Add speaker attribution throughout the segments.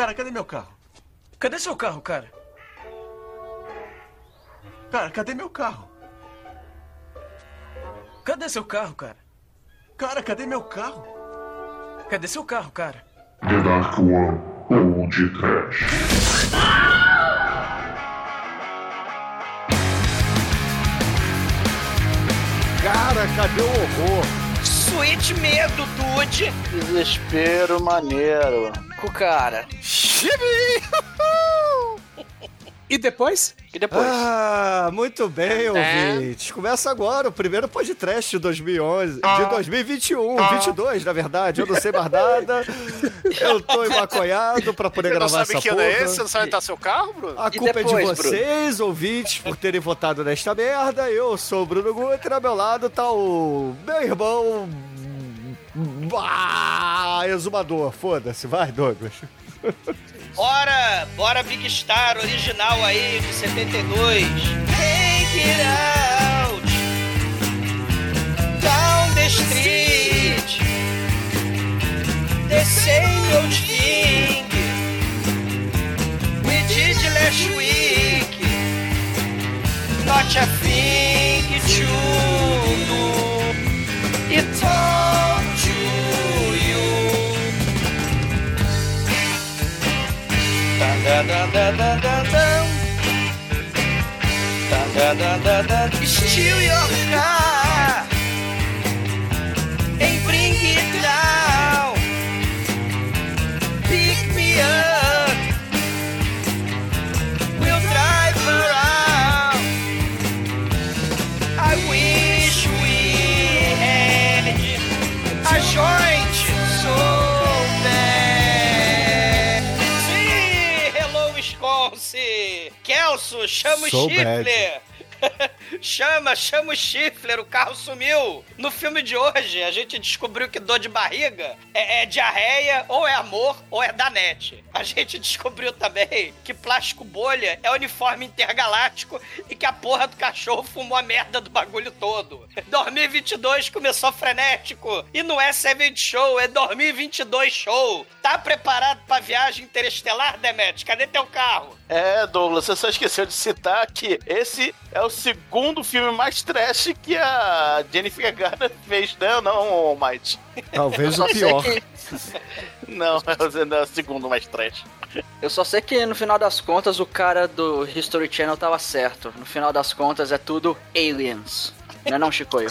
Speaker 1: Cara, cadê meu carro?
Speaker 2: Cadê seu carro, cara?
Speaker 1: Cara, cadê meu carro?
Speaker 2: Cadê seu carro, cara?
Speaker 1: Cara, cadê meu carro?
Speaker 2: Cadê seu carro, cara?
Speaker 3: The Dark One ou de Trash.
Speaker 4: Cara, cadê o horror?
Speaker 5: Sweet medo, dude.
Speaker 6: Desespero maneiro.
Speaker 5: Cara.
Speaker 7: E depois?
Speaker 6: E depois?
Speaker 4: Ah, muito bem,
Speaker 5: É.
Speaker 4: ouvintes. Começa agora o primeiro podcast de 2011, de 2021, 22, na verdade. Eu não sei mais nada. Eu tô embaconhado pra poder
Speaker 8: Você não
Speaker 4: gravar
Speaker 8: sabe
Speaker 4: essa
Speaker 8: que ano
Speaker 4: porra.
Speaker 8: é esse? Você não sabe onde tá seu carro, Bruno?
Speaker 4: A
Speaker 5: E
Speaker 4: culpa é de
Speaker 5: depois,
Speaker 4: vocês, ouvintes, por terem votado nesta merda. Eu sou o Bruno Guter, ao meu lado tá o meu irmão. Ah, exumador. Foda-se, vai, Douglas.
Speaker 5: Bora, bora Big Star original aí de 72. Take it out. Down the street. The same old thing. We did last week. Not a thing to do. It all Steal your car and Kelso, chama o Schiffler. chama, chama o Schiffler, o carro sumiu. No filme de hoje, a gente descobriu que dor de barriga é, é diarreia, ou é amor, ou é danete. A gente descobriu também que plástico bolha é uniforme intergaláctico e que a porra do cachorro fumou a merda do bagulho todo. 2022 começou frenético e não é Seven Show, é 2022 Show. Tá preparado pra viagem interestelar, Demet? Cadê teu carro?
Speaker 6: É, Douglas, você só esqueceu de citar que esse é o segundo filme mais trash que a Jennifer Garner fez, né? Não, Mike?
Speaker 4: Talvez o pior.
Speaker 6: que- Não, é o segundo mais trash.
Speaker 9: Eu só sei que no final das contas o cara do History Channel tava certo. No final das contas é tudo aliens. Não é não, Chicoio?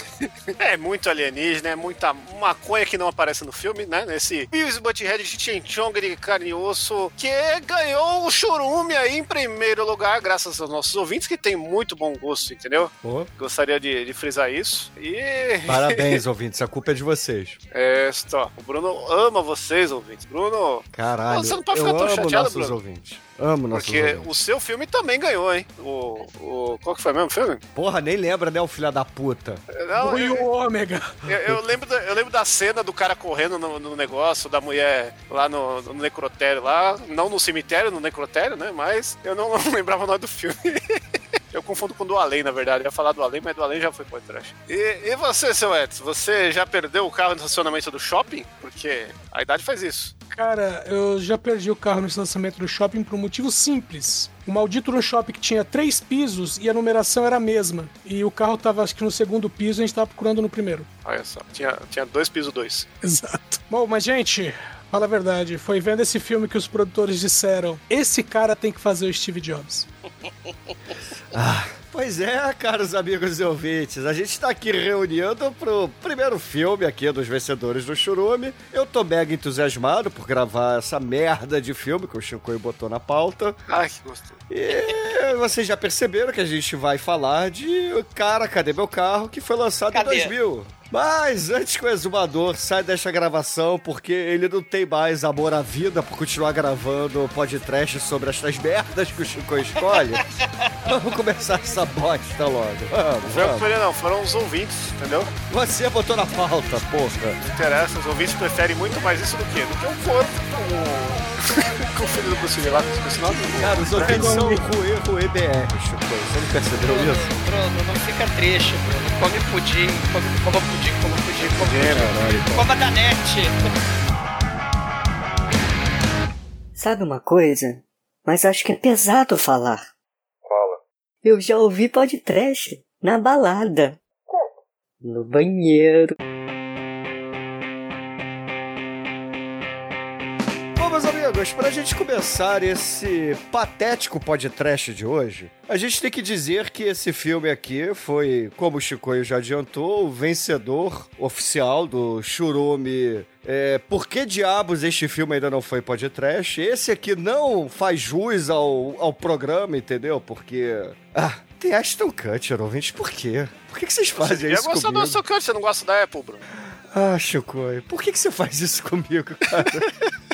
Speaker 8: É muito alienígena, é muita maconha que não aparece no filme, né? Nesse Beavis Butthead de Chinchong de carne e osso, que ganhou o churume aí em primeiro lugar, graças aos nossos ouvintes, que tem muito bom gosto, entendeu? Gostaria de, de frisar isso. E.
Speaker 4: parabéns, ouvintes. A culpa é de vocês.
Speaker 8: É, só. O Bruno ama vocês, ouvintes. Bruno.
Speaker 4: Caralho,
Speaker 8: Você não pode
Speaker 4: eu
Speaker 8: ficar tão
Speaker 4: amo
Speaker 8: chateado,
Speaker 4: nossos
Speaker 8: Bruno.
Speaker 4: ouvintes. Amo nossos
Speaker 8: Porque
Speaker 4: ouvintes.
Speaker 8: o seu filme também ganhou, hein? O. o qual que foi mesmo o filme?
Speaker 4: Porra, nem lembra, né, o filho da puta.
Speaker 8: Não,
Speaker 7: e
Speaker 8: eu,
Speaker 7: o ômega.
Speaker 8: eu, eu lembro da, eu lembro da cena do cara correndo no, no negócio, da mulher lá no, no necrotério lá. Não no cemitério, no necrotério, né? Mas eu não, não lembrava o nome do filme. Eu confundo com do Além, na verdade. Eu ia falar do Além, mas do Além já foi pro trash. E, e você, seu Edson? Você já perdeu o carro no estacionamento do shopping? Porque a idade faz isso.
Speaker 7: Cara, eu já perdi o carro no estacionamento do shopping por um motivo simples. O maldito no shopping que tinha três pisos e a numeração era a mesma. E o carro tava, acho que no segundo piso e a gente tava procurando no primeiro.
Speaker 8: Olha só, tinha, tinha dois pisos dois.
Speaker 7: Exato. Bom, mas gente, fala a verdade. Foi vendo esse filme que os produtores disseram: esse cara tem que fazer o Steve Jobs.
Speaker 4: Pois é, caros amigos e ouvintes, a gente tá aqui reunindo pro primeiro filme aqui dos vencedores do Churume. Eu tô mega entusiasmado por gravar essa merda de filme que o Chico botou na pauta.
Speaker 8: Ai, que gostoso.
Speaker 4: E vocês já perceberam que a gente vai falar de Cara, Cadê Meu Carro, que foi lançado
Speaker 5: Cadê?
Speaker 4: em 2000. Mas antes que o exumador saia desta gravação, porque ele não tem mais amor à vida por continuar gravando podcast sobre estas merdas que o Chico escolhe, vamos começar essa bosta logo. Vamos,
Speaker 8: Não foi não, foram os ouvintes, entendeu?
Speaker 4: Você botou na pauta, porra.
Speaker 8: Não interessa, os ouvintes preferem muito mais isso do que do que um corpo com o, com o filho do Bruce Lee lá, com esse nome.
Speaker 4: Cara, os ouvintes são o Rue Rue BR, Chico. Você não percebeu isso?
Speaker 5: Bruno, não fica triste, Bruno. Come pudim, come, coma pudim, coma pudim, come pudim.
Speaker 4: Caralho.
Speaker 5: Coma danete.
Speaker 10: Sabe uma coisa? Mas acho que é pesado falar.
Speaker 3: Fala.
Speaker 10: Eu já ouvi podcast na balada. No banheiro.
Speaker 4: Meus amigos, pra gente começar esse patético podcast de hoje, a gente tem que dizer que esse filme aqui foi, como o Chicoio já adiantou, o vencedor oficial do Churume. É, por que diabos este filme ainda não foi podcast? Esse aqui não faz jus ao, ao programa, entendeu? Porque. Ah, tem Ashton Kutcher, ouvintes, por quê? Por que, que vocês fazem
Speaker 8: Eu
Speaker 4: isso
Speaker 8: gosto do? Aston Kutcher, você não gosta da Apple, Bruno?
Speaker 4: Ah, Chicoio, por que, que você faz isso comigo, cara?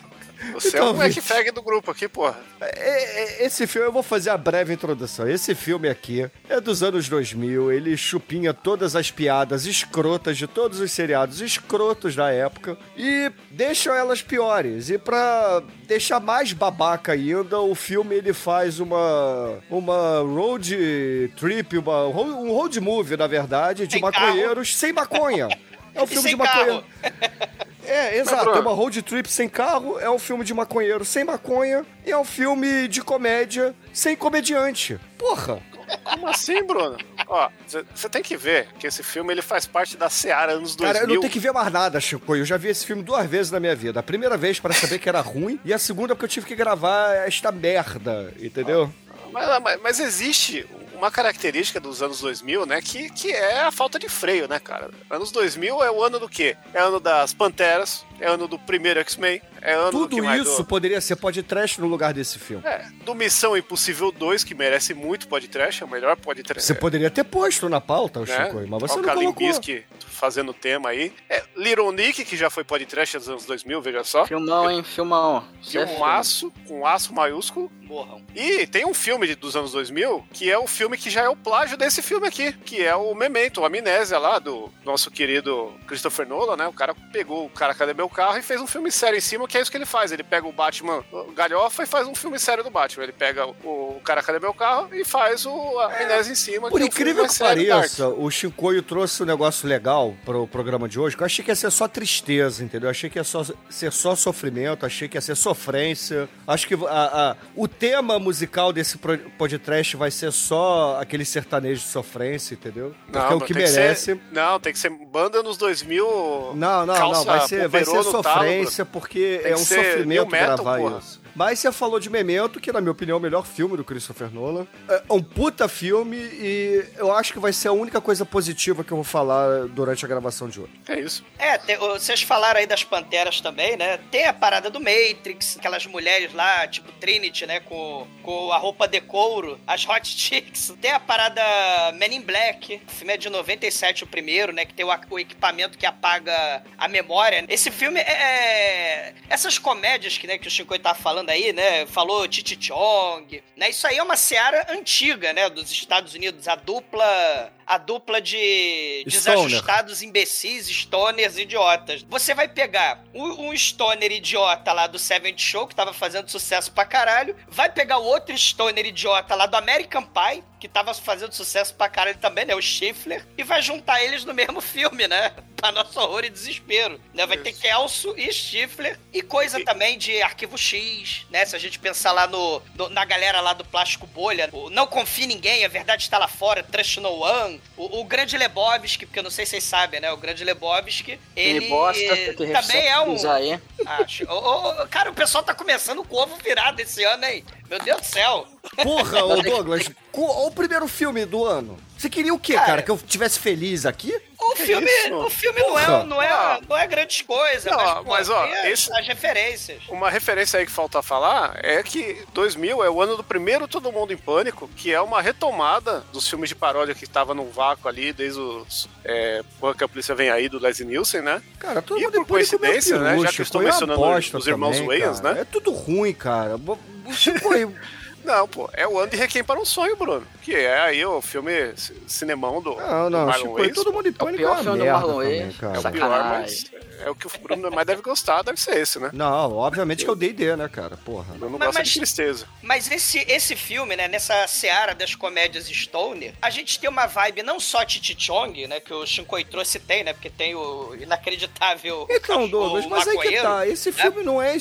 Speaker 8: Você
Speaker 4: Então,
Speaker 8: é o fag do grupo aqui, porra.
Speaker 4: É, é, Esse filme, eu vou fazer a breve introdução. Esse filme aqui é dos anos 2000, ele chupinha todas as piadas escrotas de todos os seriados escrotos da época e deixa elas piores. E pra deixar mais babaca ainda, o filme ele faz uma uma road trip, uma, um road movie, na verdade, de
Speaker 5: Sem
Speaker 4: maconheiros sem maconha. É um
Speaker 5: E
Speaker 4: filme
Speaker 5: sem
Speaker 4: de maconha.
Speaker 5: carro.
Speaker 4: É, exato. É uma road trip sem carro, é um filme de maconheiro sem maconha, e é um filme de comédia sem comediante. Porra!
Speaker 8: Como assim, Bruno? Ó, você tem que ver que esse filme ele faz parte da Seara anos 2000.
Speaker 4: Cara, eu não tenho que ver mais nada, Chico. Eu já vi esse filme duas vezes na minha vida. A primeira vez para saber que era ruim, e a segunda porque eu tive que gravar esta merda, entendeu?
Speaker 8: Mas, mas- mas existe uma característica dos anos 2000, né, que, que é a falta de freio, né, cara? Anos 2000 é o ano do quê? É ano das Panteras, é ano do primeiro X-Men, é ano
Speaker 4: Tudo isso
Speaker 8: Do,
Speaker 4: poderia ser podcast no lugar desse filme.
Speaker 8: é, do Missão Impossível 2, que merece muito podcast, é o melhor podcast.
Speaker 4: Você poderia ter posto na pauta, o
Speaker 8: né?
Speaker 4: Chico, mas você não colocou.
Speaker 8: Fazendo tema aí. É, Little Nick, que já foi podcast dos anos 2000, veja só.
Speaker 9: Filmão, hein? Filmão. É
Speaker 8: Filmaço, com aço maiúsculo.
Speaker 5: Morram.
Speaker 8: E tem um filme de- dos anos 2000 que é o filme que já é o plágio desse filme aqui, que é o Memento, a Amnésia lá do nosso querido Christopher Nolan, né? O cara pegou o cara Cadê Meu Carro e fez um filme sério em cima, que é isso que ele faz. Ele pega o Batman o galhofa e faz um filme sério do Batman. Ele pega o, o cara Cadê Meu Carro e faz o a Amnésia em cima.
Speaker 4: Por
Speaker 8: que é um
Speaker 4: incrível que pareça, o Shinkoio trouxe um negócio legal pro programa de hoje, que eu achei que ia ser só tristeza, entendeu? Eu achei que ia só, ser só sofrimento, achei que ia ser sofrência. Acho que a- a- o tema musical desse podcast vai ser só aquele sertanejo de sofrência, entendeu? Porque é o que
Speaker 8: tem ser-
Speaker 4: merece.
Speaker 8: não, tem que ser banda nos 2000.
Speaker 4: Não, não, não, vai ser, vai ser
Speaker 8: pomerô no talo,
Speaker 4: sofrência, porque é um
Speaker 8: ser
Speaker 4: sofrimento
Speaker 8: metal,
Speaker 4: gravar
Speaker 8: porra.
Speaker 4: isso. Mas você falou de Memento, que na minha opinião é o melhor filme do Christopher Nolan. É um puta filme e eu acho que vai ser a única coisa positiva que eu vou falar durante a gravação de hoje.
Speaker 8: É isso.
Speaker 5: É, ô, vocês falaram aí das Panteras também, né? Tem a parada do Matrix, aquelas mulheres lá, tipo Trinity, né? Com, com a roupa de couro, as Hot Chicks. Tem a parada Men in Black, o filme é de 97 o primeiro, né? Que tem o, o equipamento que apaga a memória. Esse filme é... é- Essas comédias que, né, que o Chico tá falando aí, né? Falou Titi Chong, né? Isso aí é uma seara antiga, né? Dos Estados Unidos. A dupla... A dupla de
Speaker 4: Stoner.
Speaker 5: desajustados, imbecis, stoners, idiotas. Você vai pegar um, um stoner idiota lá do Seventh Show, que tava fazendo sucesso pra caralho, vai pegar o outro stoner idiota lá do American Pie, que tava fazendo sucesso pra caralho também, né, o Schiffler, e vai juntar eles no mesmo filme, né, pra nosso horror e desespero, né, vai ter Kelso e Schiffler, e coisa também de Arquivo X, né, se a gente pensar lá no, no- na galera lá do Plástico Bolha, o Não Confie em Ninguém, a verdade está lá fora, Trust No One, o, o Grande Lebowski, porque eu não sei se vocês sabem, né, o Grande Lebowski, ele
Speaker 9: Ele bosta,
Speaker 5: também é um...
Speaker 9: aí.
Speaker 5: Acho. Ô, ô, cara, o pessoal tá começando com o ovo virado esse ano, hein? Meu Deus do céu.
Speaker 4: Porra, ô Douglas, qual o primeiro filme do ano? Você queria o quê, cara?
Speaker 5: Cara,
Speaker 4: Que eu tivesse feliz aqui?
Speaker 5: O filme,
Speaker 8: isso?
Speaker 5: o filme não, é, não, é, não é grandes coisas,
Speaker 8: Não,
Speaker 5: mas, pô,
Speaker 8: mas, ó,
Speaker 5: tem as,
Speaker 8: esse-
Speaker 5: as referências.
Speaker 8: Uma referência aí que falta falar é que 2000 é o ano do primeiro Todo Mundo em Pânico, que é uma retomada dos filmes de paródia que tava num vácuo ali, desde os é, que a Polícia Vem Aí, do Leslie Nielsen, né?
Speaker 4: Cara, todo
Speaker 8: E
Speaker 4: mundo
Speaker 8: por
Speaker 4: é
Speaker 8: coincidência, né, já que eu estou mencionando
Speaker 4: bosta
Speaker 8: os irmãos
Speaker 4: também,
Speaker 8: Wayans,
Speaker 4: cara.
Speaker 8: né?
Speaker 4: É tudo ruim, cara. Chico,
Speaker 8: Não, pô, é o ano de Requiem para um Sonho, Bruno. Que é aí o filme cinemão do,
Speaker 4: Não,
Speaker 8: do
Speaker 4: não,
Speaker 8: Marlon
Speaker 4: Chico,
Speaker 8: Wayans.
Speaker 4: todo mundo em pânico é,
Speaker 9: pior
Speaker 4: uma
Speaker 9: filme do Marlon
Speaker 4: cara.
Speaker 8: É o pior, mas é o que o Bruno mais deve gostar, deve ser esse, né?
Speaker 4: Não, obviamente que é o D&D, né, cara? Porra.
Speaker 8: O Bruno
Speaker 5: Mas-
Speaker 8: gosta
Speaker 5: mas-
Speaker 8: de tristeza.
Speaker 5: Mas esse, esse filme, né, nessa seara das comédias Stoner, a gente tem uma vibe não só Titi Chong, né, que o Shinkoi trouxe tem, né, porque tem o inacreditável
Speaker 4: Então, Douglas, mas aí que tá. Esse
Speaker 5: né?
Speaker 4: filme não é...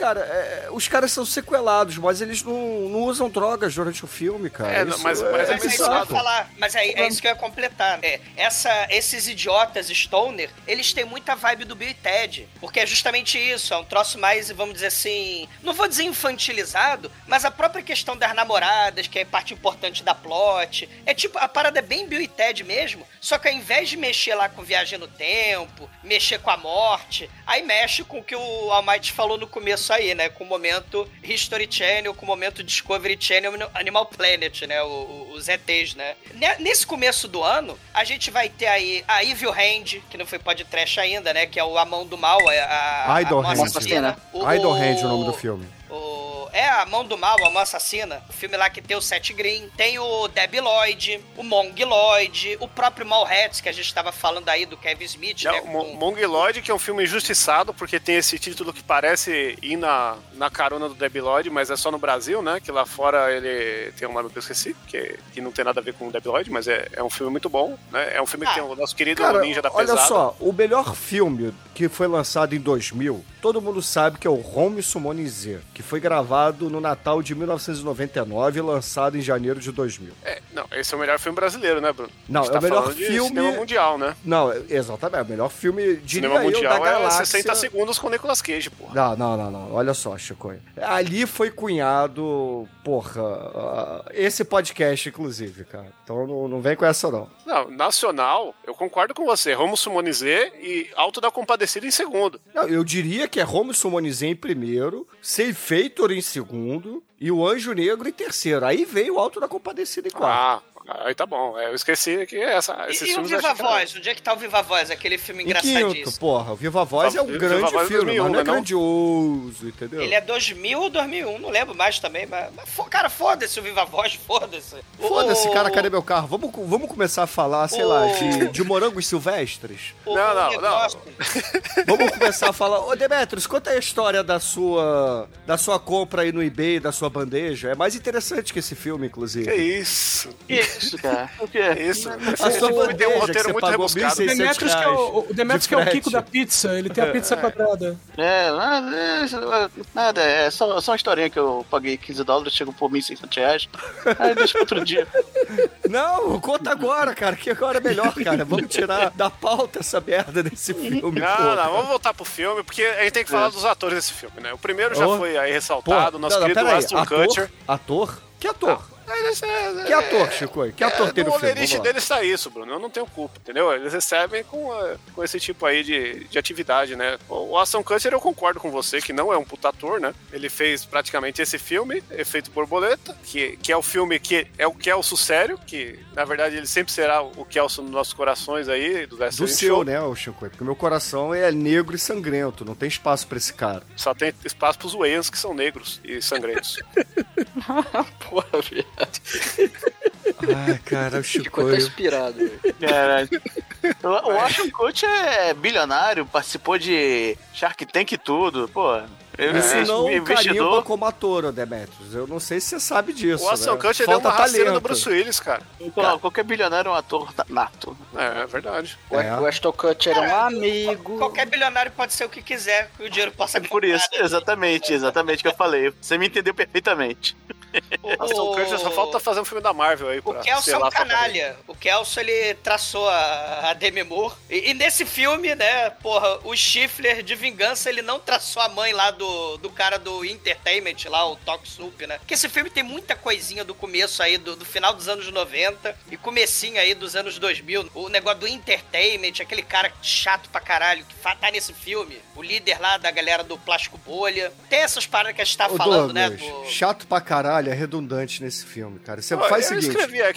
Speaker 4: cara, é, os caras são sequelados, mas eles não, não usam drogas durante o filme, cara.
Speaker 8: É,
Speaker 4: Isso
Speaker 8: mas- mas é
Speaker 5: Mas é isso que eu ia falar. Mas é, é isso que eu ia completar. É, essa, esses idiotas Stoner, eles têm muita vibe do Bill e Ted. Porque é justamente isso. É um troço mais, vamos dizer assim. Não vou dizer infantilizado, mas a própria questão das namoradas, que é parte importante da plot. É tipo, a parada é bem Bill e Ted mesmo. Só que ao invés de mexer lá com viagem no tempo, mexer com a morte, aí mexe com o que o Almighty falou no começo aí, né? Com o momento History Channel, com o momento Discovery Channel no Animal Planet, né? O- o- os ETs, né? Ne- Nesse começo do ano, a gente vai ter aí a Evil Hand, que não foi podcast ainda, né? Que é o A Mão do Mal, a, a, a
Speaker 4: Hand.
Speaker 5: assassina.
Speaker 4: Idle Hand é o nome do filme.
Speaker 5: O- é a Mão do Mal, a Mão Assassina. O filme lá que tem o Seth Green. Tem o Debbie Lloyd, o Mong Lloyd, o próprio Mallrats, que a gente tava falando aí do Kevin Smith,
Speaker 8: Não,
Speaker 5: né?
Speaker 8: Mo-
Speaker 5: com-
Speaker 8: Mongoloid, que é um filme injustiçado, porque tem esse título que parece ir na, na carona do Debbie Lloyd, mas é só no Brasil, né? Que lá fora ele tem um nome que eu esqueci, que, que não tem nada a ver com o Debbie Lloyd, mas é, é um filme muito bom, né? É um filme que
Speaker 5: Ah.
Speaker 8: tem o nosso querido
Speaker 4: Cara,
Speaker 8: Ninja da
Speaker 4: olha
Speaker 8: Pesada.
Speaker 4: só, o melhor filme que foi lançado em 2000, todo mundo sabe que é o Home Summonizer, que foi gravado no Natal de 1999 e lançado em janeiro de 2000.
Speaker 8: É, não, esse é o melhor filme brasileiro, né, Bruno?
Speaker 4: Não, é o melhor
Speaker 8: de
Speaker 4: filme-
Speaker 8: cinema mundial, né?
Speaker 4: Não, exatamente, é o melhor filme, diria
Speaker 8: cinema
Speaker 4: eu, da
Speaker 8: mundial é
Speaker 4: galáxia.
Speaker 8: 60 segundos com Nicolas Cage, porra.
Speaker 4: Não, não, não, não. Olha só, Chico. Ali foi cunhado, porra, ah, esse podcast, inclusive, cara. Então não, não vem com essa, não.
Speaker 8: Não, nacional, eu concordo com você. Romo Sumonizê e Alto da Compadecida em segundo.
Speaker 4: Não, eu diria que é Homo Sumonizei em primeiro, Seifator em segundo e o Anjo Negro em terceiro. Aí veio o Alto da Compadecida em quarto.
Speaker 8: Ah, aí tá bom. É, eu esqueci que essa, esses
Speaker 5: E, e o Viva Voz? Onde é que tá o Viva Voz? Aquele filme
Speaker 4: em quinto,
Speaker 5: engraçadíssimo.
Speaker 4: porra, o Viva Voz é um
Speaker 8: Viva
Speaker 4: grande
Speaker 8: Voz é
Speaker 4: filme,
Speaker 8: 2001,
Speaker 4: mas não é
Speaker 8: né, não?
Speaker 4: grandioso, entendeu?
Speaker 5: Ele é 2000 ou 2001, não lembro mais também, mas, mas cara, foda-se o Viva Voz, foda-se.
Speaker 4: Foda-se,
Speaker 5: o-
Speaker 4: cara, cadê meu carro? Vamos, vamos começar a falar, sei
Speaker 5: O-
Speaker 4: lá, de, de morangos silvestres?
Speaker 5: o-
Speaker 8: Não, não,
Speaker 5: negócio-
Speaker 4: Vamos começar a falar. Ô, Demetrios, conta aí a história da sua, da sua compra aí no eBay, da sua bandeja. É mais interessante que esse filme, inclusive.
Speaker 8: Que isso?
Speaker 6: Que isso, cara? O?
Speaker 8: Que isso?
Speaker 4: A
Speaker 8: Esse
Speaker 4: sua
Speaker 8: filme tem um roteiro
Speaker 4: você
Speaker 8: muito rebuscado.
Speaker 4: 1.600
Speaker 7: Demetrius que é o, o Demetrius
Speaker 4: de
Speaker 7: que é o. Kiko da pizza, ele tem a pizza quadrada.
Speaker 6: É, nada, é, nada, é só, só uma historinha que eu paguei 15 dólares, chegou por 1.600 reais. Aí deixa pra outro dia.
Speaker 4: Não, conta agora, cara, que agora é melhor, cara. Vamos tirar da pauta essa merda desse filme.
Speaker 8: Não,
Speaker 4: porra.
Speaker 8: não, vamos voltar pro filme, porque a gente tem que falar dos atores desse filme, né? O primeiro já
Speaker 4: Oh.
Speaker 8: foi aí
Speaker 4: Porra,
Speaker 8: ressaltado, nosso
Speaker 4: não, não,
Speaker 8: querido
Speaker 4: aí.
Speaker 8: Aston
Speaker 4: ator,
Speaker 8: Kutcher.
Speaker 4: Ator? Que ator?
Speaker 8: É,
Speaker 4: Que ator, Chico? Que ator tem
Speaker 8: no
Speaker 4: no filme?
Speaker 8: olerite
Speaker 4: Vamos lá.
Speaker 8: deles tá isso, Bruno. Eu não tenho culpa, entendeu? Eles recebem com, eh, com esse tipo aí de, de atividade, né? O, o Aston Kutcher, eu concordo com você que não é um puta ator, né? Ele fez praticamente esse filme, Efeito Borboleta, que, que é o filme que é o Kelso sério, que na verdade ele sempre será o Kelso nos nossos corações aí, do Last
Speaker 4: Do seu,
Speaker 8: Show.
Speaker 4: né, o Chico? Porque meu coração é negro e sangrento. Não tem espaço pra esse cara.
Speaker 8: Só tem espaço pros Wayans que são negros e sangrentos.
Speaker 9: Porra, viado.
Speaker 4: Ai, cara, o Chico.
Speaker 9: Ficou até inspirado.
Speaker 6: Caralho. O, o Ashton Kutcher é bilionário, participou de Shark Tank e tudo, pô. Ele
Speaker 4: Isso
Speaker 6: é
Speaker 4: não carimba
Speaker 6: investidor.
Speaker 4: como ator, ô Demetrius. Eu não sei se você sabe disso.
Speaker 8: o Aston
Speaker 4: né?
Speaker 8: Kutcher deu uma rasteira
Speaker 4: talento.
Speaker 8: Bruce Willis, cara.
Speaker 6: Qual- Qualquer bilionário é um ator nato.
Speaker 8: É, é verdade.
Speaker 9: O,
Speaker 4: É.
Speaker 9: o Ashton Kutcher é um amigo.
Speaker 5: Qualquer bilionário pode ser o que quiser, que o dinheiro possa
Speaker 6: É por isso, exatamente, exatamente o que eu falei. Você me entendeu perfeitamente.
Speaker 5: O,
Speaker 8: Aston Kutcher só falta fazer um filme da Marvel aí
Speaker 5: O
Speaker 8: pra
Speaker 5: Kelso é um canalha. O Kelso, ele traçou a, a Demi Moore. E, e nesse filme, né, porra, o Schiffler de vingança, ele não traçou a mãe lá do, do cara do Entertainment, lá, o Talk Soup, né? Porque esse filme tem muita coisinha do começo aí, do, do final dos anos 90 e comecinho aí dos anos 2000. O negócio do Entertainment, aquele cara chato pra caralho que tá nesse filme. O líder lá da galera do Plástico Bolha. Tem essas paradas que a gente tá
Speaker 4: Ô,
Speaker 5: falando,
Speaker 4: Douglas,
Speaker 5: né? do-
Speaker 4: chato pra caralho, é redundante nesse filme, cara. Você
Speaker 8: Ó,
Speaker 4: faz o
Speaker 8: eu
Speaker 4: seguinte,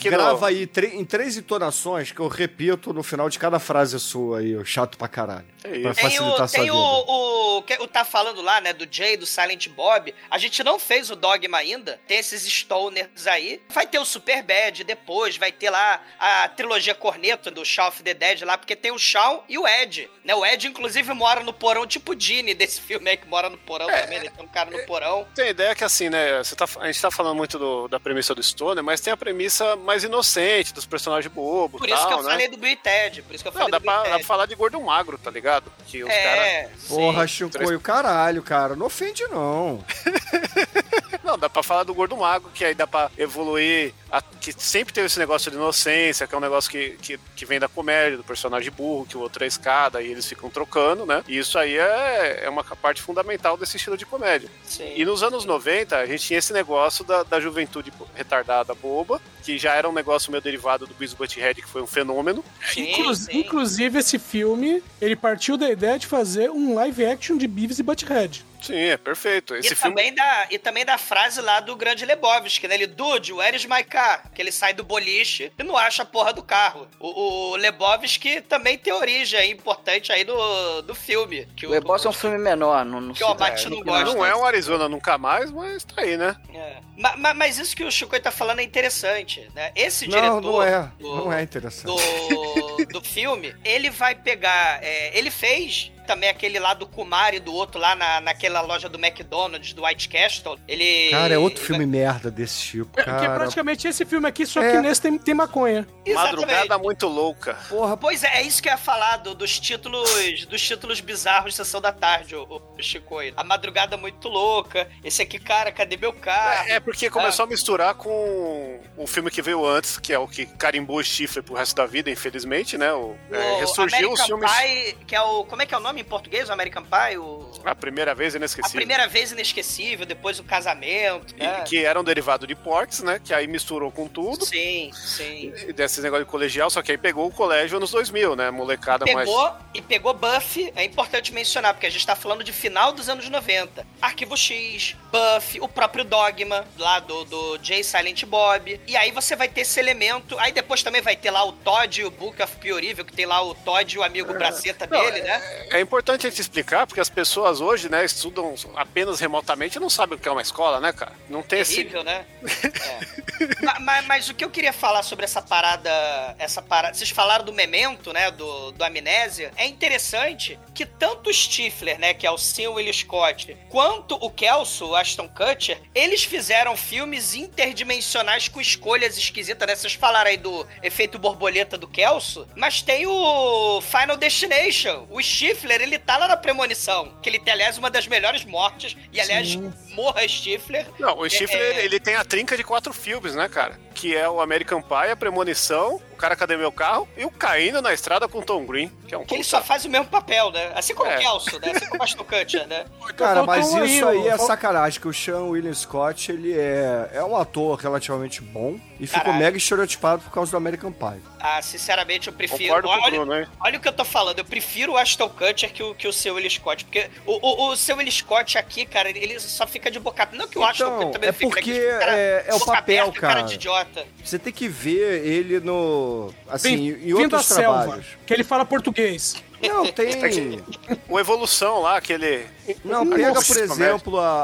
Speaker 4: grava
Speaker 8: no-
Speaker 4: aí em três entonações que eu repito no final de cada frase sua aí, o chato pra caralho.
Speaker 8: É isso.
Speaker 5: Tem, o, tem o, o que o tá falando lá, né, do Jay, do Silent Bob. A gente não fez o Dogma ainda. Tem esses stoners aí. Vai ter o Super Bad depois, vai ter lá a trilogia Corneto do Shaun of the Dead lá, porque tem o Shaun e o Ed. Né? O Ed, inclusive, mora no porão, tipo o Gene desse filme aí, que mora no porão
Speaker 8: É,
Speaker 5: também, né? Tem um cara no porão.
Speaker 8: Tem a ideia que assim, né? Você tá, a gente tá falando muito do- da premissa do Stoner, mas tem a premissa mais inocente, dos personagens bobos
Speaker 5: Por
Speaker 8: tal,
Speaker 5: isso que eu
Speaker 8: né?
Speaker 5: falei do Bill e Ted. Por isso que eu
Speaker 8: Não,
Speaker 5: falei
Speaker 8: dá
Speaker 5: do
Speaker 8: pra, dá pra falar de gordo magro, tá ligado? Que os caras.
Speaker 5: É,
Speaker 4: Porra,
Speaker 5: sim.
Speaker 4: Chicoio, caralho, cara. Não ofende, não.
Speaker 8: Não, dá pra falar do gordo mago, que aí dá pra evoluir. a- que sempre teve esse negócio de inocência, que é um negócio que, que, que vem da comédia, do personagem burro, que o outro é escada, e eles ficam trocando, né? E isso aí é, é uma parte fundamental desse estilo de comédia.
Speaker 5: sim.
Speaker 8: E nos anos 90, a gente tinha esse negócio da, da juventude retardada boba, que já era um negócio meio derivado do Beavis Butthead, que foi um fenômeno.
Speaker 5: Sim,
Speaker 7: Inclu-
Speaker 5: sim.
Speaker 7: Inclusive, esse filme, ele partiu da ideia de fazer um live action de Beavis e Butthead.
Speaker 8: Sim, é perfeito. Esse
Speaker 5: e,
Speaker 8: filme.
Speaker 5: também da, e também da frase lá do grande Lebowski, né? Ele, Dude, where is my car? Que ele sai do boliche e não acha a porra do carro. O, o Lebowski também tem origem aí importante aí do, do filme. Que
Speaker 9: O Lebowski é um filme menor, não, não
Speaker 5: Que o Abate não gosta.
Speaker 8: Não é um Arizona nunca mais, mas tá aí, né?
Speaker 5: É. Ma- ma- Mas, isso que o Chico tá falando é interessante, né? Esse
Speaker 4: Não,
Speaker 5: diretor
Speaker 4: não é.
Speaker 5: do,
Speaker 4: Não é interessante.
Speaker 5: do, do filme, ele vai pegar. é, ele fez também aquele lá do Kumar e do outro lá na, naquela loja do McDonald's, do White Castle. Ele.
Speaker 4: Cara, é outro filme merda desse tipo,
Speaker 7: É, que é
Speaker 4: cara.
Speaker 7: praticamente esse filme aqui, só
Speaker 4: É.
Speaker 7: que nesse tem, tem maconha.
Speaker 5: Exatamente.
Speaker 8: Madrugada muito louca.
Speaker 4: Porra,
Speaker 5: Pois é, é isso que eu ia falar do- dos títulos dos títulos bizarros de Sessão da Tarde, o, o Chico. A Madrugada Muito Louca, esse aqui, cara, cadê meu carro?
Speaker 8: É, é porque começou a misturar com o filme que veio antes, que é o que carimbou o chifre pro resto da vida, infelizmente, né? O, é,
Speaker 5: o
Speaker 8: ressurgiu
Speaker 5: American
Speaker 8: os filmes.
Speaker 5: Pie, que é o. Como é que é o nome em português? O American Pie? O,
Speaker 8: A primeira vez
Speaker 5: a
Speaker 8: inesquecível.
Speaker 5: primeira vez inesquecível, depois o casamento.
Speaker 8: E-
Speaker 5: né?
Speaker 8: Que era um derivado de Porks, né? Que aí misturou com tudo.
Speaker 5: Sim, sim.
Speaker 8: E Desse negócio de colegial, só que aí pegou o colégio anos 2000, né? Molecada mais.
Speaker 5: Pegou e pegou Buffy, é importante mencionar, porque a gente tá falando de final dos anos 90. Arquivo X, Buffy, o próprio Dogma, lá do, do Jay Silent Bob. E aí você vai ter esse elemento. Aí depois também vai ter lá o Todd e o Book Evil, que tem lá o Todd e o amigo braceta
Speaker 8: Não,
Speaker 5: dele, né?
Speaker 8: É importante a gente explicar, porque as pessoas hoje, né, estudam apenas remotamente e não sabem o que é uma escola, né, cara? Não tem esse.
Speaker 5: Terrível, né? É. Ma- ma- mas, o que eu queria falar sobre essa parada. Essa parada. Vocês falaram do memento, né? Do, do amnésia. É interessante que tanto o Stifler, né? Que é o Sim Will Scott, quanto o Kelso, o Ashton Kutcher, eles fizeram filmes interdimensionais com escolhas esquisitas, né? Vocês falaram aí do efeito borboleta do Kelso, mas tem o Final Destination. O Stifler, ele tá lá na premonição. Que ele tem, aliás, uma das melhores mortes. E, aliás,
Speaker 7: Sim.
Speaker 5: morra Stifler.
Speaker 8: Não, o Stifler,
Speaker 5: É,
Speaker 8: ele, ele tem a trinca de quatro filmes, né, cara? Que é o American Pie, a Premonição, o Cara Cadê Meu Carro e o Caindo na Estrada com Tom Green, que é um
Speaker 5: Que ele só faz o mesmo papel, né? Assim como
Speaker 8: É.
Speaker 5: o Kelso, né? Assim como o Ashton Kutcher, né?
Speaker 4: Cara,
Speaker 7: Faltou
Speaker 4: mas
Speaker 7: um
Speaker 4: isso
Speaker 7: aí,
Speaker 4: aí é sacanagem, que o Sean William Scott, ele é, é um ator relativamente bom e ficou mega estereotipado por causa do American Pie.
Speaker 5: Ah, sinceramente, eu prefiro.
Speaker 8: Concordo com o
Speaker 5: olha,
Speaker 8: Bruno, hein?
Speaker 5: olha o que eu tô falando, eu prefiro o Ashton Kutcher que o, que o seu Will Scott. Porque o, o, o seu Will Scott aqui, cara, ele só fica de boca aberta. Não que o Ashton
Speaker 4: Então,
Speaker 5: Kutcher também
Speaker 4: é
Speaker 5: fica, né?
Speaker 4: porque
Speaker 5: Que fica, cara,
Speaker 4: é- é o papel,
Speaker 5: aberta, cara
Speaker 4: cara.
Speaker 5: de idiota.
Speaker 4: Você tem que ver ele no. Assim, em
Speaker 7: vindo
Speaker 4: outros
Speaker 7: da selva,
Speaker 4: trabalhos.
Speaker 7: que ele fala português.
Speaker 4: Não, tem.
Speaker 8: O Evolução lá, aquele.
Speaker 4: Não, pega,
Speaker 8: Nossa,
Speaker 4: por exemplo, a-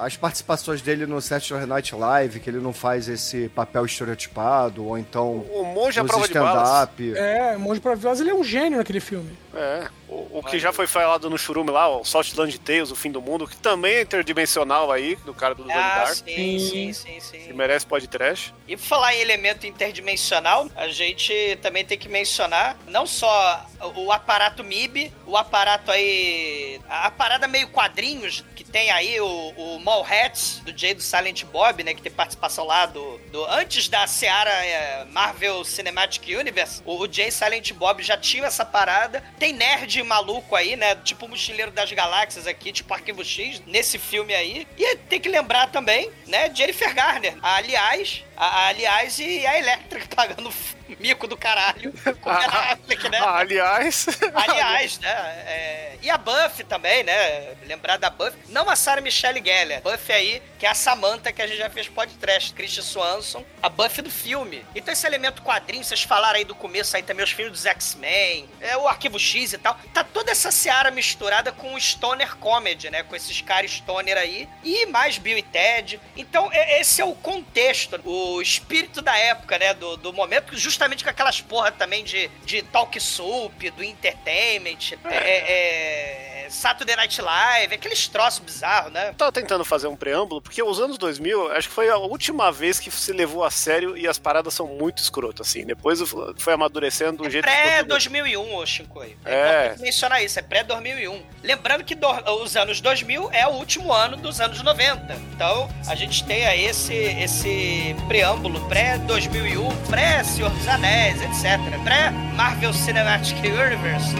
Speaker 4: a- as participações dele no Saturday Night Live, que ele não faz esse papel estereotipado, ou então
Speaker 8: O Monge à
Speaker 4: nos
Speaker 8: Prova de Balas.
Speaker 7: É, Monge pra Violas, ele é um gênio naquele filme.
Speaker 8: É. O, o que já foi falado no Churume lá, o Saltland Tales, o Fim do Mundo, que também é interdimensional aí, do cara do Donnie
Speaker 5: Ah,
Speaker 8: Dark,
Speaker 5: sim, sim, sim, sim.
Speaker 8: que merece podcast.
Speaker 5: E por falar em elemento interdimensional, a gente também tem que mencionar não só o o aparato MIB, o aparato aí. A parada meio quadrinhos, que tem aí o, o Mallrats, do Jay do Silent Bob, né? Que tem participação lá do. do antes da Seara é, Marvel Cinematic Universe, o, o Jay Silent Bob já tinha essa parada. Tem nerd maluco aí, né? Tipo o Mochileiro das Galáxias aqui, tipo Arquivo X, nesse filme aí. E tem que lembrar também, né? Jennifer Garner. Aliás, a- aliás, e a Electric pagando mico do caralho. Com Ben Affleck, né?
Speaker 8: Ah, aliás.
Speaker 5: Aliás, né? é, e a Buffy também, né? Lembrar da Buffy. Não a Sarah Michelle Gellar. Buffy aí, que é a Samantha que a gente já fez podcast. Christian Swanson. A Buffy do filme. Então esse elemento quadrinho, vocês falaram aí do começo aí também os filmes dos X-Men, é, o Arquivo X e tal. Tá toda essa seara misturada com o Stoner Comedy, né? Com esses caras Stoner aí. E mais Bill e Ted. Então é- esse é o contexto, o espírito da época, né? Do, do momento, justamente com aquelas porra também de, de talk soup, do entertainment. É, é, Saturday Night Live, aqueles troços bizarros, né?
Speaker 8: Tava tentando fazer um preâmbulo, porque os anos 2000, acho que foi a última vez que se levou a sério e as paradas são muito escrotas, assim. Depois foi amadurecendo do jeito que ficou tudo-
Speaker 5: Pré-2001, ô Shinkoi. É,
Speaker 8: É.
Speaker 5: mencionar isso, é pré-2001. Lembrando que do- os anos 2000 é o último ano dos anos 90. Então, a gente tem aí esse, esse preâmbulo pré-2001, pré-Senhor dos Anéis, etc. Pré-Marvel Cinematic Universe.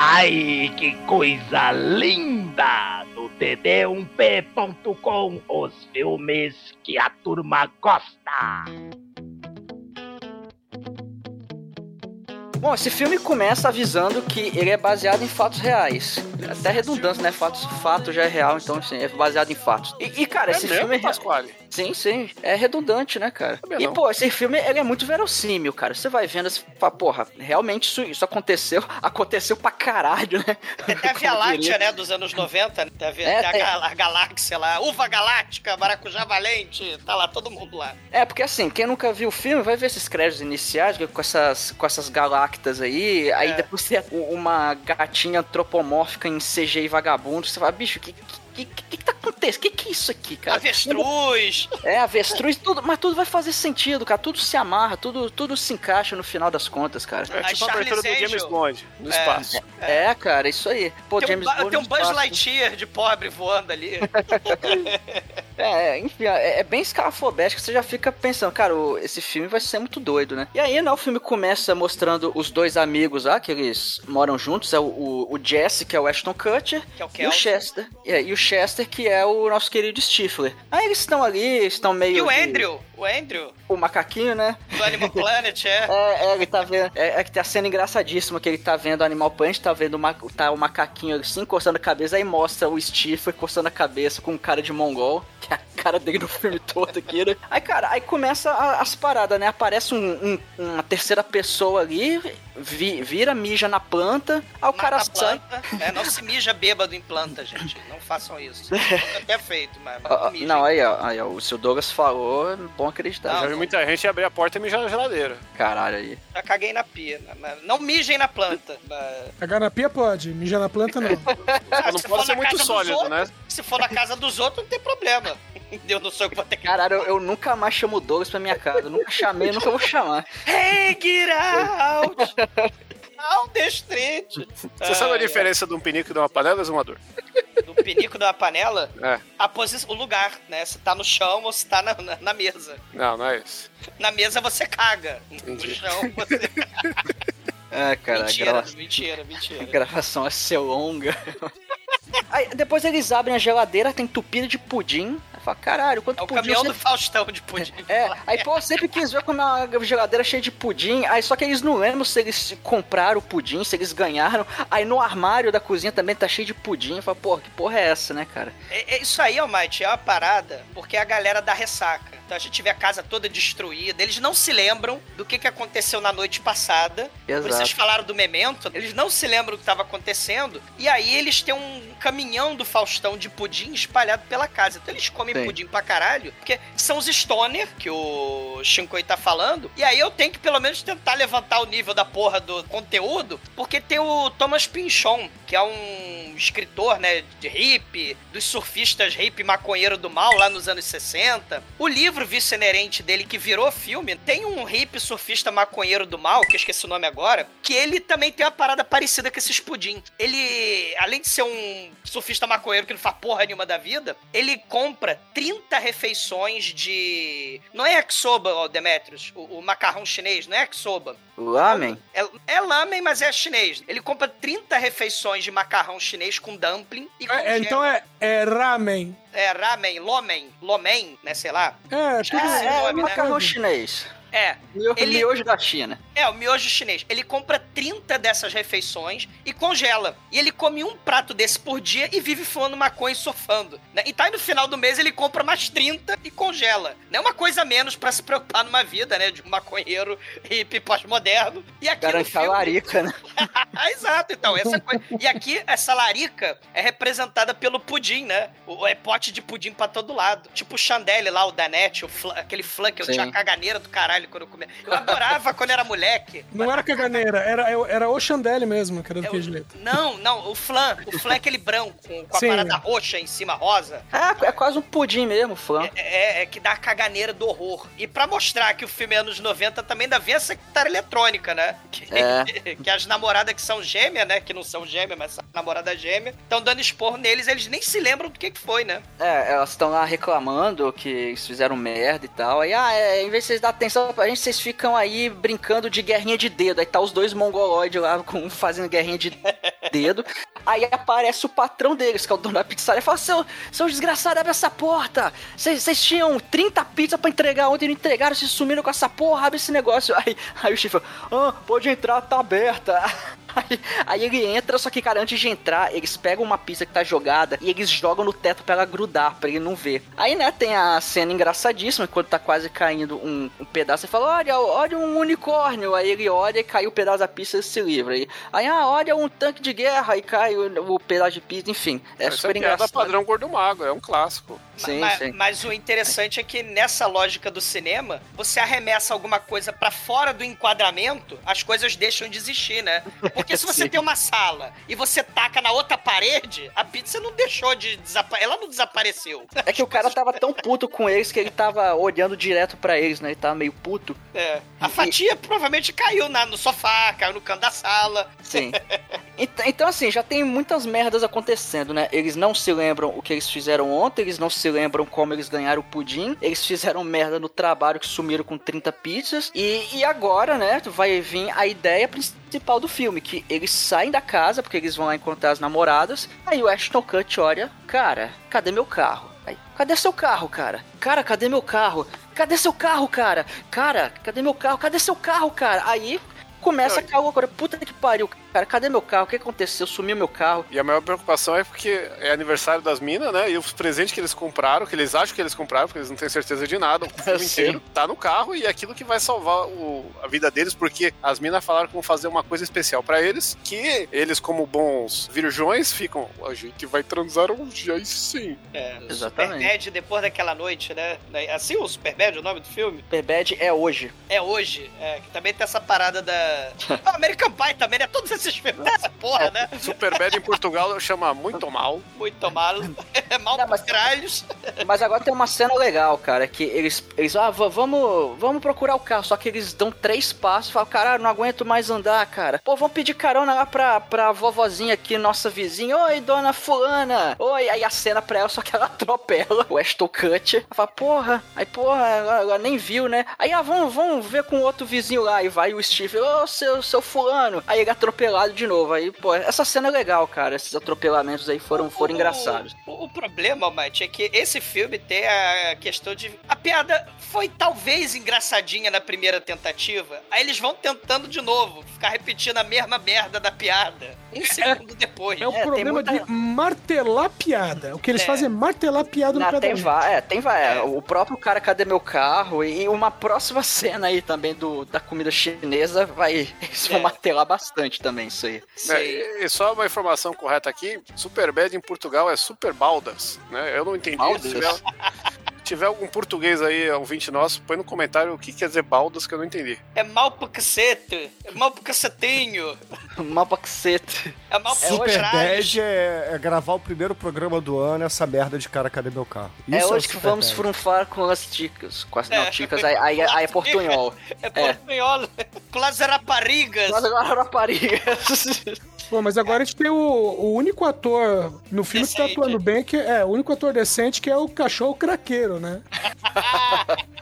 Speaker 11: Ai, que coisa linda! No td1p.com, os filmes que a turma gosta.
Speaker 9: Bom, esse filme começa avisando que ele é baseado em fatos reais. É Até redundância, né? Fatos, fato já é real, então assim, é baseado em fatos. E, e, cara,
Speaker 8: É
Speaker 9: esse
Speaker 8: mesmo,
Speaker 9: filme é.
Speaker 8: Pasquale?
Speaker 9: Sim, sim. É redundante, né, cara? E, pô, esse filme ele é muito verossímil, cara. Você vai vendo assim, fala, porra, realmente isso, isso aconteceu. Aconteceu pra caralho, né?
Speaker 5: Até a Via Láctea, né, dos anos 90, né?
Speaker 9: É,
Speaker 5: até a,
Speaker 9: tem-
Speaker 5: ga- a galáxia lá, Uva Galáctica, Maracujá Valente, tá lá todo mundo lá.
Speaker 9: É, porque assim, quem nunca viu o filme vai ver esses créditos iniciais com essas, com essas galactas aí, aí
Speaker 5: É.
Speaker 9: depois tem uma gatinha antropomórfica em CGI vagabundo, você fala, bicho, que que, que, que, que tá acontecendo? O que, que é isso aqui, cara?
Speaker 5: Avestruz.
Speaker 9: É, avestruz, tudo, mas tudo vai fazer sentido, cara. Tudo se amarra, tudo, tudo se encaixa no final das contas, cara.
Speaker 8: É
Speaker 5: A
Speaker 8: tipo a abertura do
Speaker 5: Charlize
Speaker 8: James
Speaker 5: Angel.
Speaker 8: Bond, no
Speaker 5: É.
Speaker 8: espaço.
Speaker 9: É, cara, isso aí. Pô,
Speaker 5: Tem um,
Speaker 9: James
Speaker 5: ba-
Speaker 9: Bond
Speaker 5: tem um Buzz. Lightyear de pobre voando ali.
Speaker 9: É, enfim, é, é bem escalafobético, você já fica pensando, cara, o- esse filme vai ser muito doido, né? E aí, né, o filme começa mostrando os dois amigos lá, que eles moram juntos, é o, o, o Jesse, que é o Ashton Kutcher,
Speaker 5: Que é o
Speaker 9: e o. Chester, é, e o Chester, que é o nosso querido Stifler. Aí eles estão ali, estão meio...
Speaker 5: E o
Speaker 9: de-
Speaker 5: Andrew, o Andrew,
Speaker 9: O macaquinho, né?
Speaker 5: do Animal Planet, é.
Speaker 9: É, é, ele tá vendo. É, é que tem a cena engraçadíssima que ele tá vendo o Animal Planet, tá vendo o, ma- tá o macaquinho assim, encostando a cabeça, aí mostra o Stifler encostando a cabeça com um cara de mongol, que é a cara dele no filme todo aqui, né? Aí, cara, aí começa a- as paradas, né? Aparece um- um- uma terceira pessoa ali, vi- vira, mija na planta, aí o
Speaker 5: Mata
Speaker 9: cara sai.
Speaker 5: É, não se mija bêbado em planta, gente. Não façam isso. Nunca até feito, mas não mijem.
Speaker 9: não, aí, ó, aí, ó, o seu Douglas falou, é bom acreditar.
Speaker 8: Já vi muita gente abrir a porta e mijar na geladeira.
Speaker 9: Caralho aí.
Speaker 5: Já caguei na pia. né? Mas não mijem na planta. Mas-
Speaker 7: Cagar na pia pode, mijar na planta não.
Speaker 5: Ah,
Speaker 8: não
Speaker 5: se
Speaker 8: pode
Speaker 5: for
Speaker 8: ser
Speaker 5: na
Speaker 8: muito sólido,
Speaker 5: outros-
Speaker 8: né?
Speaker 5: Se for na casa dos outros, não tem problema. Eu não sou eu que vou ter que.
Speaker 9: Caralho, eu, eu nunca mais chamo o Douglas pra minha casa. Eu nunca chamei, nunca vou chamar.
Speaker 5: Hey, get out! The street!
Speaker 8: Você sabe a diferença de um pinico e de uma panela, Zumador?
Speaker 5: Do pinico da panela,
Speaker 8: É.
Speaker 5: a posição, o lugar, né? Se tá no chão ou se tá na, na, na mesa.
Speaker 8: Não, não é isso.
Speaker 5: Na mesa você caga. No
Speaker 8: Entendi.
Speaker 5: chão você.
Speaker 9: É, cara,
Speaker 5: mentira,
Speaker 9: grava-
Speaker 5: mentira, mentira.
Speaker 9: a gravação é ser longa. Aí, depois eles abrem a geladeira, tem entupida de pudim. Aí fala, caralho, quanto
Speaker 5: É o
Speaker 9: pudim
Speaker 5: caminhão
Speaker 9: você
Speaker 5: do Faustão de pudim.
Speaker 9: É, aí pô, eu sempre quis ver como é uma geladeira cheia de pudim, aí só que eles não lembram se eles compraram o pudim, se eles ganharam. Aí no armário da cozinha também tá cheio de pudim. Fala, pô, que porra é essa, né, cara?
Speaker 5: É- é isso aí, Almighty, é uma parada, porque a galera da ressaca. Então a gente vê a casa toda destruída, eles não se lembram do que, que aconteceu na noite passada.
Speaker 9: Exato.
Speaker 5: Vocês falaram do memento, eles não se lembram do que estava acontecendo, e aí eles têm um caminhão do Faustão de pudim espalhado pela casa. Então eles comem Pudim pra caralho, porque são os stoner, que o Shinkoi tá falando, e aí eu tenho que pelo menos tentar levantar o nível da porra do conteúdo, porque tem o Thomas Pinchon, que é um escritor, né, de hippie, dos surfistas hippie maconheiro do mal lá nos anos 60. O livro Vício Inerente dele, que virou filme, tem um hippie surfista maconheiro do mal, que eu esqueci o nome agora, que ele também tem uma parada parecida com esses pudim. Ele, além de ser um surfista maconheiro que não faz porra nenhuma da vida, ele compra 30 refeições de... Não é yakisoba, ó, Demetrius, o, o macarrão chinês, não é yakisoba.
Speaker 9: Lamen?
Speaker 5: É, é lamen, mas é chinês. Ele compra 30 refeições de macarrão chinês com dumpling e
Speaker 7: É, é, então é, é ramen.
Speaker 5: É ramen, lomen, lomen, né, sei lá.
Speaker 7: É, tudo
Speaker 9: É, é
Speaker 5: nome, né?
Speaker 9: macarrão chinês.
Speaker 5: É.
Speaker 9: Mio-
Speaker 5: Ele-
Speaker 9: Miojo da China.
Speaker 5: É, o miojo chinês. Ele compra 30 dessas refeições e congela. E ele come um prato desse por dia e vive fumando maconha e surfando. Né? E tá aí no final do mês ele compra mais 30 e congela. Não é uma coisa a menos pra se preocupar numa vida, né? De um maconheiro hippie pós-moderno. E aqui
Speaker 9: Garante a
Speaker 5: filme...
Speaker 9: larica, né?
Speaker 5: Exato, então, essa coisa. E aqui, essa larica é representada pelo pudim, né? O, é pote de pudim pra todo lado. Tipo o Chandelle lá, o Danete, o flan- aquele flan que eu tinha caganeira do caralho quando eu comia. Eu adorava quando era moleque.
Speaker 7: Não era caganeira, era, era o Chandelle mesmo, que era
Speaker 5: É
Speaker 7: daquele jeito.
Speaker 5: Não, não, o flan. O flan é aquele branco, com, com a
Speaker 7: Sim.
Speaker 5: parada roxa em cima rosa.
Speaker 9: É, é quase um pudim mesmo, flan.
Speaker 5: É, é que dá a caganeira do horror. E pra mostrar que o filme é anos 90 também ainda vem a secretária eletrônica, né? Que,
Speaker 9: É.
Speaker 5: que as namoradas que são gêmeas, né? Que não são gêmeas, mas são namoradas gêmeas, estão dando esporro neles, eles nem se lembram do que, que foi, né?
Speaker 9: É, elas estão lá reclamando que eles fizeram merda e tal. Aí, ah, é, em vez de vocês dar atenção pra gente, vocês ficam aí brincando de guerrinha de dedo. Aí tá os dois mongoloides lá com, fazendo guerrinha de dedo. Aí aparece o patrão deles, que é o dono da pizzaria, e fala: Seu, seu desgraçado, abre essa porta. Vocês tinham 30 pizzas pra entregar ontem, não entregaram, vocês sumiram com essa porra, abre esse negócio. Aí, aí o chifre fala: Ah, pode entrar, tá aberta. Aí, aí ele entra, só que, cara, antes de entrar, eles pegam uma pizza que tá jogada e eles jogam no teto pra ela grudar, pra ele não ver. Aí, né, tem a cena engraçadíssima, quando tá quase caindo um, um pedaço, e fala, olha, olha um unicórnio. Aí ele olha e cai o pedaço da pizza e se livra. Aí, aí ah, olha um tanque de guerra, aí cai o, o pedaço de pizza, enfim. É
Speaker 8: Essa
Speaker 9: super
Speaker 8: piada
Speaker 9: engraçado.
Speaker 8: padrão gordo mago, é um clássico.
Speaker 9: Sim,
Speaker 5: Ma-
Speaker 9: sim.
Speaker 5: Mas o interessante é que nessa lógica do cinema, você arremessa alguma coisa pra fora do enquadramento, as coisas deixam de existir, né? Porque se você tem uma sala e você taca na outra parede, a pizza não deixou de desaparecer. Ela não desapareceu.
Speaker 9: É que o cara tava tão puto com eles que ele tava olhando direto pra eles, né? Ele tava meio puto.
Speaker 5: É. A fatia provavelmente caiu na- no sofá, caiu no canto da sala.
Speaker 9: Sim. Ent- Então, assim, já tem muitas merdas acontecendo, né? Eles não se lembram o que eles fizeram ontem, eles não se lembram como eles ganharam o pudim, eles fizeram merda no trabalho que sumiram com 30 pizzas, e, e agora, né, vai vir a ideia principal do filme, que eles saem da casa, porque eles vão lá encontrar as namoradas, aí o Ashton Kutcher olha, cara, cadê meu carro? Aí, cadê seu carro, cara? Cara, cadê meu carro? Cadê seu carro, cara? Cara, cadê meu carro? Cadê seu carro, cara? Aí começa a cair agora. Puta que pariu, cara. Cadê meu carro? O que aconteceu? Sumiu meu carro.
Speaker 8: E a maior preocupação é porque é aniversário das minas, né? E os presentes que eles compraram, que eles acham que eles compraram, porque eles não têm certeza de nada, o filme inteiro tá no carro e é aquilo que vai salvar o- a vida deles, porque as minas falaram que vão fazer uma coisa especial pra eles, que eles, como bons virgões, ficam. A gente vai transar hoje, aí sim.
Speaker 5: É,
Speaker 9: Exatamente.
Speaker 5: Superbad depois daquela noite, né? Assim o Superbad, o nome do filme?
Speaker 9: Superbad é hoje.
Speaker 5: É hoje. É, que também tem essa parada da. Ah, American Pie também, né? Todos esses filmes. Essa porra, né?
Speaker 8: Superbad em Portugal chama Muito Mal.
Speaker 5: Muito mal. É mal
Speaker 9: Não, mas-
Speaker 5: caralhos.
Speaker 9: Mas agora tem uma cena legal, cara, que eles, eles ah, va- vamos, vamos procurar o carro, só que eles dão três passos e falam, caralho, não aguento mais andar, cara. Pô, vamos pedir carona lá pra, pra vovozinha aqui, nossa vizinha. Oi, dona fulana. Oi, aí a cena pra ela, só que ela atropela o Ashton Kutcher. Ela fala, porra, aí porra, ela, ela nem viu, né? Aí, ah, vamos, vamos ver com outro vizinho lá. E vai o Steve, ô, seu, seu fulano. Aí ele é atropelado de novo. Aí, pô, essa cena é legal, cara. Esses atropelamentos aí foram, foram engraçados.
Speaker 5: O, o problema, Mate, é que esse filme tem a questão de. A piada foi talvez engraçadinha na primeira tentativa. Aí eles vão tentando de novo, ficar repetindo a mesma merda da piada. Um segundo depois.
Speaker 7: É o
Speaker 9: tem
Speaker 7: problema
Speaker 9: muita-
Speaker 7: de martelar piada. O que eles
Speaker 5: É.
Speaker 7: fazem é martelar piada no
Speaker 9: Não, tem vai, é, tem vai.
Speaker 5: É.
Speaker 9: O próprio cara, cadê meu carro? E uma próxima cena aí também do, da comida chinesa vai. Eles vão
Speaker 5: É.
Speaker 9: martelar bastante também isso aí.
Speaker 8: É, e- e só uma informação correta aqui: Superbad em Portugal é Super Baldas, né? Eu não entendi.
Speaker 9: Baldas?
Speaker 8: Se tiver, algum português aí, ouvinte nosso, põe no comentário o que quer dizer Baldas que eu não entendi.
Speaker 5: É mal pro cacete. É mal pro cacetinho.
Speaker 9: Mapa cacete.
Speaker 5: É mal pro
Speaker 4: Super
Speaker 5: caralho.
Speaker 4: 10 é, é gravar o primeiro programa do ano, essa merda de cara, cadê meu carro?
Speaker 9: é
Speaker 4: Isso
Speaker 9: hoje
Speaker 4: o
Speaker 9: que vamos
Speaker 4: 10.
Speaker 9: frunfar com as ticas. Com as
Speaker 5: É.
Speaker 9: não, ticas, aí, aí, aí é portunhol.
Speaker 5: É portunhol. Com as raparigas.
Speaker 9: Mas agora raparigas.
Speaker 7: Pô, mas agora a gente tem o, o único ator no filme que tá
Speaker 5: Decente.
Speaker 7: atuando bem, que é o único ator decente que é o cachorro craqueiro, né?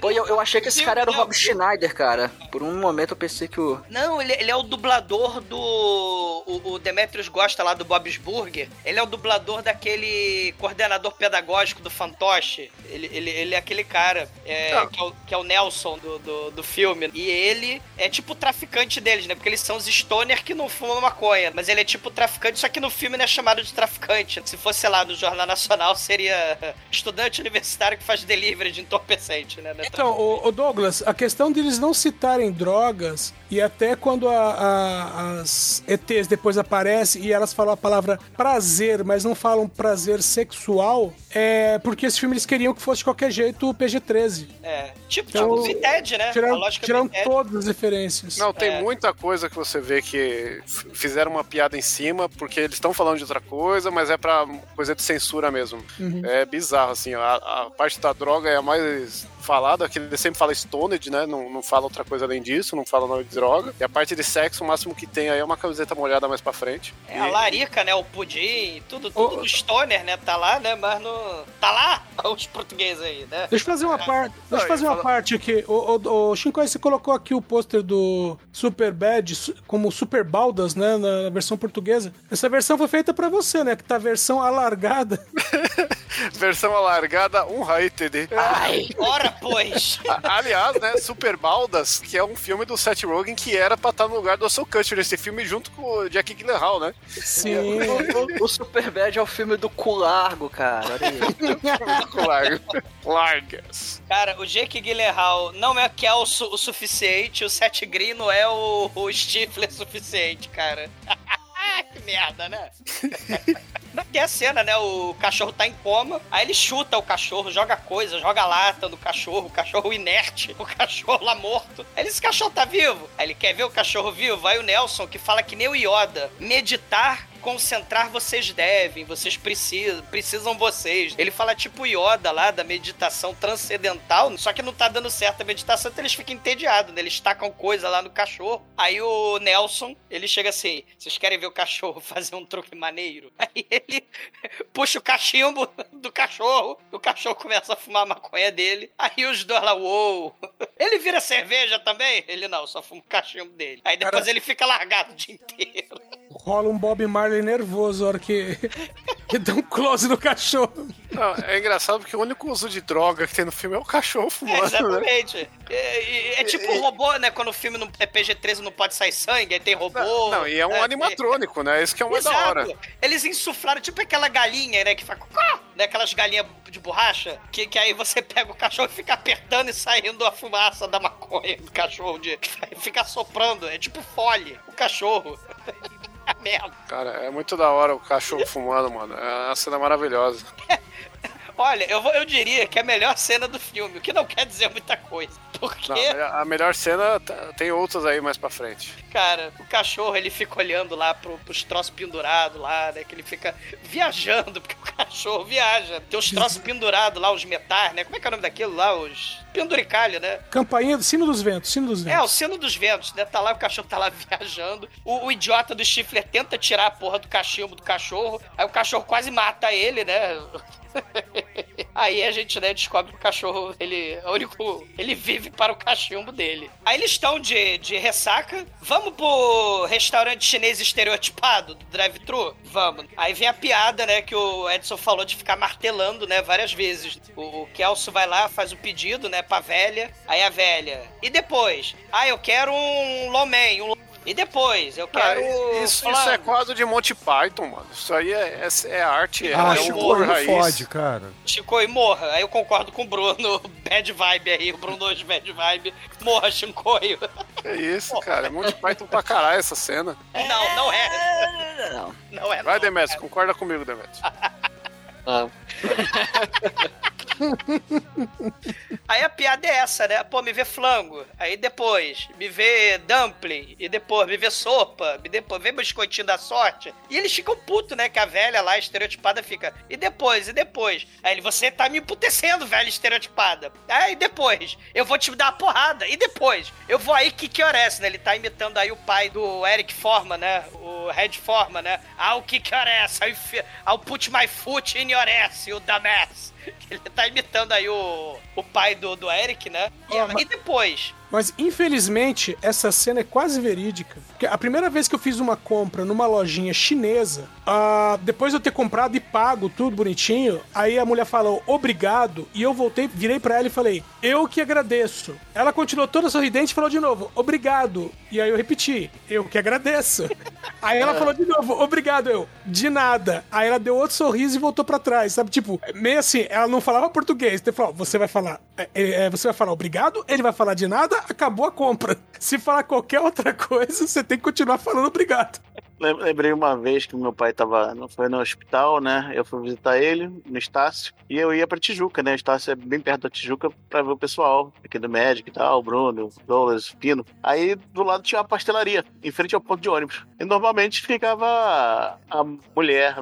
Speaker 9: Pô, eu, eu achei que esse cara era o Rob Schneider, cara. Por um momento eu pensei que o.
Speaker 5: Não, ele, ele é o dublador do. O, o Demetrius gosta lá do Bob's Burger. Ele é o dublador daquele coordenador pedagógico do Fantoche. Ele, ele, ele é aquele cara é,
Speaker 8: Ah.
Speaker 5: que, é o, que é o Nelson do, do, do filme. E ele é tipo o traficante deles, né? Porque eles são os stoner que não fumam maconha. Mas ele é tipo o traficante, só que no filme não é chamado de traficante. Se fosse sei lá no Jornal Nacional, seria estudante universitário que faz delivery de entorpecente, né?
Speaker 7: Então, o, o Douglas, a questão deles não citarem drogas e até quando a- a- as ETs depois aparecem e elas falam a palavra prazer, mas não falam prazer sexual, é porque esse filme eles queriam que fosse de qualquer jeito o PG-13.
Speaker 5: É, tipo,
Speaker 7: Então,
Speaker 5: tipo Vinted, né?
Speaker 7: Tiraram,
Speaker 5: a lógica
Speaker 7: tiraram todas as referências.
Speaker 8: Não, tem
Speaker 5: É.
Speaker 8: muita coisa que você vê que fizeram uma piada em cima, porque eles estão falando de outra coisa, mas é pra coisa de censura mesmo.
Speaker 7: Uhum.
Speaker 8: É bizarro, assim, a, a parte da droga é a mais falada, que ele sempre fala stoned, né? Não, não fala outra coisa além disso, não fala nome de droga. E a parte de sexo, o máximo que tem aí é uma camiseta molhada mais pra frente.
Speaker 5: É, a larica, né? O pudim, tudo, tudo do stoner, né? Tá lá, né? Mas no... Tá lá os portugueses aí, né?
Speaker 7: Deixa eu fazer uma parte. Deixa eu fazer uma parte aqui. O, o, o Shinkoi, você colocou aqui o pôster do Super Bad como Super Baldas, né? Na, na versão portuguesa. Essa versão foi feita pra você, né? Que tá a versão alargada.
Speaker 8: Versão alargada, um rated.
Speaker 5: Ai, ora pois!
Speaker 8: A- Aliás, né, Super Baldas, que é um filme do Seth Rogen que era pra estar no lugar do Russell Kutcher nesse filme junto com o Jack Gyllenhaal, né?
Speaker 7: Sim.
Speaker 9: O, o, o Superbad é o filme do cu largo, cara. Olha aí.
Speaker 8: Largo. Largas.
Speaker 5: Cara, o Jake Gyllenhaal não é que é o, su- o suficiente, o Seth Green não é o, o Stifler suficiente, cara. que merda, né? Tem a cena, né? O cachorro tá em coma, aí ele chuta o cachorro, joga coisa, joga lata no cachorro, o cachorro inerte, o cachorro lá morto. Aí esse cachorro tá vivo. Aí ele quer ver o cachorro vivo. Aí o Nelson, que fala que nem o Yoda, meditar concentrar vocês devem, vocês precisam, precisam vocês. Ele fala tipo Yoda lá da meditação transcendental, só que não tá dando certo a meditação, então eles ficam entediados, né? Eles tacam coisa lá no cachorro. Aí o Nelson, ele chega assim: vocês querem ver o cachorro fazer um truque maneiro? Aí ele puxa o cachimbo do cachorro, o cachorro começa a fumar a maconha dele. Aí os dois lá, uou! Ele vira cerveja também? Ele não, só fuma o cachimbo dele. Aí depois
Speaker 7: Cara-
Speaker 5: ele fica largado o dia inteiro.
Speaker 7: Rola um Bob Marley nervoso a hora que, que dá um close no cachorro.
Speaker 8: Não, é engraçado porque o único uso de droga que tem no filme é o cachorro
Speaker 5: É,
Speaker 8: fumando, né?
Speaker 5: exatamente. É, é- é tipo um robô, né? Quando o filme não, é PG-13 não pode sair sangue, aí tem robô.
Speaker 8: Não, e é um
Speaker 5: né?
Speaker 8: animatrônico, né? Isso que é uma da
Speaker 5: Exato.
Speaker 8: hora.
Speaker 5: Eles insuflaram tipo aquela galinha, né? Que faz né? Aquelas galinhas de borracha, que, que aí você pega o cachorro e fica apertando e saindo a fumaça da maconha do cachorro, de, fica soprando. É tipo fole, o cachorro. Merda.
Speaker 8: Cara, é muito da hora o cachorro fumando, mano. É uma cena maravilhosa.
Speaker 5: Olha, eu, vou, eu diria que é a melhor cena do filme, o que não quer dizer muita coisa. Porque.
Speaker 8: Não, a melhor- cena tem outras aí mais pra frente.
Speaker 5: Cara, o cachorro ele fica olhando lá pro, pros troços pendurados lá, né? Que ele fica viajando, porque o cachorro viaja. Tem os troços pendurados lá, os metais, né? Como é que é o nome daquilo lá? Os penduricalho, né?
Speaker 7: Campainha do sino dos ventos, sino dos
Speaker 5: É,
Speaker 7: ventos.
Speaker 5: o sino dos ventos, né? Tá lá, o cachorro tá lá viajando. O, o idiota do Stifler tenta tirar a porra do cachimbo do cachorro. Aí o cachorro quase mata ele, né? Aí a gente, né, descobre que o cachorro, ele é o único. Ele vive para o cachimbo dele. Aí eles estão de, de ressaca. Vamos pro restaurante chinês estereotipado do drive-thru? Vamos. Aí vem a piada, né, que o Edson falou de ficar martelando, né, várias vezes. O, o Kelso vai lá, faz o pedido, né, pra velha. Aí a velha. E depois? Ah, eu quero um lo mein, um E depois? Eu
Speaker 8: Cara,
Speaker 5: quero.
Speaker 8: isso,
Speaker 5: flango.
Speaker 8: isso é quadro de Monty Python, mano. Isso aí é, é, é arte, é,
Speaker 4: Ah,
Speaker 8: é
Speaker 4: Chico,
Speaker 8: humor raiz.
Speaker 4: fode, cara.
Speaker 5: Chico e morra. Aí eu concordo com o Bruno. Bad vibe aí, o Bruno hoje bad vibe. Morra, Shinkoio.
Speaker 8: É isso, cara. É Monty Python pra caralho essa cena.
Speaker 5: Não, não é.
Speaker 9: Não.
Speaker 5: Não é.
Speaker 8: Vai,
Speaker 5: não.
Speaker 8: Demetrio, concorda comigo, Demetrio.
Speaker 5: Aí a piada é essa, né? Pô, me vê flango. Aí depois, me vê dumpling. E depois, me vê sopa. Me depois, vê biscoitinho da sorte. E eles ficam putos, né? Que a velha lá, estereotipada, fica. E depois, e depois? Aí ele, você tá me emputecendo, velha estereotipada. Aí depois, eu vou te dar uma porrada. E depois, eu vou aí que que orece, né? Ele tá imitando aí o pai do Eric Forma, né? O Red Forma, né? Ah, o que que orece? Fi- I'll put my foot in your ass, you dumbass. Ele tá imitando aí o, o pai do, do Eric, né? E,
Speaker 7: Ah,
Speaker 5: ela-
Speaker 7: mas-
Speaker 5: e depois?
Speaker 7: Mas infelizmente essa cena é quase verídica. Porque a primeira vez que eu fiz uma compra numa lojinha chinesa, ah, depois de eu ter comprado e pago tudo bonitinho, aí a mulher falou obrigado e eu voltei, virei pra ela e falei eu que agradeço. Ela continuou toda sorridente e falou de novo obrigado. E aí eu repeti eu que agradeço. Aí ela falou de novo obrigado eu de nada. Aí ela deu outro sorriso e voltou pra trás, sabe? Tipo meio assim, ela não falava português. Então falou você vai falar, é, é, você vai falar obrigado, ele vai falar de nada, acabou a compra. Se falar qualquer outra coisa, você tem que continuar falando obrigado.
Speaker 6: Lem- Lembrei uma vez que meu pai tava, não foi no hospital, né? Eu fui visitar ele no Estácio e eu ia pra Tijuca, né? Estácio é bem perto da Tijuca pra ver o pessoal aqui do médico e tal, o Bruno, o Douglas, o Pino. Aí do lado tinha uma pastelaria, em frente ao ponto de ônibus. E normalmente ficava a mulher,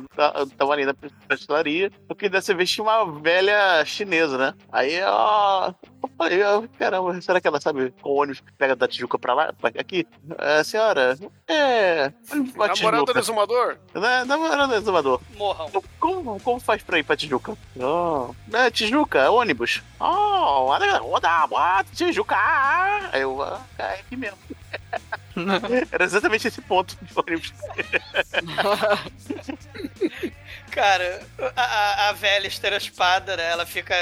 Speaker 6: tava ali na pastelaria, porque dessa vez tinha uma velha chinesa, né? Aí, ó, eu falei, ó, caramba, será que ela sabe qual ônibus que pega da Tijuca pra lá, pra aqui? É, senhora, é. pra
Speaker 8: Namorado do exumador?
Speaker 6: Né? Namorado do exumador.
Speaker 5: Morram.
Speaker 6: Como, como faz pra ir pra Tijuca? Oh, é, Tijuca, ônibus. Oh, olha, olha, olha, Tijuca. ah. Aí eu, ah, é aqui mesmo. Era exatamente esse ponto de ônibus.
Speaker 5: Cara, a, a, a velha estereotipada, né? Ela fica.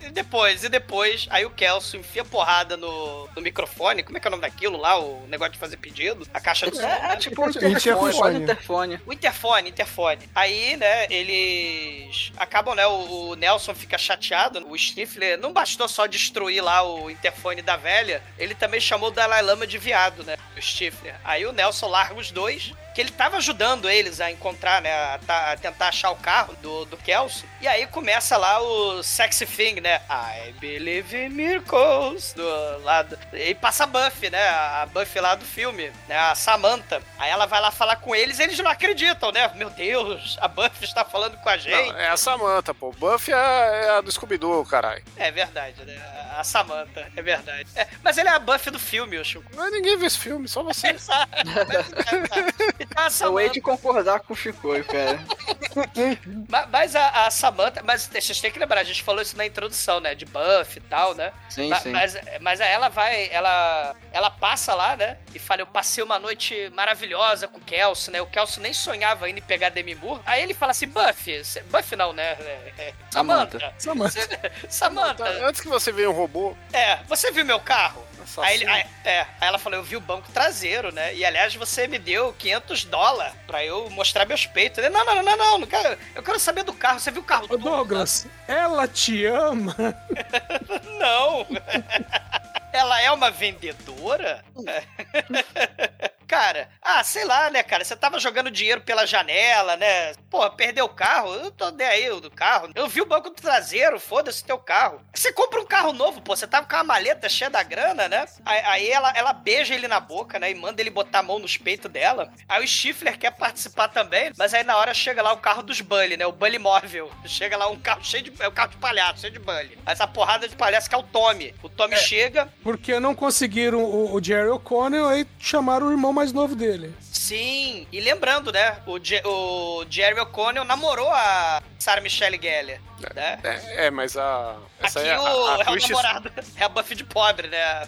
Speaker 5: E depois, e depois, aí o Kelso enfia porrada no, no microfone. Como é que é o nome daquilo lá? O negócio de fazer pedido? A caixa do som.
Speaker 9: É,
Speaker 5: né?
Speaker 9: é tipo um
Speaker 4: Interfone.
Speaker 9: interfone. interfone.
Speaker 5: O interfone, interfone. Aí, né, eles acabam, né, o, o Nelson fica chateado. O Stifler não bastou só destruir lá o interfone da velha, ele também chamou o Dalai Lama de viado, né, o Stifler. Aí o Nelson larga os dois, que ele tava ajudando eles a encontrar, né, a, ta- a tentar achar o carro do, do Kelso. E aí começa lá o Sexy Thing, né, I believe in miracles, do lado. E passa a Buffy, né, a Buffy lá do filme, né, a Samantha. Aí ela vai lá falar com eles, eles não acreditam, né? Meu Deus, a Buffy está falando com a gente.
Speaker 8: Não, é a Samantha, pô. Buffy é, é a do Scooby-Doo, caralho.
Speaker 5: É verdade, né? A Samantha, é verdade. É, mas ele é a Buffy do filme, o Chico.
Speaker 8: Mas ninguém vê esse filme, só você.
Speaker 5: Exato. Então a
Speaker 9: Eu hei
Speaker 5: Samantha.
Speaker 9: de concordar com o Chicoio, cara.
Speaker 5: Ma- Mas a, a Samantha. Mas vocês têm que lembrar, a gente falou isso na introdução, né? De Buffy e tal, né?
Speaker 9: Sim,
Speaker 5: Ma-
Speaker 9: sim.
Speaker 5: Mas, mas aí ela vai, ela, ela passa lá, né? E fala: Eu passei uma noite maravilhosa com o Kelso, né? O Kelso nem sonhava ainda em pegar Demi Moore. Aí ele fala assim: Buffy, cê- Buffy não, né?
Speaker 9: Samantha.
Speaker 7: Samantha.
Speaker 5: Cê- Samantha,
Speaker 8: Antes que você veja um robô,
Speaker 5: é, você viu meu carro?
Speaker 8: Assassino.
Speaker 5: Aí, ele, aí- é, aí ela falou, eu vi o banco traseiro, né? E aliás, você me deu 500 dólares pra eu mostrar meus peitos. Ele, não, não, não, não, não quero, eu quero saber do carro. Você viu o carro
Speaker 7: Ô Douglas, ela te ama?
Speaker 5: Não. ela é uma vendedora? Cara, ah, sei lá, né, cara? Você tava jogando dinheiro pela janela, né? Porra, perdeu o carro? Eu tô nem aí do carro. Eu vi o banco do traseiro, foda-se teu carro. Você compra um carro novo, pô. Você tava com uma maleta cheia da grana, né? Aí, aí ela, ela beija ele na boca, né? E manda ele botar a mão nos peitos dela. Aí o Stifler quer participar também, mas aí na hora chega lá o carro dos Bully, né? O Bully móvel. Chega lá um carro cheio de. É o carro de palhaço, cheio de Bully. Essa porrada de palhaço que é o Tommy. O Tommy chega,
Speaker 7: Porque não conseguiram o, o Jerry O'Connell, aí chamaram o irmão mais novo dele.
Speaker 5: Sim, e lembrando, né? O, Je- o Jerry O'Connell namorou a Sarah Michelle Gellar, né?
Speaker 8: é, é, mas a. Essa
Speaker 5: Aqui
Speaker 8: é a,
Speaker 5: o,
Speaker 8: a,
Speaker 5: é o namorado, é a Buffy de pobre, né?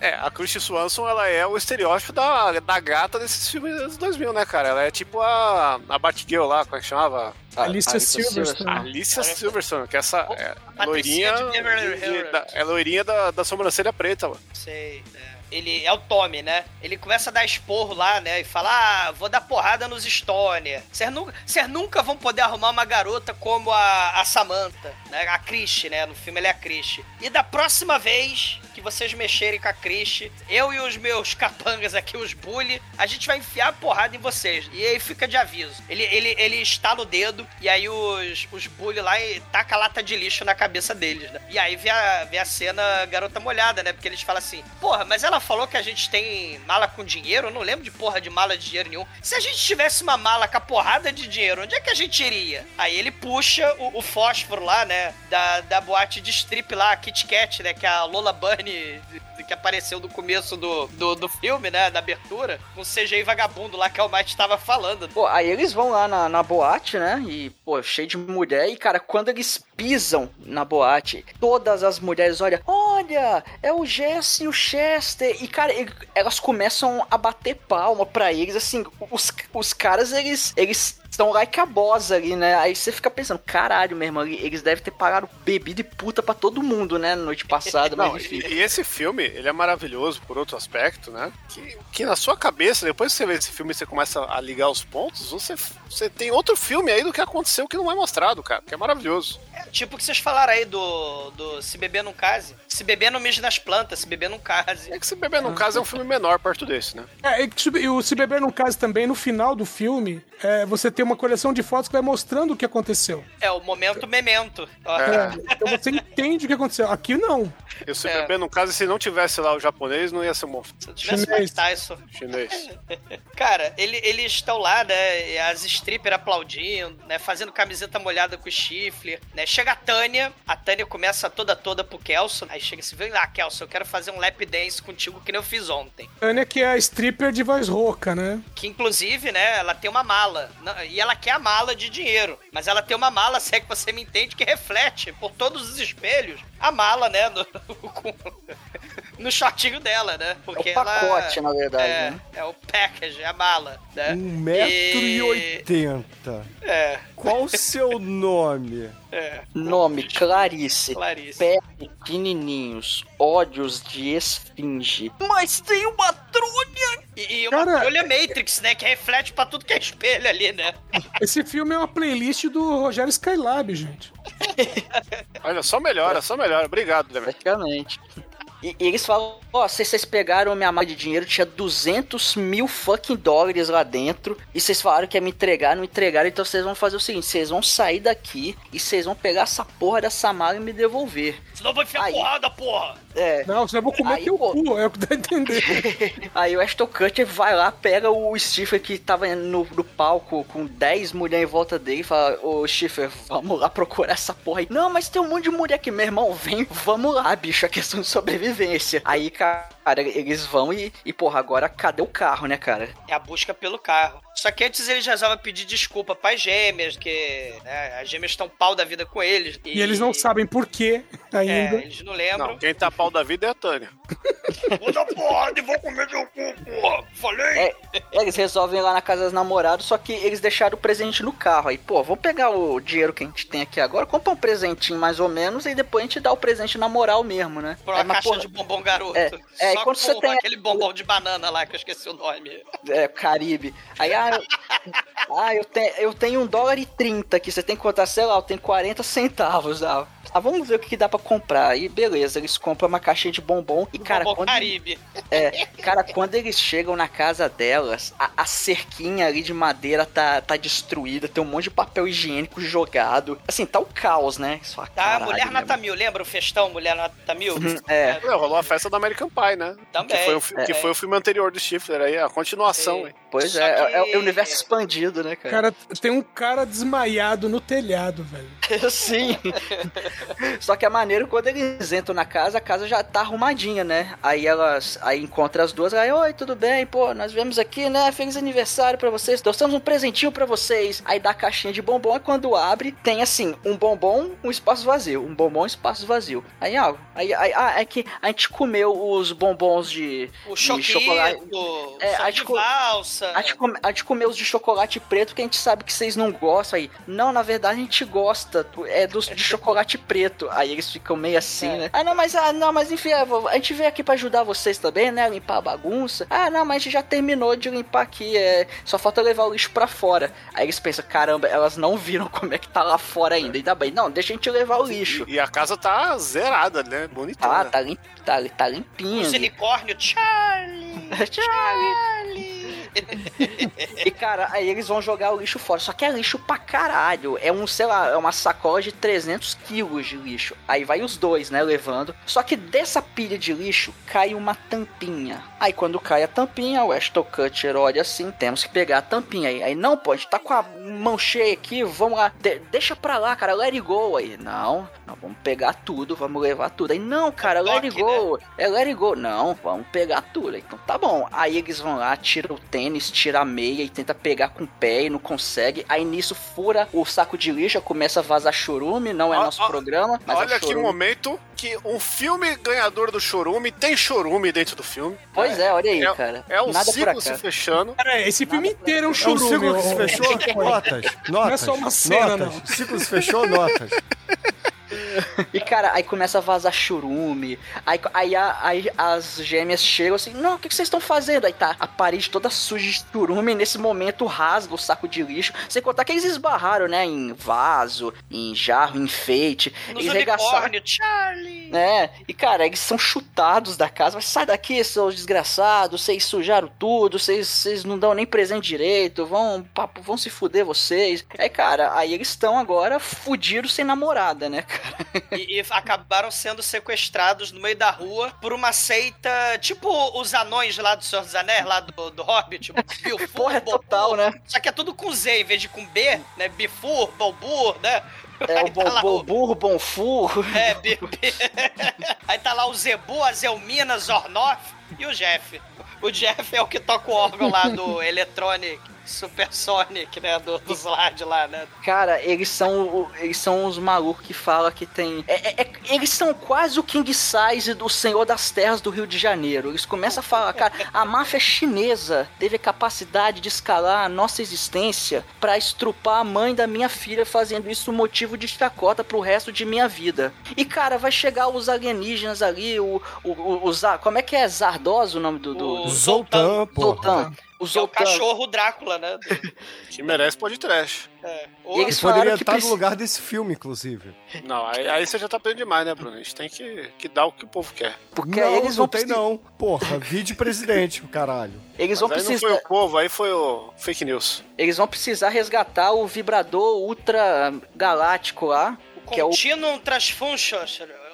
Speaker 8: É, a Christy Swanson, ela é o estereótipo da, da gata desses filmes dos 2000, né, cara? Ela é tipo a, a Batgirl lá, como é que chamava?
Speaker 7: Alicia
Speaker 9: Alicia
Speaker 7: Silverstone.
Speaker 8: Alicia Silverstone, que é essa é, loirinha,
Speaker 5: de
Speaker 8: da, é loirinha da, da sobrancelha preta, mano.
Speaker 5: Sei, né? Ele é o Tommy, né? Ele começa a dar esporro lá, né? E fala: Ah, vou dar porrada nos Stoner. Vocês nunca, nunca vão poder arrumar uma garota como a, a Samantha, né? A Christie, né? No filme ela é a Christie. E da próxima vez que vocês mexerem com a Christie, eu e os meus capangas aqui, os bully, a gente vai enfiar a porrada em vocês. E aí fica de aviso. Ele, ele, ele estala o dedo e aí os, os bully lá e taca a lata de lixo na cabeça deles, né? E aí vê a, vê a cena garota molhada, né? Porque eles falam assim, porra, mas ela falou que a gente tem mala com dinheiro, eu não lembro de porra de mala de dinheiro nenhum. Se a gente tivesse uma mala com a porrada de dinheiro, onde é que a gente iria? Aí ele puxa o, o fósforo lá, né? Da, da boate de strip lá, a Kit Kat, né? Que é a Lola Bunny que apareceu no começo do, do, do filme, né? Da abertura, com o CGI vagabundo lá que o Mike estava falando.
Speaker 9: Pô, aí eles vão lá na, na boate, né? E, pô, cheio de mulher. E, cara, quando eles pisam na boate, todas as mulheres olham, olha, é o Jesse e o Chester. E, cara, elas começam a bater palma pra eles, assim, os, os caras, eles, eles estão like a boss ali, né? Aí você fica pensando, caralho, meu irmão, eles devem ter pagado bebida e puta pra todo mundo, né? Na noite passada,
Speaker 8: Não,
Speaker 9: mas enfim.
Speaker 8: e, e esse filme, ele é maravilhoso por outro aspecto, né? Que, que na sua cabeça, depois que você vê esse filme e você começa a ligar os pontos, você, você tem outro filme aí do que aconteceu que não é mostrado, cara, que é maravilhoso.
Speaker 5: É, tipo o que vocês falaram aí do, do Se Beber Não Case. Se Beber Não Mije nas Plantas, Se Beber Não Case.
Speaker 8: É que Se Beber Não Case é um filme menor perto desse, né?
Speaker 7: É, e e o Se Beber no caso também, no final do filme, é, você tem uma coleção de fotos que vai mostrando o que aconteceu.
Speaker 5: É o momento memento. Ó,
Speaker 7: É, então você entende o que aconteceu. Aqui não.
Speaker 8: E o Se
Speaker 5: É.
Speaker 8: Não Case, se não tivesse lá o japonês, não ia ser um bom filme.
Speaker 5: Se tivesse
Speaker 7: Chinês.
Speaker 5: Mike Tyson.
Speaker 8: chinês.
Speaker 5: Cara, ele- eles estão lá, né? e As strippers aplaudindo, né? Fazendo camiseta molhada com o chifre, né? Chega a Tânia, a Tânia começa toda toda pro Kelson. Aí chega assim, vem lá, Kelson, eu quero fazer um lap dance contigo que nem eu fiz ontem.
Speaker 7: Tânia que é a stripper de voz rouca, né?
Speaker 5: Que inclusive, né, ela tem uma mala. E ela quer a mala de dinheiro. Mas ela tem uma mala, se é que você me entende, que reflete por todos os espelhos a mala, né? No, com- no shortinho dela, né? Porque
Speaker 9: É o pacote,
Speaker 5: ela,
Speaker 9: na verdade,
Speaker 5: É,
Speaker 9: né?
Speaker 5: é o package, é a mala, né?
Speaker 4: Um metro e oitenta.
Speaker 5: É,
Speaker 4: Qual o seu nome?
Speaker 5: é.
Speaker 9: Nome, Clarice.
Speaker 5: Clarice.
Speaker 9: Pé pequenininhos, ódios de esfinge. Mas tem uma trônia!
Speaker 5: E, e uma
Speaker 7: Cara,
Speaker 5: folha Matrix, né? Que reflete pra tudo que é espelho ali, né?
Speaker 7: Esse filme é uma playlist do Rogério Skylab, gente.
Speaker 8: Olha, só melhora, só melhora. Obrigado, Demet.
Speaker 9: Praticamente. E, e eles falam, ó, se vocês pegaram minha mala de dinheiro, tinha 200 mil fucking dólares lá dentro, e vocês falaram que ia me entregar, não entregaram, então vocês vão fazer o seguinte, vocês vão sair daqui, e vocês vão pegar essa porra dessa mala e me devolver.
Speaker 5: Senão vai enfiar
Speaker 9: Aí.
Speaker 5: porrada, porra!
Speaker 9: É,
Speaker 7: Não, você vai comer
Speaker 9: Aí,
Speaker 7: teu
Speaker 9: pô.
Speaker 7: cu, é o que dá a entender.
Speaker 9: Aí o Ashton Kutcher vai lá, pega o Stifler que tava no, no palco com 10 mulheres em volta dele e fala: Ô Stifler, vamos lá procurar essa porra aí. Não, mas tem um monte de mulher aqui, meu irmão, vem, vamos lá, bicho, é questão de sobrevivência. Aí, cara, eles vão e, e porra, agora cadê o carro, né, cara?
Speaker 5: É a busca pelo carro. Só que antes eles resolvem pedir desculpa pras gêmeas, que né, as gêmeas estão pau da vida com eles.
Speaker 7: E eles não sabem por quê
Speaker 5: É,
Speaker 7: ainda.
Speaker 5: eles não lembram.
Speaker 8: Não, quem tá pau da vida é a Tânia.
Speaker 5: Vou dar porrada e vou comer teu cu, porra! Falei!
Speaker 9: É, eles resolvem ir lá na casa dos namorados, só que eles deixaram o presente no carro. Aí, pô, vamos pegar o dinheiro que a gente tem aqui agora, compra um presentinho mais ou menos, e depois a gente dá o presente na moral mesmo, né?
Speaker 5: Por uma
Speaker 9: É, mas,
Speaker 5: caixa
Speaker 9: porra,
Speaker 5: de bombom garoto.
Speaker 9: É, é, E quando você tem-
Speaker 5: aquele bombom de banana lá, que eu esqueci o nome.
Speaker 9: É, Caribe. Aí, ah, eu, ah, eu, tenho, eu tenho um dólar e 30 aqui, você tem que contar, sei lá, eu tenho 40 centavos. Ah, ah vamos ver o que, que dá pra comprar. Aí, beleza, eles compram uma caixinha de bombom e, cara,
Speaker 5: bombom
Speaker 9: quando,
Speaker 5: Caribe.
Speaker 9: é, cara, quando eles chegam na casa delas, a, a cerquinha ali de madeira tá, tá destruída, tem um monte de papel higiênico jogado. Assim, tá o caos, né? Só,
Speaker 5: Tá,
Speaker 9: caralho,
Speaker 5: Mulher
Speaker 9: né,
Speaker 5: Nata Mil, lembra o festão Mulher Nata Mil?
Speaker 9: É.
Speaker 8: É, rolou a festa do American Pie, né?
Speaker 5: Também.
Speaker 8: Que foi, o, fi- que foi o filme anterior do Stifler aí, a continuação.
Speaker 5: É.
Speaker 9: Pois
Speaker 5: Só
Speaker 9: é,
Speaker 5: que-
Speaker 9: é, é o universo expandido, né, cara?
Speaker 7: Cara, tem um cara desmaiado no telhado, velho.
Speaker 9: Sim. Só que a maneira quando eles entram na casa, a casa já tá arrumadinha, né? Aí elas aí encontram as duas, aí, oi, tudo bem? Pô, nós viemos aqui, né? Feliz aniversário pra vocês. Trouxemos um presentinho pra vocês. Aí dá a caixinha de bombom e quando abre, tem assim, um bombom, um espaço vazio, um bombom, um espaço vazio. Aí, ó, aí, aí ah, é que a gente comeu os bombons de,
Speaker 5: O
Speaker 9: de chocolate.
Speaker 5: é,
Speaker 9: a
Speaker 5: de
Speaker 9: gente co-
Speaker 5: valsa.
Speaker 9: A gente, come, a gente comeu os de chocolate preto que a gente sabe que vocês não gostam aí. Não, na verdade a gente gosta. É dos de chocolate preto. Aí eles ficam meio assim, né? Ah, não, mas ah, não, mas enfim, a gente veio aqui pra ajudar vocês também, né? Limpar a bagunça. Ah, não, mas a gente já terminou de limpar aqui. É, só falta levar o lixo pra fora. Aí eles pensam, caramba, elas não viram como é que tá lá fora ainda. Ainda bem, não, deixa a gente levar o lixo.
Speaker 8: E a casa tá zerada, né? Bonitona.
Speaker 9: Ah, tá, lim, tá, tá limpinho.
Speaker 5: Os
Speaker 9: ali.
Speaker 5: unicórnios, Charlie!
Speaker 9: Charlie. E, cara, aí eles vão jogar o lixo fora. Só que é lixo pra caralho. É um, sei lá, é uma sacola de 300 quilos de lixo. Aí vai os dois, né, levando. Só que dessa pilha de lixo cai uma tampinha. Aí quando cai a tampinha, o Ashton Kutcher olha assim, temos que pegar a tampinha. Aí, aí não, gente tá com a mão cheia aqui, vamos lá. De- deixa pra lá, cara, let it go. Aí, não, não, vamos pegar tudo, vamos levar tudo. Aí, não, cara, let it go. É let it go. Não, vamos pegar tudo. Aí, Então tá bom. Aí eles vão lá, tira o tênis, tira a meia e tenta pegar com o pé e não consegue. Aí nisso fura o saco de lixo, começa a vazar chorume, não é
Speaker 8: Ó,
Speaker 9: nosso
Speaker 8: ó,
Speaker 9: programa. Mas
Speaker 8: Olha
Speaker 9: é
Speaker 8: que
Speaker 9: chorume.
Speaker 8: momento que um filme ganhador do Chorume tem Chorume dentro do filme.
Speaker 9: Pois é, olha aí,
Speaker 8: É-
Speaker 9: cara.
Speaker 8: É um
Speaker 9: Nada
Speaker 8: ciclo se fechando.
Speaker 7: Cara, esse filme inteiro é um
Speaker 4: É um ciclo que se fechou? Notas. Notas.
Speaker 7: Não é só uma cena,
Speaker 4: notas.
Speaker 7: não.
Speaker 4: O ciclo se fechou, notas.
Speaker 9: E cara, aí começa a vazar churume. Aí, aí, aí as gêmeas chegam assim: Não, o que, que vocês estão fazendo? Aí tá a parede toda suja de churume. Nesse momento rasga o saco de lixo. Sem contar que eles esbarraram, né? Em vaso, em jarro, em enfeite.
Speaker 5: Nos
Speaker 9: eles regaçaram.
Speaker 5: Charlie.
Speaker 9: É, e cara, eles são chutados da casa. Mas sai daqui, seus desgraçados. Vocês sujaram tudo. Vocês, vocês não dão nem presente direito. Vão, papo, vão se fuder vocês. Aí, cara, aí eles estão agora fudidos sem namorada, né, cara?
Speaker 5: E, e acabaram sendo sequestrados no meio da rua por uma seita, tipo os anões lá do Senhor dos Anéis, lá do, do Hobbit. Bilfur,
Speaker 9: Porra, é
Speaker 5: Bobur.
Speaker 9: total, né?
Speaker 5: Só que é tudo com Z em vez de com B, né? Bifur, Bobur, né?
Speaker 9: É o
Speaker 5: tá
Speaker 9: bom furro.
Speaker 5: É, bi. Aí tá lá o Zebu, a Zelmina, Zornoff e o Jeff. O Jeff é o que toca o órgão lá do Electronic Supersonic, né? Do, do Slade lá, né?
Speaker 9: Cara, eles são, eles são os malucos que falam que tem. é- é- é- eles são quase o King Size do Senhor das Terras do Rio de Janeiro. Eles começam a falar, cara, a máfia chinesa teve a capacidade de escalar a nossa existência pra estrupar a mãe da minha filha, fazendo isso motivo de chacota pro resto de minha vida. E, cara, vai chegar os alienígenas ali, o. o, o, o como é que é Zardoz o nome do. do...
Speaker 5: O
Speaker 4: Zoltan, pô.
Speaker 9: Zoltan. O
Speaker 5: Que é o cachorro Drácula, né? Do-
Speaker 8: Que merece pode trash.
Speaker 5: é.
Speaker 9: E eles
Speaker 4: poderia estar
Speaker 9: preci-
Speaker 4: no lugar desse filme, inclusive.
Speaker 8: Não, aí, aí você já tá pedindo demais, né, Bruno? A gente tem que, que dar o que o povo quer.
Speaker 9: Porque
Speaker 4: não,
Speaker 9: eles
Speaker 4: não
Speaker 9: vão
Speaker 4: tem
Speaker 9: precis-
Speaker 4: não. Porra, vídeo presidente, caralho.
Speaker 9: Eles
Speaker 8: Mas
Speaker 9: vão
Speaker 8: aí não
Speaker 9: precisar.
Speaker 8: foi o povo, aí foi o fake news.
Speaker 9: Eles vão precisar resgatar o vibrador ultra galáctico lá,
Speaker 5: O
Speaker 9: que é o
Speaker 5: Continuum Transfunction,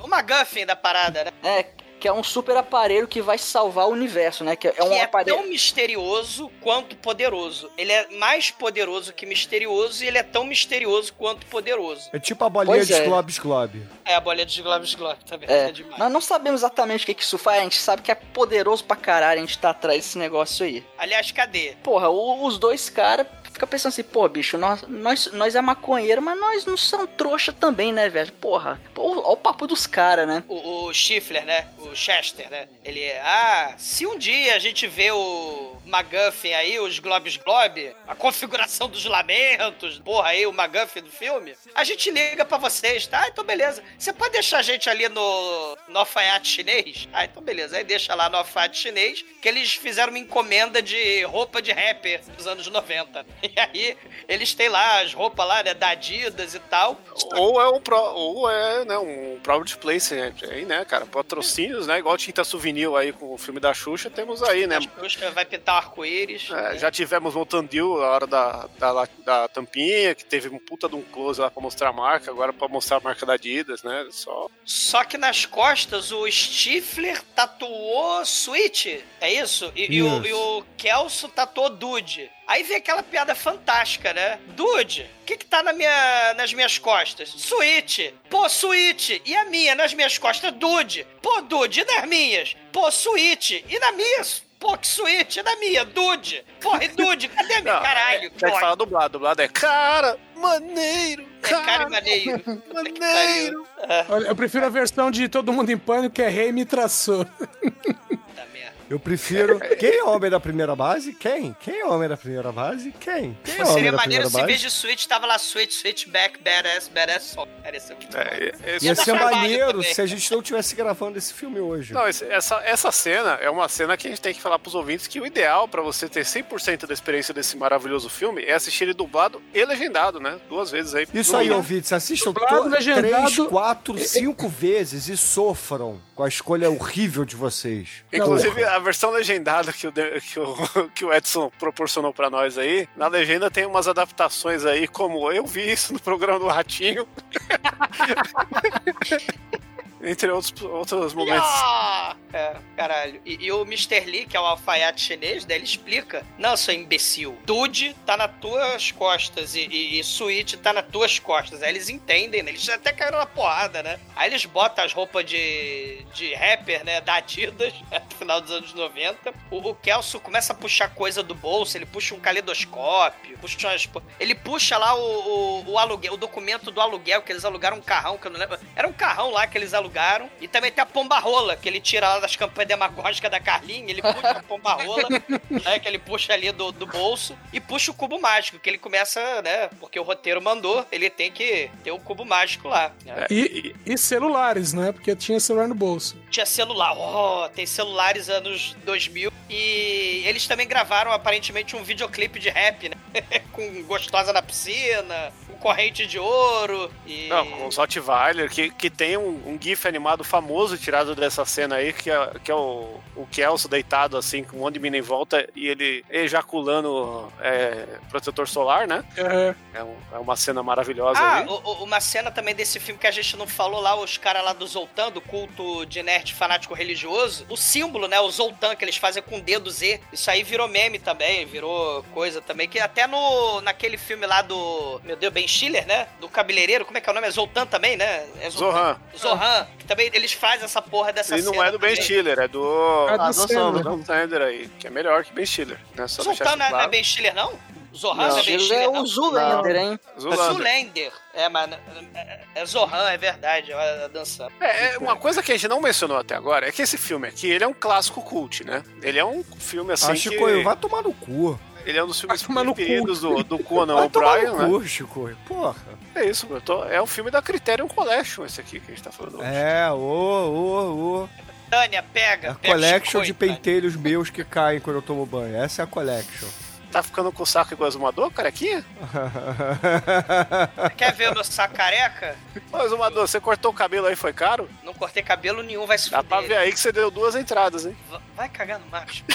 Speaker 5: o McGuffin da parada, né?
Speaker 9: é, que é um super aparelho que vai salvar o universo, né? Que é um
Speaker 5: que é
Speaker 9: aparelho.
Speaker 5: tão misterioso quanto poderoso. Ele é mais poderoso que misterioso e ele é tão misterioso quanto poderoso.
Speaker 4: É tipo a bolinha
Speaker 9: Pois
Speaker 4: de
Speaker 9: é.
Speaker 4: Globes Globe.
Speaker 5: É a bolinha dos Globes Globe também.
Speaker 9: É,
Speaker 5: É, demais.
Speaker 9: nós não sabemos exatamente o que, que isso faz, a gente sabe que é poderoso pra caralho, a gente tá atrás desse negócio aí.
Speaker 5: Aliás, cadê?
Speaker 9: Porra, o- os dois caras ficam pensando assim, pô, bicho, nós, nós, nós é maconheiro, mas nós não somos trouxa também, né, velho? Porra, olha o papo dos caras, né?
Speaker 5: O, o Schiffler, né? O Chester, né? Ele é. Ah, se um dia a gente vê o McGuffin aí, os Globes Globe, a configuração dos lamentos, porra aí, o McGuffin do filme, a gente liga pra vocês, tá? Então beleza. Você pode deixar a gente ali no, no alfaiate chinês? Ah, então beleza. Aí deixa lá no alfaiate chinês, que eles fizeram uma encomenda de roupa de rapper dos anos 90. E aí, eles têm lá as roupas lá, né? Da Adidas e tal.
Speaker 8: Ou é um pro, ou é, né, um product placement aí, né, cara? Patrocínios, né? Igual tinta souvenir aí com o filme da Xuxa, temos aí, né?
Speaker 5: A Xuxa vai pintar o arco-íris.
Speaker 8: É,
Speaker 5: né?
Speaker 8: já tivemos Montandil na hora da, da, da tampinha, que teve um puta de um close lá pra mostrar a marca, agora pra mostrar a marca da Adidas, né? Só.
Speaker 5: Só que nas costas o Stifler tatuou Switch, é isso? E, e o,
Speaker 4: Isso.
Speaker 5: e o Kelso tatuou Dude. Aí vem aquela piada fantástica, né? Dude, o que que tá na minha, nas minhas costas? Switch. Pô, Switch. E a minha nas minhas costas? Dude. Pô, Dude. E nas minhas? Pô, Switch. E na minha? Pô, que Switch. E na minha? Dude. Porra, e Dude? Cadê a minha?
Speaker 8: Não,
Speaker 5: Caralho.
Speaker 8: Tem que falar dublado. Dublado é cara, maneiro,
Speaker 5: é cara
Speaker 8: cara,
Speaker 5: e maneiro. Que
Speaker 8: maneiro.
Speaker 7: Olha, eu prefiro a versão de Todo Mundo em Pânico, que é Rei me traçou.
Speaker 5: Puta merda.
Speaker 4: Eu prefiro. Quem é homem da primeira base? Quem? Quem é homem da primeira base? Quem? Quem é
Speaker 5: Pô,
Speaker 4: homem
Speaker 5: seria
Speaker 4: da
Speaker 5: maneiro
Speaker 4: primeira
Speaker 5: se em vez
Speaker 4: base?
Speaker 5: de Switch tava lá Switch, Switchback, Badass, Badass só. Era isso aqui.
Speaker 8: É, esse-
Speaker 4: Ia
Speaker 5: dar
Speaker 4: ser maneiro
Speaker 5: também.
Speaker 4: se a gente não tivesse gravando esse filme hoje.
Speaker 8: Não, essa, essa cena é uma cena que a gente tem que falar pros ouvintes que o ideal pra você ter 100% da experiência desse maravilhoso filme é assistir ele dublado e legendado, né? Duas vezes aí.
Speaker 4: Isso aí, ouvintes, assistam
Speaker 7: Dublado, legendado.
Speaker 4: três, quatro, cinco vezes e sofram com a escolha horrível de vocês.
Speaker 8: Inclusive, a, versão legendada que o, que o, que o Edson proporcionou pra nós aí, na legenda tem umas adaptações aí, como eu vi isso no programa do Ratinho. Entre outros, outros momentos.
Speaker 5: Ah! É, caralho. E, e o Mr. Lee, que é o alfaiate chinês, daí ele explica: Não, seu imbecil, Dude tá nas tuas costas e, e, e Switch tá nas tuas costas. Aí eles entendem, né? Eles até caíram na porrada, né? Aí eles botam as roupas de, de rapper, né? Da Adidas, no final dos anos 90. O, o Kelso começa a puxar coisa do bolso, ele puxa um caleidoscópio, puxa umas. Ele puxa lá o, o, o aluguel, o documento do aluguel, que eles alugaram um carrão, que eu não lembro. Era um carrão lá que eles alugaram. E também tem a pomba rola, que ele tira lá das campanhas demagógicas da Carlinha, ele puxa a pomba rola, né? Que ele puxa ali do, do bolso e puxa o cubo mágico, que ele começa, né? Porque o roteiro mandou, ele tem que ter o cubo mágico lá. né?
Speaker 7: E, e celulares, né? Porque tinha celular no bolso.
Speaker 5: Tinha celular. Oh, tem celulares anos 2000. E eles também gravaram aparentemente um videoclipe de rap, né? com gostosa na piscina, com corrente de ouro. E...
Speaker 8: Não, com Rottweiler, que, que tem um, um gif animado famoso tirado dessa cena aí, que é, que é o, o Kelso deitado assim, com um monte de mina em volta e ele ejaculando é, protetor solar, né?
Speaker 7: É,
Speaker 8: É, um- é uma cena maravilhosa
Speaker 5: Ah,
Speaker 8: ali.
Speaker 5: o- o- uma cena também desse filme que a gente não falou lá, os caras lá do Zoltan, do culto de nerd fanático religioso. O símbolo, né? O Zoltan, que eles fazem com o dedo Z. Isso aí virou meme também, virou coisa também. Que até no naquele filme lá do. Meu Deus, Ben Stiller, né? Do cabeleireiro, como é que é o nome? É Zoltan também, né? É
Speaker 8: Zohan.
Speaker 5: Zohan. Que também eles fazem essa porra dessa
Speaker 8: E não
Speaker 5: cena.
Speaker 8: é do Ben
Speaker 5: também.
Speaker 8: Stiller, é do.
Speaker 7: É do
Speaker 8: Ah,
Speaker 7: Sandler.
Speaker 8: aí, que é melhor que Ben Stiller, né? Só
Speaker 5: Zoltan não é, não é. Ben Stiller, não? Zohan não, é Stiller,
Speaker 9: é o Zulander, hein?
Speaker 5: É
Speaker 8: Zoolander.
Speaker 5: Zoolander. É, mano. É, é Zohan, é verdade. É a dança.
Speaker 8: É, é, uma coisa que a gente não mencionou até agora é que esse filme aqui, ele é um clássico cult, né? Ele é um filme assim
Speaker 4: ah,
Speaker 8: que...
Speaker 4: Chico, vai tomar no cu.
Speaker 8: Ele é um dos filmes preferidos do, do Conan
Speaker 4: Vai tomar
Speaker 8: O'Brien,
Speaker 4: no
Speaker 8: né?
Speaker 4: cu, Chico. Porra.
Speaker 8: É isso, eu tô- é um filme da Criterion Collection esse aqui que a gente tá falando hoje.
Speaker 4: É, ô, ô, ô.
Speaker 5: Tânia, pega.
Speaker 4: É a
Speaker 5: pega
Speaker 4: collection
Speaker 5: Chicoio,
Speaker 4: de pentelhos meus que caem quando eu tomo banho. Essa é a collection.
Speaker 8: Tá ficando com o saco igual Zumador, carequinha?
Speaker 5: Quer ver o meu saco careca?
Speaker 8: Ô, Zumador, você cortou o cabelo aí, foi caro?
Speaker 5: Não cortei cabelo nenhum, vai se
Speaker 8: Dá pra ver aí que você deu duas entradas, hein?
Speaker 5: Va- Vai cagar no macho.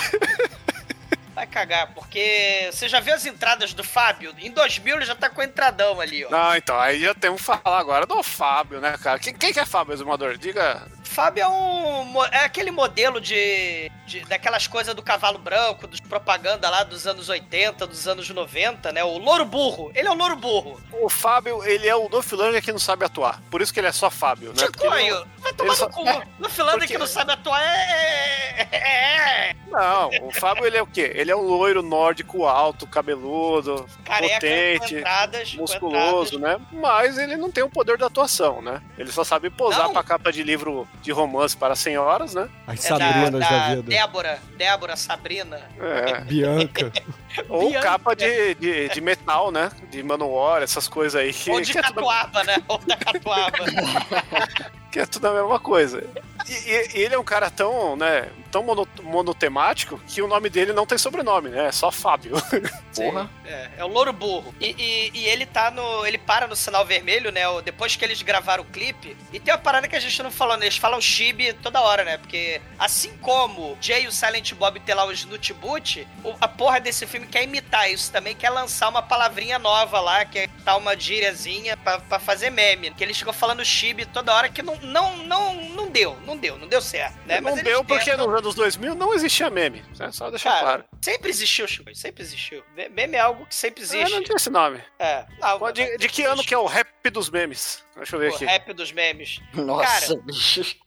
Speaker 5: Vai cagar, porque você já viu as entradas do Fábio? Em 2000 ele já tá com entradão ali, ó.
Speaker 8: Não, então, aí já temos que falar agora do Fábio, né, cara? Quem, quem que é Fábio, Zumador? Diga...
Speaker 5: Fábio é um. É aquele modelo de. de- daquelas coisas do cavalo branco, dos propaganda lá dos anos 80, dos anos 90, né? O louro burro. Ele é o louro burro.
Speaker 8: O Fábio, ele é o Lundgren que não sabe atuar. Por isso que ele é só Fábio, né? Ele é
Speaker 5: Chicoio, vai tomar
Speaker 8: ele
Speaker 5: no cu. No Finlândia
Speaker 8: Porque-
Speaker 5: que não sabe atuar é. é- é-
Speaker 8: Não, o Fábio ele é o quê? Ele é um loiro nórdico alto, cabeludo,
Speaker 5: Careca,
Speaker 8: potente,
Speaker 5: entradas.
Speaker 8: musculoso,
Speaker 5: entradas.
Speaker 8: né? Mas ele não tem o poder da atuação, né? Ele só sabe posar
Speaker 5: Não.
Speaker 8: pra capa de livro de romance para senhoras, né?
Speaker 4: As
Speaker 5: É da,
Speaker 4: Sabrinas da,
Speaker 5: da
Speaker 4: vida.
Speaker 5: Débora, Débora, Sabrina.
Speaker 8: É.
Speaker 4: Bianca.
Speaker 8: Ou
Speaker 5: Bianca.
Speaker 8: capa de, de, de metal, né? De Manowar, essas coisas aí que,
Speaker 5: Ou de
Speaker 8: que, é tudo,
Speaker 5: catuaba, né? Ou da catuaba.
Speaker 8: que é tudo a mesma coisa. E, e- ele é um cara tão, né, tão mono- monotemático que o nome dele não tem sobrenome, né? É só Fábio.
Speaker 9: Porra.
Speaker 5: É, é o louro burro. E, e- e ele tá no. Ele para no sinal vermelho, né? Depois que eles gravaram o clipe. E tem uma parada que a gente não falou, né? Eles falam chibi toda hora, né? Porque assim como Jay e o Silent Bob tem lá o Snoot Boot, a porra desse filme quer imitar isso também, quer lançar uma palavrinha nova lá, que é tá uma gíriazinha pra, pra fazer meme. Que eles ficam falando chibi toda hora que não, não, não, não deu, não deu, não deu certo, né?
Speaker 8: não deu porque
Speaker 5: tentam-
Speaker 8: nos anos 2000 não existia meme. né? Só deixar
Speaker 5: Cara,
Speaker 8: claro.
Speaker 5: sempre existiu, Chico, sempre existiu. Me- Meme é algo que sempre
Speaker 8: Ah,
Speaker 5: existe.
Speaker 8: não tinha esse nome.
Speaker 5: É. Não,
Speaker 8: Pô, De, de que ano que é o rap dos memes? Deixa eu ver
Speaker 5: O
Speaker 8: aqui.
Speaker 5: rap dos memes.
Speaker 9: Nossa,
Speaker 5: Cara.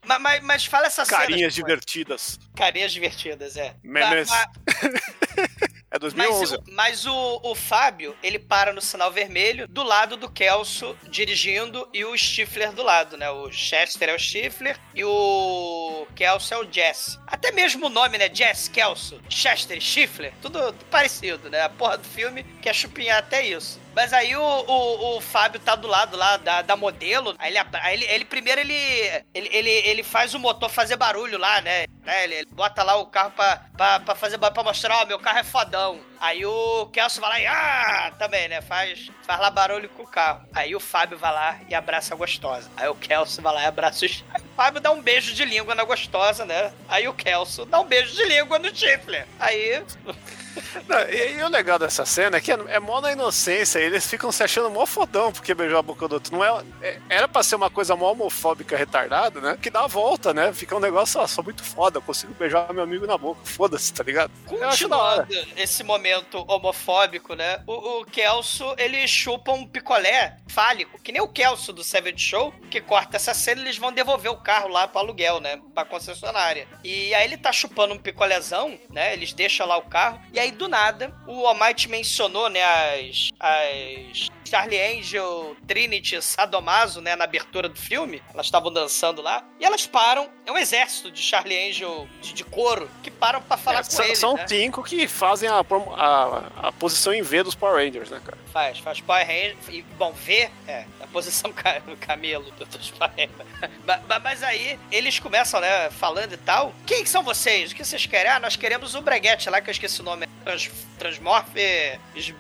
Speaker 5: Mas, mas, mas fala essa cena.
Speaker 8: Carinhas
Speaker 5: Chico.
Speaker 8: divertidas.
Speaker 5: Carinhas divertidas, é.
Speaker 8: Memes.
Speaker 5: Ma-
Speaker 8: É
Speaker 5: Mas,
Speaker 8: 2011.
Speaker 5: o- mas o, o Fábio, ele para no sinal vermelho, do lado do Kelso dirigindo e o Stifler do lado, né? O Chester é o Stifler e o Kelso é o Jess. Até mesmo o nome, né? Jess, Kelso, Chester, Stifler, tudo, tudo parecido, né? A porra do filme quer chupinhar até isso. Mas aí o, o, o Fábio tá do lado lá da, da modelo. Aí ele, aí ele, ele primeiro ele, ele, ele, ele faz o motor fazer barulho lá, né? Né, Ele, ele bota lá o carro pra, pra, pra fazer barulho, pra mostrar, ó, meu carro é fodão. Aí o Kelso vai lá e ah, também, né? Faz, faz lá barulho com o carro. Aí o Fábio vai lá e abraça a gostosa. Aí o Kelso vai lá e abraça o Chaves. Fábio dá um beijo de língua na gostosa, né? Aí o Kelso dá um beijo de língua no Stifler. Aí.
Speaker 8: Não, e, e o legal dessa cena é que é, é mó na inocência, eles ficam se achando mó fodão porque beijou a boca do outro. Não é, é- era pra ser uma coisa mó homofóbica, retardada, né? Que dá a volta, né? Fica um negócio, ó, sou muito foda, eu consigo beijar meu amigo na boca. Foda-se, tá ligado?
Speaker 5: Continuando esse momento homofóbico, né? O, o Kelso, ele chupa um picolé fálico, que nem o Kelso do Seven Show, que corta essa cena eles vão devolver o carro lá pro aluguel, né? Pra concessionária. E aí ele tá chupando um picolézão, né? Eles deixam lá o carro. E aí, do nada, o Almighty mencionou, né, as. as Charlie Angel, Trinity, Sadomaso, né, na abertura do filme. Elas estavam dançando lá. E elas param. É um exército de Charlie Angel de, de couro que param pra falar
Speaker 8: É,
Speaker 5: com
Speaker 8: são,
Speaker 5: ele.
Speaker 8: são
Speaker 5: né?
Speaker 8: cinco que fazem a, a, a posição em V dos Power Rangers, né, cara?
Speaker 5: Faz, faz Power Ranger. E, bom, V é a posição ca- camelo do- dos Power Rangers. Ba- Mas aí eles começam, né, falando e tal. Quem que são vocês? O que vocês querem? Ah, nós queremos o breguete lá, que eu esqueci o nome. Trans, Transmorph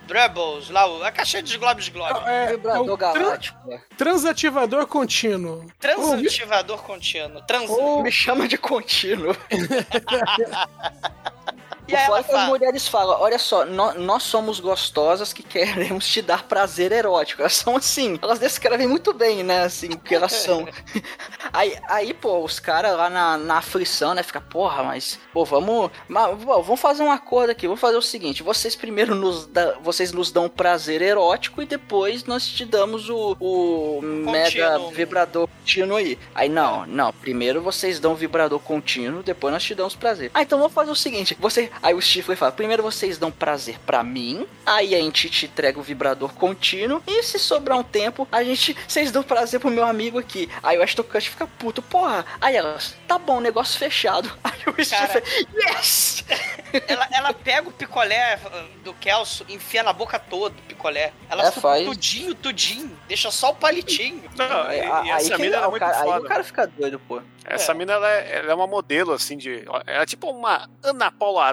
Speaker 5: Brubbles, lá, o- a caixinha dos Globos Globos.
Speaker 7: É, é
Speaker 9: Vibrador
Speaker 7: o tran-
Speaker 9: galáctico. né?
Speaker 7: transativador contínuo.
Speaker 5: Transativador contínuo. Trans...
Speaker 7: Ou-
Speaker 9: Me chama de contínuo.
Speaker 5: E
Speaker 9: é que as
Speaker 5: fala,
Speaker 9: mulheres falam, olha só, nó- nós somos gostosas que queremos te dar prazer erótico. Elas são assim, elas descrevem muito bem, né, assim, o que elas são. aí, aí, pô, os caras lá na, na aflição, né, fica, porra, mas, pô, vamos, mas, pô, vamos fazer um acordo aqui, vamos fazer o seguinte, vocês primeiro nos, dá, vocês nos dão prazer erótico e depois nós te damos o, o mega vibrador contínuo aí. Aí, não, não, primeiro vocês dão o vibrador contínuo, depois nós te damos prazer. Ah, então vamos fazer o seguinte, você, aí o Stifler fala, primeiro vocês dão prazer pra mim, aí a gente te entrega o vibrador contínuo, e se sobrar um tempo, a gente, vocês dão prazer pro meu amigo aqui. Aí o Ashton Kutcher fica puto, porra. Aí elas, tá bom, negócio fechado. Aí o Stifler, yes!
Speaker 5: ela, ela pega o picolé uh, do Kelso, enfia na boca toda o picolé. Ela
Speaker 9: É, faz.
Speaker 5: tudinho, tudinho, deixa só o palitinho.
Speaker 8: Não,
Speaker 9: Aí,
Speaker 8: e,
Speaker 9: aí
Speaker 8: e essa
Speaker 9: que-
Speaker 8: mina era
Speaker 9: o
Speaker 8: muito
Speaker 9: cara, aí o cara fica doido, pô.
Speaker 8: Essa mina, ela é, ela é uma modelo, assim, de... Ela é tipo uma Ana Paula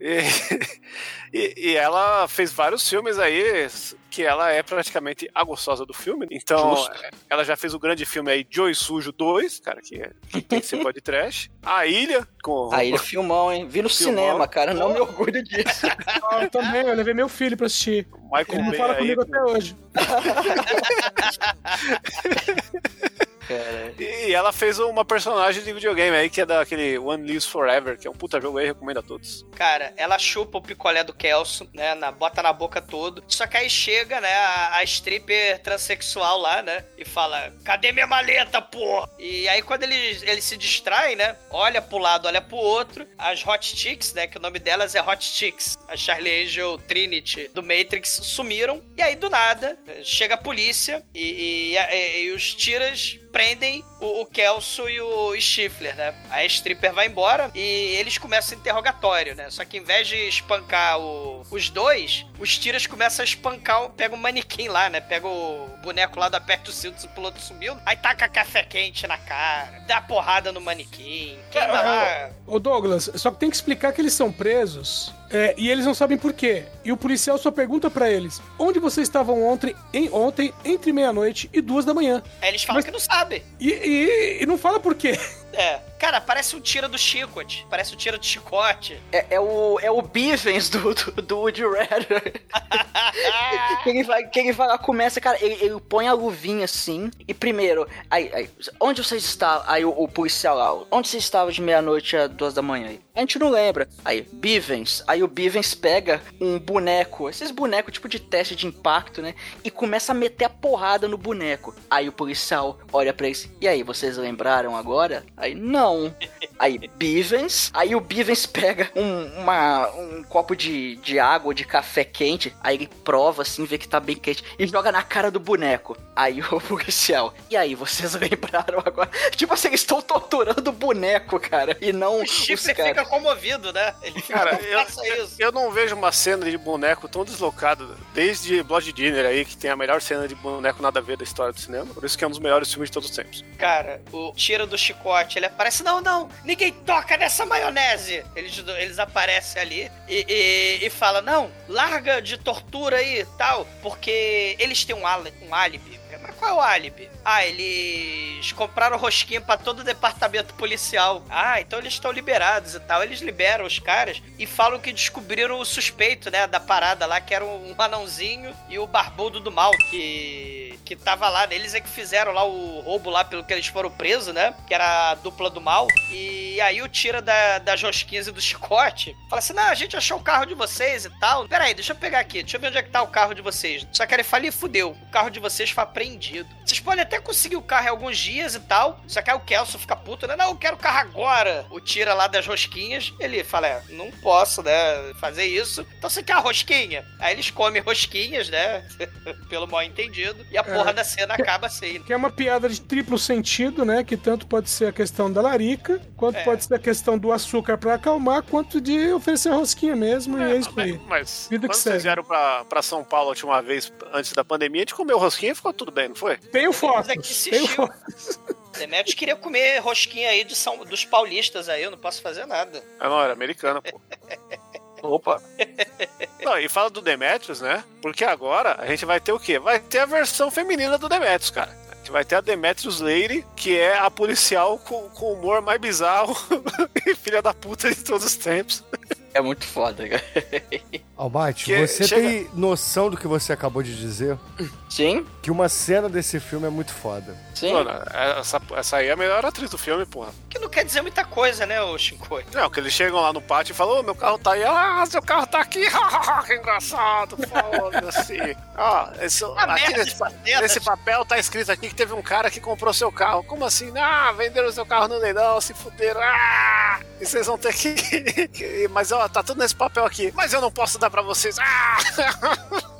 Speaker 8: E, e, e ela fez vários filmes aí que ela é praticamente a gostosa do filme. Então,
Speaker 9: Justo.
Speaker 8: ela já fez o grande filme aí, Joy Sujo 2, cara, que, é, que tem que ser de trash. A Ilha, com...
Speaker 9: Aí ele filmão, hein? Vi no
Speaker 8: Filmão.
Speaker 9: cinema, cara, não me orgulho disso.
Speaker 7: Ah, eu também, eu levei meu filho pra assistir.
Speaker 8: Michael
Speaker 7: Ele não
Speaker 8: Bay
Speaker 7: fala
Speaker 8: aí,
Speaker 7: comigo
Speaker 8: com-
Speaker 7: até hoje.
Speaker 9: Cara,
Speaker 8: E ela fez uma personagem de videogame aí, que é daquele One Lives Forever, que é um puta jogo aí, recomendo a todos.
Speaker 5: Cara, ela chupa o picolé do Kelso, né? Na, bota na boca todo. Só que aí chega, né, a, a stripper transexual lá, né? E fala: Cadê minha maleta, pô? E aí, quando ele, ele se distrai, né? Olha pro lado, olha pro outro. As Hot Chicks, né? Que o nome delas é Hot Chicks. A Charlie Angel Trinity do Matrix sumiram. E aí, do nada, chega a polícia e, e- e- e os tiras prendem o, o Kelso e o Stifler, né? A stripper vai embora e eles começam o interrogatório, né? Só que em vez de espancar o- os dois, os tiras começam a espancar, o- pega o manequim lá, né? Pega o boneco lá do aperto o cinto, o piloto sumiu, aí taca café quente na cara, dá porrada no manequim, queima lá.
Speaker 7: Ô Douglas, só que tem que explicar que eles são presos é, e eles não sabem por quê. E o policial só pergunta pra eles: onde vocês estavam ontem, em- ontem entre meia-noite e duas da manhã?
Speaker 5: Aí eles falam
Speaker 7: Mas-
Speaker 5: que não sabem.
Speaker 7: E, e- e não fala por quê.
Speaker 5: É. Cara, parece um tira do chicote. Parece um tira do chicote.
Speaker 9: É, é o, é o Bivens do, do, do Woody que, ele vai, que ele vai lá, começa, cara, ele, ele põe a luvinha assim, e primeiro, aí, aí, onde vocês estavam? Aí o, o policial lá, onde vocês estavam de meia-noite a duas da manhã? Aí, a gente não lembra. Aí, Bivens, aí o Bivens pega um boneco, esses bonecos tipo de teste de impacto, né? E começa a meter a porrada no boneco. Aí o policial olha pra eles, e aí, vocês lembraram agora? Aí, não. Aí, Bivens, aí o Bivens pega um, uma, um copo de, de água, de café quente, aí ele prova assim, vê que tá bem quente, e joga na cara do boneco. Aí o policial, e aí, vocês lembraram agora? Tipo assim, eles estão torturando o boneco, cara, e não
Speaker 5: O chifre fica comovido, né? Ele fica,
Speaker 8: Cara, eu,
Speaker 5: isso.
Speaker 8: eu não vejo uma cena de boneco tão deslocado desde Blood Dinner aí, que tem a melhor cena de boneco nada a ver da história do cinema. Por isso que é um dos melhores filmes de todos os tempos.
Speaker 5: Cara, o tira do chicote, ele aparece, não, não, ninguém toca nessa maionese. Eles, eles aparecem ali e, e, e falam, não, larga de tortura aí tal, porque eles têm um, um álibi. Mas qual é o álibi? Ah, eles compraram rosquinha pra todo o departamento policial. Ah, então eles estão liberados e tal. Eles liberam os caras e falam que descobriram o suspeito, né, da parada lá, que era um anãozinho e o barbudo do mal, que que tava lá. Eles é que fizeram lá o roubo lá pelo que eles foram presos, né? Que era a dupla do mal. E aí o tira da, das rosquinhas e do chicote. Fala assim: não, a gente achou o carro de vocês e tal. Pera aí, deixa eu pegar aqui. Deixa eu ver onde é que tá o carro de vocês. Só que ele fala e fudeu. O carro de vocês foi apreendido. Vocês podem até conseguir o carro em alguns dias e tal. Só que aí o Kelso fica puto, né? Não, eu quero o carro agora. O tira lá das rosquinhas. Ele fala: é, não posso, né? Fazer isso. Então você quer a rosquinha? Aí eles comem rosquinhas, né? Pelo mal entendido. E a porra
Speaker 7: É.
Speaker 5: da cena acaba assim.
Speaker 7: Que é uma piada de triplo sentido, né? Que tanto pode ser a questão da larica, quanto
Speaker 5: É.
Speaker 7: pode ser a questão do açúcar pra acalmar, quanto de oferecer rosquinha mesmo. e é isso aí.
Speaker 8: Mas
Speaker 7: Vida que
Speaker 8: quando vocês vieram pra, pra São Paulo a última vez, antes da pandemia, a gente comeu rosquinha e ficou tudo bem, não foi?
Speaker 7: Tenho fotos.
Speaker 5: Mas aqui
Speaker 7: Tenho fotos.
Speaker 5: Demetrius queria comer rosquinha aí de São, dos paulistas aí, eu não posso fazer nada.
Speaker 8: Ah, não, era americana, pô.
Speaker 9: Opa.
Speaker 8: Não, e fala do Demetrius, né? Porque agora a gente vai ter o quê? Vai ter a versão feminina do Demetrius, cara. A gente vai ter a Demetrius Lady, que é a policial com, com o humor mais bizarro e filha da puta de todos os tempos.
Speaker 9: É muito foda, cara.
Speaker 4: Almighty,
Speaker 8: Que
Speaker 4: você
Speaker 8: chega-
Speaker 4: tem noção do que você acabou de dizer?
Speaker 9: Sim,
Speaker 4: Que uma cena desse filme é muito foda.
Speaker 9: sim.
Speaker 8: Mano, essa, essa aí é a melhor atriz do filme, porra.
Speaker 5: Que não quer dizer muita coisa, né, ô Shinkoi?
Speaker 8: Não, que eles chegam lá no pátio e falam, ô, meu carro tá aí. Ah, seu carro tá aqui. que engraçado, foda-se. Ó, esse, aqui nesse, nesse papel tá escrito aqui que teve um cara que comprou seu carro. Como assim? Ah, venderam seu carro no leilão, se fuderam. Ah, e vocês vão ter que... que- Mas, ó, tá tudo nesse papel aqui. Mas eu não posso dar pra vocês. Ah!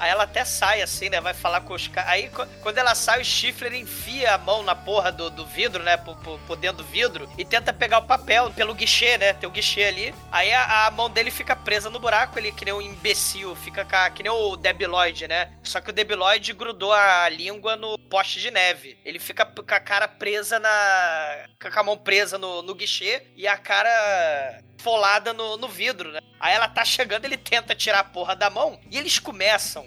Speaker 5: Aí ela até sai assim, né? Vai falar com os caras. Aí quando ela sai, o Stifler enfia a mão na porra do, do vidro, né? Por, por, por dentro do vidro e tenta pegar o papel pelo guichê, né? Tem o guichê ali. Aí a, a mão dele fica presa no buraco, ele que nem um imbecil, fica ca- que nem o Debiloid, né? Só que o Debiloid grudou a língua no poste de neve. Ele fica com a cara presa na. com a mão presa no, no guichê e a cara folada no, no vidro, né? Aí ela tá chegando, ele tenta tirar a porra da mão e eles começam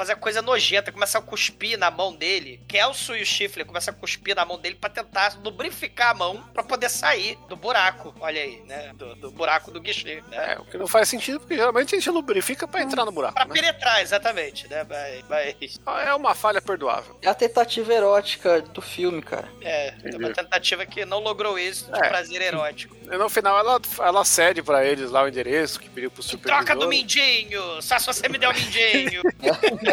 Speaker 5: fazer coisa nojenta, começam a cuspir na mão dele. Kelso e o Chifre começam a cuspir na mão dele pra tentar lubrificar a mão pra poder sair do buraco. Olha aí, né? Do, do buraco do guichê, né?
Speaker 8: É, o que não faz sentido, porque geralmente a gente lubrifica pra entrar no buraco,
Speaker 5: Pra
Speaker 8: né?
Speaker 5: penetrar, exatamente, né? Mas, mas
Speaker 8: É uma falha perdoável.
Speaker 9: É a tentativa erótica do filme, cara.
Speaker 5: é, uma tentativa que não logrou isso de
Speaker 8: É.
Speaker 5: prazer erótico.
Speaker 8: E no final ela, ela cede pra eles lá o endereço que pediu pro supervisor.
Speaker 5: troca do mindinho! Só se você me der o mindinho!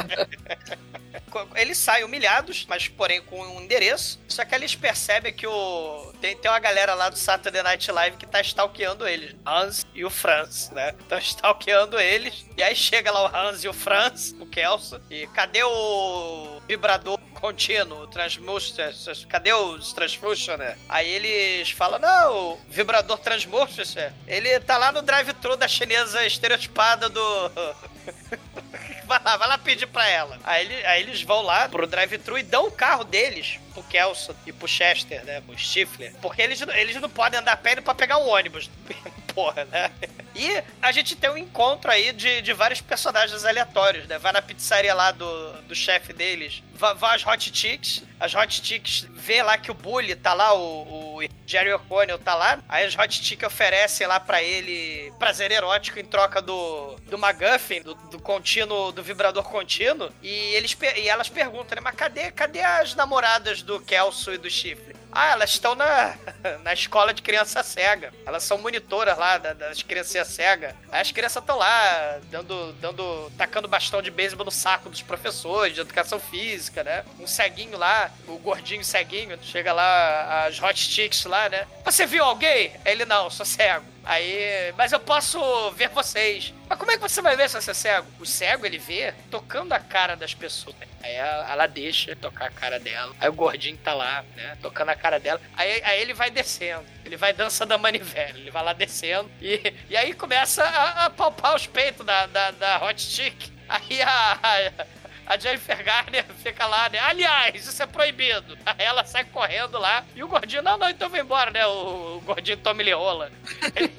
Speaker 5: Eles saem humilhados, mas porém com um endereço. Só que eles percebem que o. Tem, tem uma galera lá do Saturday Night Live que tá stalkeando eles. Hans e o Franz, né? Estão stalkeando eles. E aí chega lá o Hans e o Franz, o Kelso. E cadê o vibrador contínuo, transmuster? Cadê os transfusioner? Aí eles falam: não, o vibrador transmuster, ele tá lá no drive-thru da chinesa estereotipada do. Vai lá, vai lá pedir pra ela. Aí, aí eles vão lá pro drive-thru e dão o carro deles pro Kelso e pro Chester, né? Pro Stifler. Porque eles, eles não podem andar pé pra pegar um ônibus. Porra, né? E a gente tem um encontro aí de, de vários personagens aleatórios, né? Vai na pizzaria lá do, do chefe deles, vai, as Hot Chicks, as Hot Chicks vê lá que o Bully tá lá, o, o Jerry O'Connell tá lá, aí as Hot Chicks oferecem lá pra ele prazer erótico em troca do, do McGuffin, do, do contínuo, do vibrador contínuo, e, eles, e elas perguntam, né, mas cadê, cadê as namoradas do Kelso e do Chifre? Ah, elas estão na, na escola de criança cega. Elas são monitoras lá da- das crianças cegas. Aí as crianças estão lá, dando, dando, tacando bastão de beisebol no saco dos professores de educação física, né? Um ceguinho lá, o gordinho ceguinho, chega lá, as hot chicks lá, né? Você viu alguém? Ele não, sou cego. Aí, mas eu posso ver vocês. Mas como é que você vai ver se você é cego? O cego, ele vê tocando a cara das pessoas. Aí ela, ela deixa tocar a cara dela. Aí o gordinho tá lá, né? Tocando a cara dela. Aí, aí ele vai descendo. Ele vai dançando a manivela. Ele vai lá descendo. E, e aí começa a, a palpar os peitos da, da, da Hot Chick. Aí a- A Jennifer Garner fica lá, né? Aliás, isso é proibido. Aí ela sai correndo lá e o gordinho, não, não, então vem embora, né? O, o gordinho Tommy Lee Rola.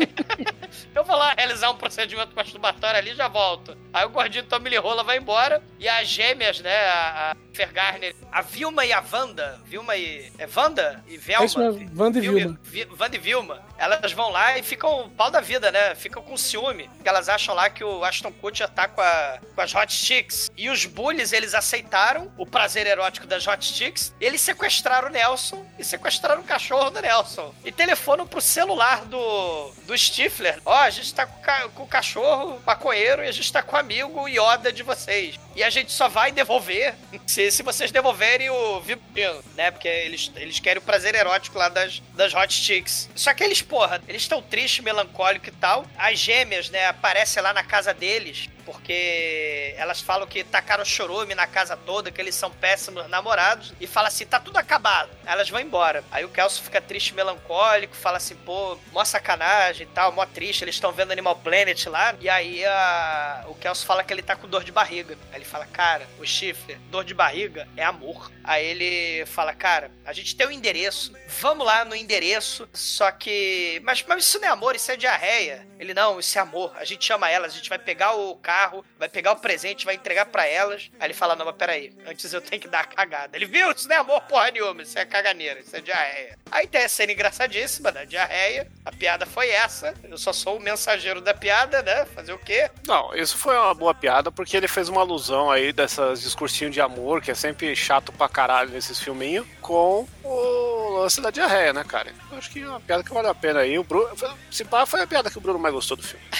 Speaker 5: Eu vou lá realizar um procedimento masturbatório ali e já volto. Aí o gordinho Tommy Lee Rola vai embora e as gêmeas, né? A, a Fergarner, a Vilma e a Wanda. Vilma e. É Wanda e Velma?
Speaker 7: É isso mesmo, Wanda e Vilma.
Speaker 5: Vi- Wanda e Vilma. Elas vão lá e ficam pau da vida, né? Ficam com ciúme. Porque elas acham lá que o Ashton Kutcher tá com, a, com as Hot Chicks. E os bullies, eles aceitaram o prazer erótico das Hot Chicks. Eles sequestraram o Nelson e sequestraram o cachorro do Nelson. E telefonam pro celular do, do Stifler. Ó, a gente tá com, o ca- com o cachorro maconheiro e a gente tá com o amigo Yoda de vocês. E a gente só vai devolver se, se vocês devolverem o Vipino, né? Porque eles, eles querem o prazer erótico lá das, das Hot Chicks. Só que eles, porra, eles estão tristes, melancólicos e tal. As gêmeas, né, aparecem lá na casa deles. Porque elas falam que tacaram chorume na casa toda, que eles são péssimos namorados. E fala assim: tá tudo acabado. Aí Elas vão embora. Aí o Kelso fica triste, melancólico, fala assim: pô, mó sacanagem e tal, mó triste. Eles estão vendo Animal Planet lá. E aí a... o Kelso fala que ele tá com dor de barriga. Aí ele fala: cara, o chifre, dor de barriga é amor. Aí ele fala: cara, a gente tem o endereço. Vamos lá no endereço. Só que. Mas, mas isso não é amor, isso é diarreia. Ele: não, isso é amor. A gente chama elas, a gente vai pegar o carro, vai pegar o presente, vai entregar pra elas. Aí ele fala: não, mas peraí, antes eu tenho que dar a cagada. Ele viu? Isso não é amor porra nenhuma, isso é caganeira, isso é diarreia. Aí tem a cena engraçadíssima da diarreia. A piada foi essa. Eu só sou o mensageiro da piada, né? Fazer o quê?
Speaker 8: Não, isso foi uma boa piada porque ele fez uma alusão aí dessas discursinhos de amor, que é sempre chato pra caralho nesses filminhos, com o lance da diarreia, né, cara? Eu acho que é uma piada que vale a pena aí. O Bruno, se pá, foi a piada que o Bruno mais gostou do filme.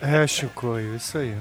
Speaker 4: É, Chicoio, isso aí.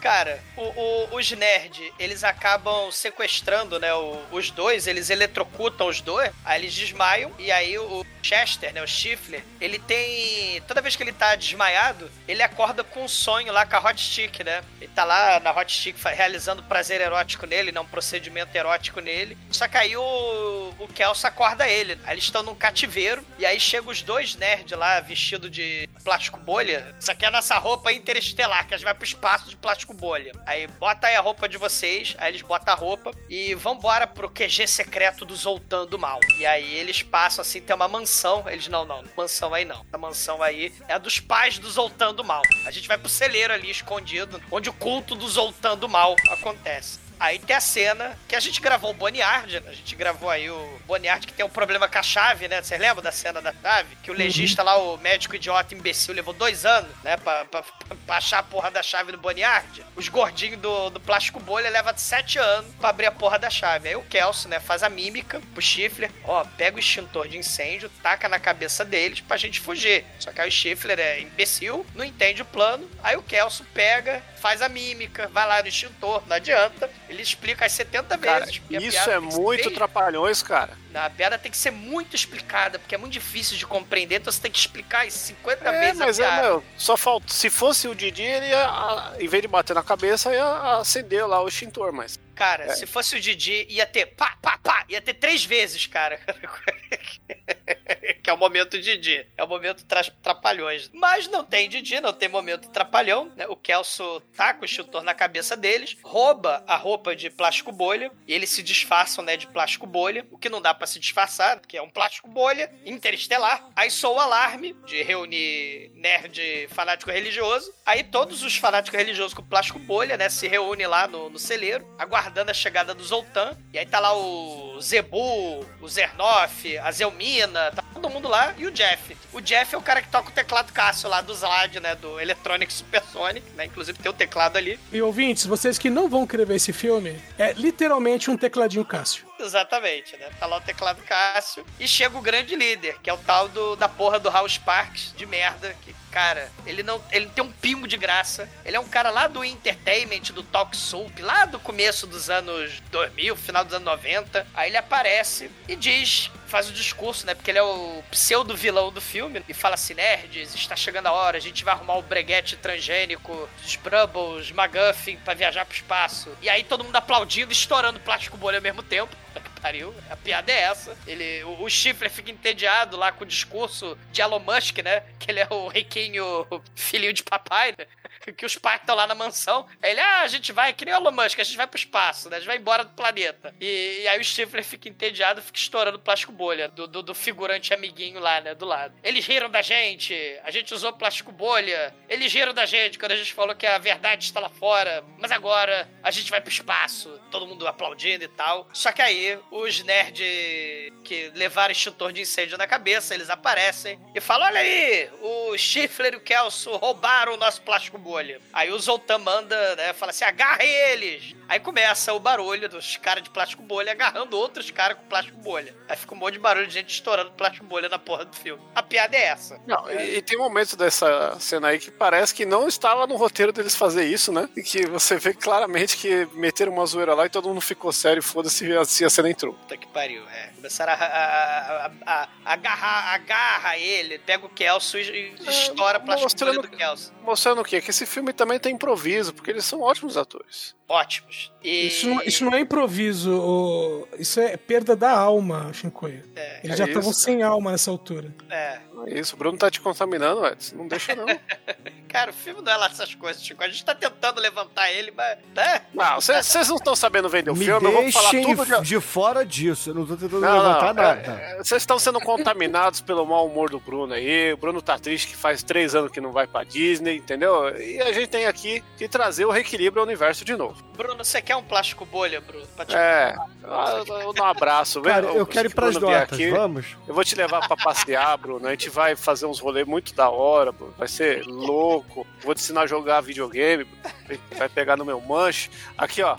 Speaker 5: Cara, o- o- os nerd, eles acabam sequestrando, né? o- os dois, eles eletrocutam os dois, aí eles desmaiam, e aí o Chester, né? O Stifler, ele tem. Toda vez que ele tá desmaiado, ele acorda com um sonho lá com a Hot Stick, né? Ele tá lá na Hot Stick realizando prazer erótico nele, né? Um procedimento erótico nele. Só que aí o, o Kelso acorda ele. Aí eles estão num cativeiro, e aí chegam os dois nerds lá, vestido de plástico bolha. Isso aqui é a nossa roupa interestelar, que a gente vai pro espaço de plástico bolha. Aí bota aí a roupa de vocês, aí eles botam a roupa e vambora pro QG secreto do Zoltan do Mal. E aí eles passam assim, tem uma mansão. Eles, não, não, mansão aí não. A mansão aí é a dos pais do Zoltan do Mal. A gente vai pro celeiro ali escondido, onde o culto do Zoltan do Mal acontece. Aí tem a cena que a gente gravou o Boniard, né? a gente gravou aí o Boniard que tem um problema com a chave, né? Vocês lembram da cena da chave? Que o legista lá, o médico idiota imbecil, levou dois anos, né? Pra, pra, pra achar a porra da chave do Boniard. Os gordinhos do, do plástico bolha levam sete anos pra abrir a porra da chave. Aí o Kelso, né, faz a mímica pro Stifler, ó, pega o extintor de incêndio, taca na cabeça deles pra gente fugir. Só que aí o Stifler é imbecil, não entende o plano. Aí o Kelso pega, faz a mímica, vai lá no extintor, não adianta. Ele explica as 70
Speaker 8: Cara,
Speaker 5: vezes.
Speaker 8: isso é
Speaker 5: ser
Speaker 8: muito
Speaker 5: bem-
Speaker 8: trapalhões, cara.
Speaker 5: Não, A piada tem que ser muito explicada, porque é muito difícil de compreender, então você tem que explicar as 50
Speaker 8: É,
Speaker 5: vezes
Speaker 8: mas é, meu, só falta. Se fosse o Didi, ele ia, a- em vez de bater na cabeça, ia acender lá o extintor, mas.
Speaker 5: Cara,
Speaker 8: É.
Speaker 5: se fosse o Didi, ia ter pá, pá, pá, ia ter três vezes, cara. que é o momento Didi. É o momento tra trapalhões. Mas não tem Didi, não tem momento trapalhão. Né? O Kelso taca o extintor na cabeça deles, rouba a roupa de plástico bolha, e eles se disfarçam, né, de plástico bolha, o que não dá pra se disfarçar, que é um plástico bolha interestelar. Aí soa o alarme de reunir nerd fanático religioso. Aí todos os fanáticos religiosos com plástico bolha, né, se reúnem lá no, no celeiro, aguardando a chegada do Zoltan. E aí tá lá o Zebu, o Zernoff, a Zelmina, tá todo mundo lá, e o Jeff. O Jeff é o cara que toca o teclado Cássio lá do Zlad, né, do Electronic Supersonic, né, inclusive tem o teclado ali.
Speaker 7: E ouvintes, vocês que não vão querer ver esse filme, é literalmente um tecladinho Cássio.
Speaker 5: Exatamente, né? Tá lá o teclado Cássio. E chega o grande líder, que é o tal do, da porra do House Parks de merda. Que, cara, ele não. Ele tem um pingo de graça. Ele é um cara lá do entertainment, do Talk Soap, lá do começo dos anos 2000, final dos anos 90. Aí ele aparece e diz. Faz o discurso, né? Porque ele é o pseudo vilão do filme. E fala assim: nerds, está chegando a hora, a gente vai arrumar o breguete transgênico, os Brubbles, McGuffin pra viajar pro espaço. E aí todo mundo aplaudindo, estourando plástico bolha ao mesmo tempo. Pariu. A piada é essa. Ele, o, o Stifler fica entediado lá com o discurso de Elon Musk, né? Que ele é o riquinho filhinho de papai, né? que os pais estão lá na mansão. Ele, ah, a gente vai, que nem o Elon Musk, a gente vai pro espaço, né? A gente vai embora do planeta. E, e aí o Stifler fica entediado, fica estourando plástico bolha do, do, do figurante amiguinho lá, né? Do lado. Eles riram da gente, a gente usou plástico bolha. Eles riram da gente quando a gente falou que a verdade está lá fora. Mas agora a gente vai pro espaço. Todo mundo aplaudindo e tal. Só que aí os nerds que levaram extintor de incêndio na cabeça, eles aparecem e falam: Olha aí, o Stifler e o Kelso roubaram o nosso plástico bolha. Aí o Zoltan manda, né? Fala assim: agarrem eles. Aí começa o barulho dos caras de plástico bolha agarrando outros caras com plástico bolha. Aí fica um monte de barulho de gente estourando plástico bolha na porra do filme. A piada é essa.
Speaker 8: Não, e, e tem momentos dessa cena aí que parece que não estava no roteiro deles fazer isso, né? E que você vê claramente que meteram uma zoeira lá e todo mundo ficou sério, foda-se se a cena entrou.
Speaker 5: Puta que pariu, é. Começaram a, a, a, a, agarrar, agarra ele, pega o Kelso e e estoura plástico bolha do Kelso.
Speaker 8: Mostrando o quê? Que esse filme também tem improviso, porque eles são ótimos atores.
Speaker 5: Ótimos. E...
Speaker 7: Isso não, isso não é improviso, ô, isso é perda da alma, Shinkoio. Eles
Speaker 8: é
Speaker 7: já estavam
Speaker 8: isso.
Speaker 7: sem alma nessa altura.
Speaker 5: É.
Speaker 8: É Isso, o Bruno tá te contaminando, Edson. Não deixa, não.
Speaker 5: Cara, o filme não é lá essas coisas, Chico. A gente tá tentando levantar ele, mas. Né?
Speaker 8: Não, vocês não estão sabendo vender o
Speaker 4: Me
Speaker 8: filme, eu vou falar tudo de...
Speaker 4: de fora disso. Eu não tô tentando
Speaker 8: Não,
Speaker 4: levantar
Speaker 8: não,
Speaker 4: nada.
Speaker 8: é, é, Vocês estão sendo contaminados pelo mau humor do Bruno aí. O Bruno tá triste que faz três anos que não vai pra Disney, entendeu? E a gente tem aqui que trazer o reequilíbrio ao universo de novo.
Speaker 5: Bruno, você quer um plástico bolha, Bruno? Pra te-
Speaker 8: É, ah, eu dou um abraço.
Speaker 4: Cara,
Speaker 8: Vem,
Speaker 4: eu quero ir pras notas,
Speaker 8: aqui,
Speaker 4: vamos?
Speaker 8: Eu vou te levar pra passear, Bruno. A gente vai fazer uns rolês muito da hora, Bruno. Vai ser louco. Vou te ensinar a jogar videogame. Bruno. Vai pegar no meu manche. Aqui, ó.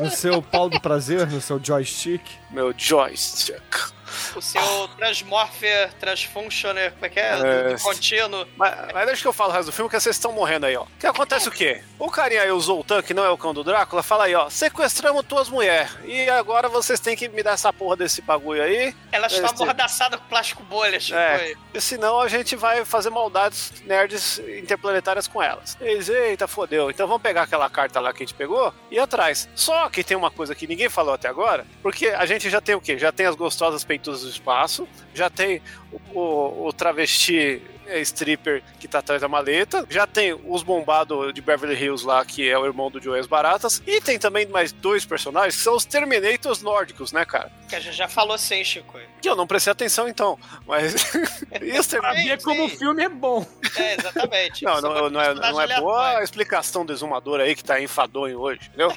Speaker 4: No seu pau do prazer, no seu joystick.
Speaker 8: Meu joystick.
Speaker 5: O seu Transmorpher, Transfunctioner, como é que é?
Speaker 8: É.
Speaker 5: Contínuo.
Speaker 8: Mas, mas deixa que eu falo o resto do filme, que vocês estão morrendo aí, ó. Que acontece o quê? O carinha aí, o Zoltan, que não é o cão do Drácula, fala aí, ó. Sequestramos tuas mulheres. E agora vocês têm que me dar essa porra desse bagulho aí.
Speaker 5: Elas estão
Speaker 8: Esse-
Speaker 5: amordaçadas com plástico bolha, Chico.
Speaker 8: É, e senão a gente vai fazer maldades nerds interplanetárias com elas. Eles, eita, fodeu. Então vamos pegar aquela carta lá que a gente pegou e ir atrás. Só que tem uma coisa que ninguém falou até agora, porque a gente já tem o quê? Já tem as gostosas peitudas do espaço, já tem o, o- travesti é, stripper que tá atrás da maleta, já tem os bombados de Beverly Hills lá, que é o irmão do Joey As Baratas, e tem também mais dois personagens que são os Terminators nórdicos, né, cara?
Speaker 5: Que a gente já falou sim, Chico.
Speaker 8: Que eu não prestei atenção então, mas. Terminators
Speaker 7: Sabia como o filme é bom.
Speaker 5: É, exatamente.
Speaker 8: Não, não, não, é, não é boa a explicação do exumador aí que tá enfadonho hoje, entendeu?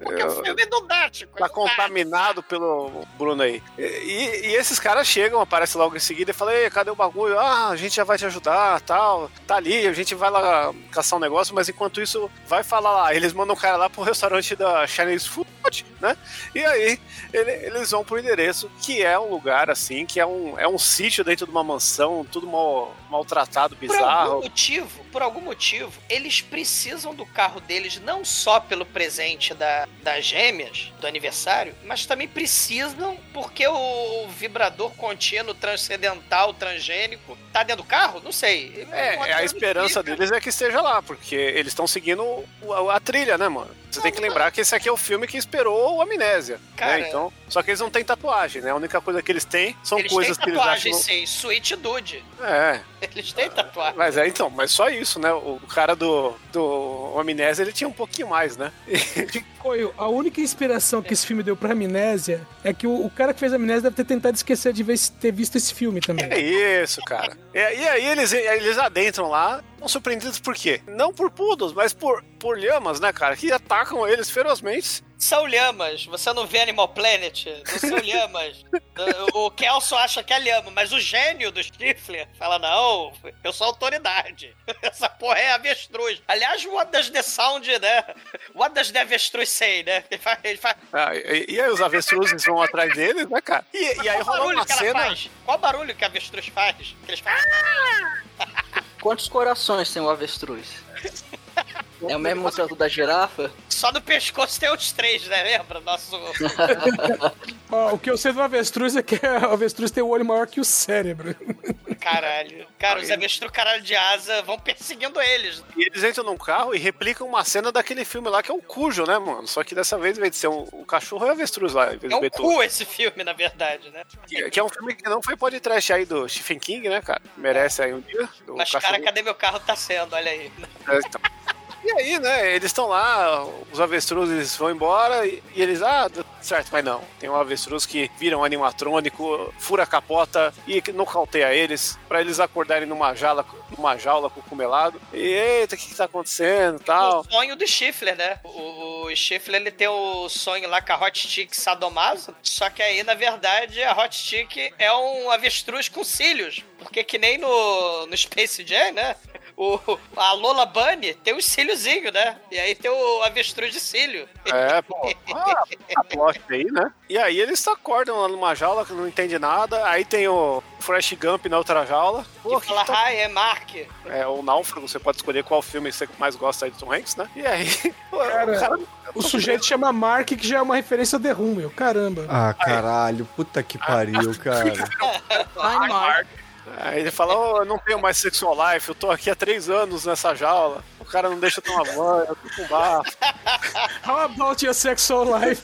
Speaker 5: Porque o filme não dá, Chico.
Speaker 8: Tá contaminado pelo Bruno aí. E, e- e esses caras chegam, aparecem logo em seguida e falam: Ei, cadê o bagulho? Ah, a gente já vai te ajudar, tal. Tá ali, a gente vai lá caçar um negócio, mas enquanto isso, vai falar lá. Eles mandam o cara lá pro restaurante da Chinese Food, né? E aí, ele- eles vão pro endereço, que é um lugar assim, que é um, é um sítio dentro de uma mansão, tudo mal, maltratado,
Speaker 5: Por algum
Speaker 8: bizarro.
Speaker 5: motivo, por algum motivo, eles precisam do carro deles não só pelo presente da, das gêmeas, do aniversário, mas também precisam porque o vibrador contínuo transcendental transgênico tá dentro do carro? Não sei.
Speaker 8: É, é a esperança
Speaker 5: explica.
Speaker 8: deles é que esteja lá, porque eles estão seguindo o- a, a trilha, né, mano? Você tem que lembrar que esse aqui é o filme que esperou o Amnésia.
Speaker 5: Cara,
Speaker 8: né? Então, só que eles não têm tatuagem, né? A única coisa que eles têm são
Speaker 5: Eles
Speaker 8: coisas
Speaker 5: têm
Speaker 8: que eles
Speaker 5: tatuagem,
Speaker 8: acham.
Speaker 5: sim. Sweet Dude.
Speaker 8: É,
Speaker 5: Eles têm tatuagem.
Speaker 8: mas é então, mas só isso, né? O cara do, do Amnésia, ele tinha um pouquinho mais, né?
Speaker 7: Coio, a única inspiração que esse filme deu pra Amnésia é que o, o cara que fez a Amnésia deve ter tentado esquecer de ver, ter visto esse filme também.
Speaker 8: É isso, cara. E, e aí eles, eles adentram lá, são surpreendidos por quê? Não por poodles, mas por, por lhamas, né, cara? Que atacam eles ferozmente.
Speaker 5: São lhamas. Você não vê Animal Planet? Não são lhamas. o Kelso acha que é lhama, mas o gênio do Stifler fala: não, eu sou autoridade. Essa porra é avestruz. Aliás, what does the sound, né? What does the avestruz say, né? Ele faz. Ele faz
Speaker 8: Ah, e, e aí os avestruzes vão atrás deles, né, cara? E, e aí rola
Speaker 5: barulho
Speaker 8: uma
Speaker 5: que ela
Speaker 8: cena.
Speaker 5: faz? Qual barulho que a avestruz faz? Que eles fazem.
Speaker 9: Quantos corações tem o avestruz? É o mesmo tanto da girafa?
Speaker 5: Só no pescoço tem os três, né? Lembra? Nosso.
Speaker 7: Ó, o que eu sei do avestruz é que o avestruz tem o olho maior que o cérebro.
Speaker 5: Caralho. Cara, os avestruz caralho de asa vão perseguindo eles.
Speaker 8: E eles entram num carro e replicam uma cena daquele filme lá que é o Cujo, né, mano? Só que dessa vez, em vez de ser um, o cachorro, é o avestruz lá, em vez
Speaker 5: É
Speaker 8: do
Speaker 5: um
Speaker 8: Beethoven.
Speaker 5: cu esse filme, na verdade, né?
Speaker 8: Que, que é um filme que não foi podcast aí do Stephen King, né, cara? Merece aí um dia. do
Speaker 5: Mas,
Speaker 8: cachorro.
Speaker 5: cara, cadê meu carro? Tá sendo, olha aí.
Speaker 8: É, então. E aí, né, eles estão lá, os avestruzes vão embora e, e eles, ah, certo, mas não. Tem um avestruz que vira um animatrônico, fura a capota e nocauteia eles, pra eles acordarem numa jaula, numa jaula com o cumelado. E eita, o que, que tá acontecendo tal.
Speaker 5: O sonho do Schiffler, né? O, o Schiffler, ele tem o sonho lá com a Hot Chick sadomaso, só que aí, na verdade, a Hot Chick é um avestruz com cílios. Porque que nem no, no Space Jam, né? O, a Lola Bunny tem os cíliozinhos, né? E aí tem o avestruz de cílio.
Speaker 8: É, pô. Ah, a plot aí, né? E aí eles acordam lá numa jaula que não entende nada. Aí tem o Fresh Gump na outra jaula. Pô,
Speaker 5: E fala,
Speaker 8: tá-
Speaker 5: é Mark.
Speaker 8: É o Náufrago, você pode escolher qual filme você mais gosta aí do Tom Hanks, né? E aí,
Speaker 7: Cara,
Speaker 8: o cara
Speaker 7: O sujeito chama Mark, que já é uma referência The Room, meu. Caramba.
Speaker 4: Ah, caralho, puta que pariu, cara.
Speaker 9: Ai, Mark.
Speaker 8: Aí ele fala, oh, eu não tenho mais sexual life, eu tô aqui há três anos nessa jaula. O cara não deixa eu tomar banho, eu tô com bafo.
Speaker 7: How about your sexual life?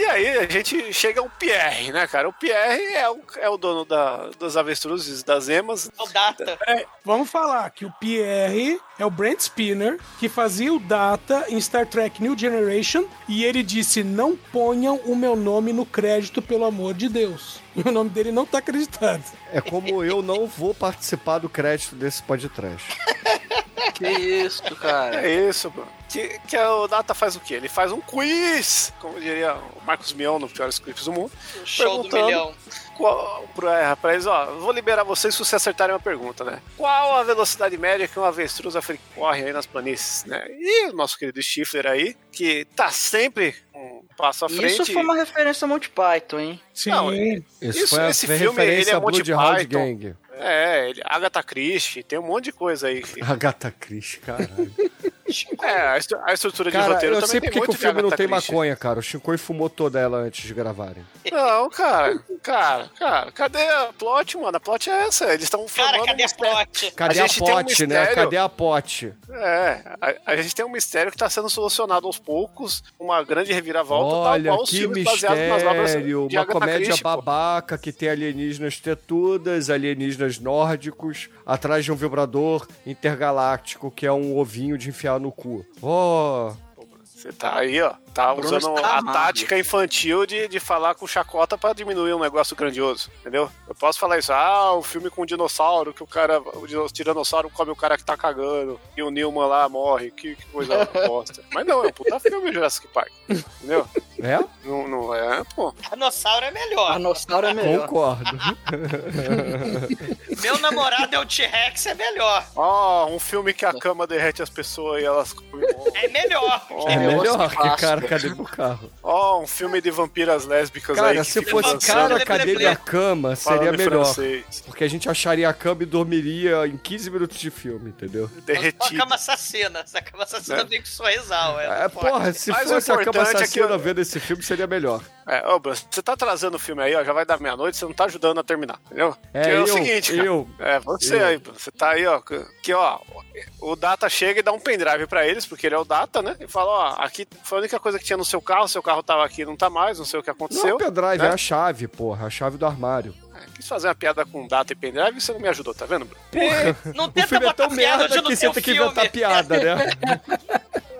Speaker 8: E aí a gente chega ao Pierre, né, cara? O Pierre é o, é o dono da, das avestruzes, das emas.
Speaker 5: É o Data.
Speaker 7: Vamos falar que o Pierre é o Brent Spinner, que fazia o Data em Star Trek New Generation, e ele disse: não ponham o meu nome no crédito, pelo amor de Deus. E o nome dele não tá acreditado.
Speaker 4: É como eu não vou participar do crédito desse podcast.
Speaker 9: Que isso, cara.
Speaker 8: É isso, mano. Que, que é o Data faz o quê? Ele faz um quiz, como diria o Marcos Mion no Piores Clipes do Mundo.
Speaker 5: O show do milhão.
Speaker 8: Qual, pra, pra eles, ó, vou liberar vocês se vocês acertarem uma pergunta, né? Qual a velocidade média que um avestruz africano corre aí nas planícies, né? E o nosso querido Stifler aí, que tá sempre um passo à frente.
Speaker 9: Isso foi uma referência a Monty Python, hein?
Speaker 7: Sim.
Speaker 8: Não,
Speaker 4: Isso,
Speaker 8: Isso,
Speaker 4: foi a
Speaker 8: esse filme, ele é Monty Python.
Speaker 4: Gang.
Speaker 8: É, ele, Agatha Christie, tem um monte de coisa aí.
Speaker 4: Agatha Christie, caralho.
Speaker 8: É, a, estru- a estrutura de
Speaker 4: Cara,
Speaker 8: roteiro
Speaker 4: eu
Speaker 8: também
Speaker 4: sei porque que o filme
Speaker 8: de
Speaker 4: não tem maconha, cara. O Shinkoi fumou toda ela antes de gravarem.
Speaker 8: Não, cara, cara, cara, cadê a plot, mano? A plot é essa, eles estão
Speaker 5: Cara,
Speaker 8: formando
Speaker 5: cadê a plot?
Speaker 4: Cadê
Speaker 8: A
Speaker 4: a,
Speaker 8: gente tem um
Speaker 4: pote, né?
Speaker 8: mistério.
Speaker 4: Cadê a pote?
Speaker 8: É, a, a gente tem um mistério que tá sendo solucionado aos poucos, uma grande reviravolta,
Speaker 4: Olha,
Speaker 8: tal qual os
Speaker 4: que
Speaker 8: filmes baseados nas obras
Speaker 4: mistério.
Speaker 8: de
Speaker 4: Uma comédia
Speaker 8: Christie, pô.
Speaker 4: babaca que tem alienígenas tetudas, alienígenas nórdicos, atrás de um vibrador intergaláctico que é um ovinho de enfiar no cu. Oh,
Speaker 8: Você tá aí, ó, tá
Speaker 9: Bruno
Speaker 8: usando a
Speaker 9: amado.
Speaker 8: tática infantil de, de falar com chacota pra diminuir um negócio grandioso, entendeu? Eu posso falar isso, ah, o filme com o dinossauro, que o cara, o tiranossauro come o cara que tá cagando, e o Newman lá morre, que, que coisa bosta. Mas não, é um puta filme Jurassic Park, entendeu?
Speaker 4: é?
Speaker 8: Não, não é, pô.
Speaker 5: Dinossauro é melhor.
Speaker 9: Dinossauro é melhor.
Speaker 4: Concordo.
Speaker 5: Meu namorado é o T-Rex, é melhor.
Speaker 8: Ó, um filme que a cama derrete as pessoas e elas comem.
Speaker 5: É melhor.
Speaker 4: É melhor que cara, cadê meu carro?
Speaker 8: Ó, um filme de vampiras lésbicas aí.
Speaker 4: Cara,
Speaker 8: que
Speaker 4: se fosse cara, cadê minha cama? Seria melhor.
Speaker 8: francês,
Speaker 4: Porque a gente acharia a cama e dormiria em 15 minutos de filme, entendeu?
Speaker 5: Uma
Speaker 8: derretido.
Speaker 5: cama assassina. Essa cama assassina
Speaker 8: É.
Speaker 5: vem com sorrisal.
Speaker 4: É, porra, se
Speaker 8: Mas
Speaker 4: fosse a cama
Speaker 8: importante é que
Speaker 4: assassina vendo esse filme, seria melhor.
Speaker 8: É, ô, Bruno, você tá atrasando o filme aí, ó, já vai dar meia-noite, você não tá ajudando a terminar, entendeu?
Speaker 4: É,
Speaker 8: que é
Speaker 4: eu,
Speaker 8: o seguinte, cara.
Speaker 4: eu.
Speaker 8: É, você
Speaker 4: eu.
Speaker 8: aí, Bruno, você tá aí, ó, que- que ó, o Data chega e dá um pendrive pra eles, porque ele é o Data, né? E fala, ó, aqui foi a única coisa que tinha no seu carro, seu carro tava aqui, não tá mais, não sei o que
Speaker 4: Não,
Speaker 8: aconteceu.
Speaker 4: o pendrive
Speaker 8: né?
Speaker 4: é a chave, porra, a chave do armário.
Speaker 8: É, quis fazer uma piada com Data e pendrive e você não me ajudou, tá vendo, Bruno?
Speaker 5: Não
Speaker 4: O
Speaker 5: tenta
Speaker 4: filme é tão merda
Speaker 5: não
Speaker 4: que você
Speaker 5: tem o
Speaker 4: tem que inventar piada, né?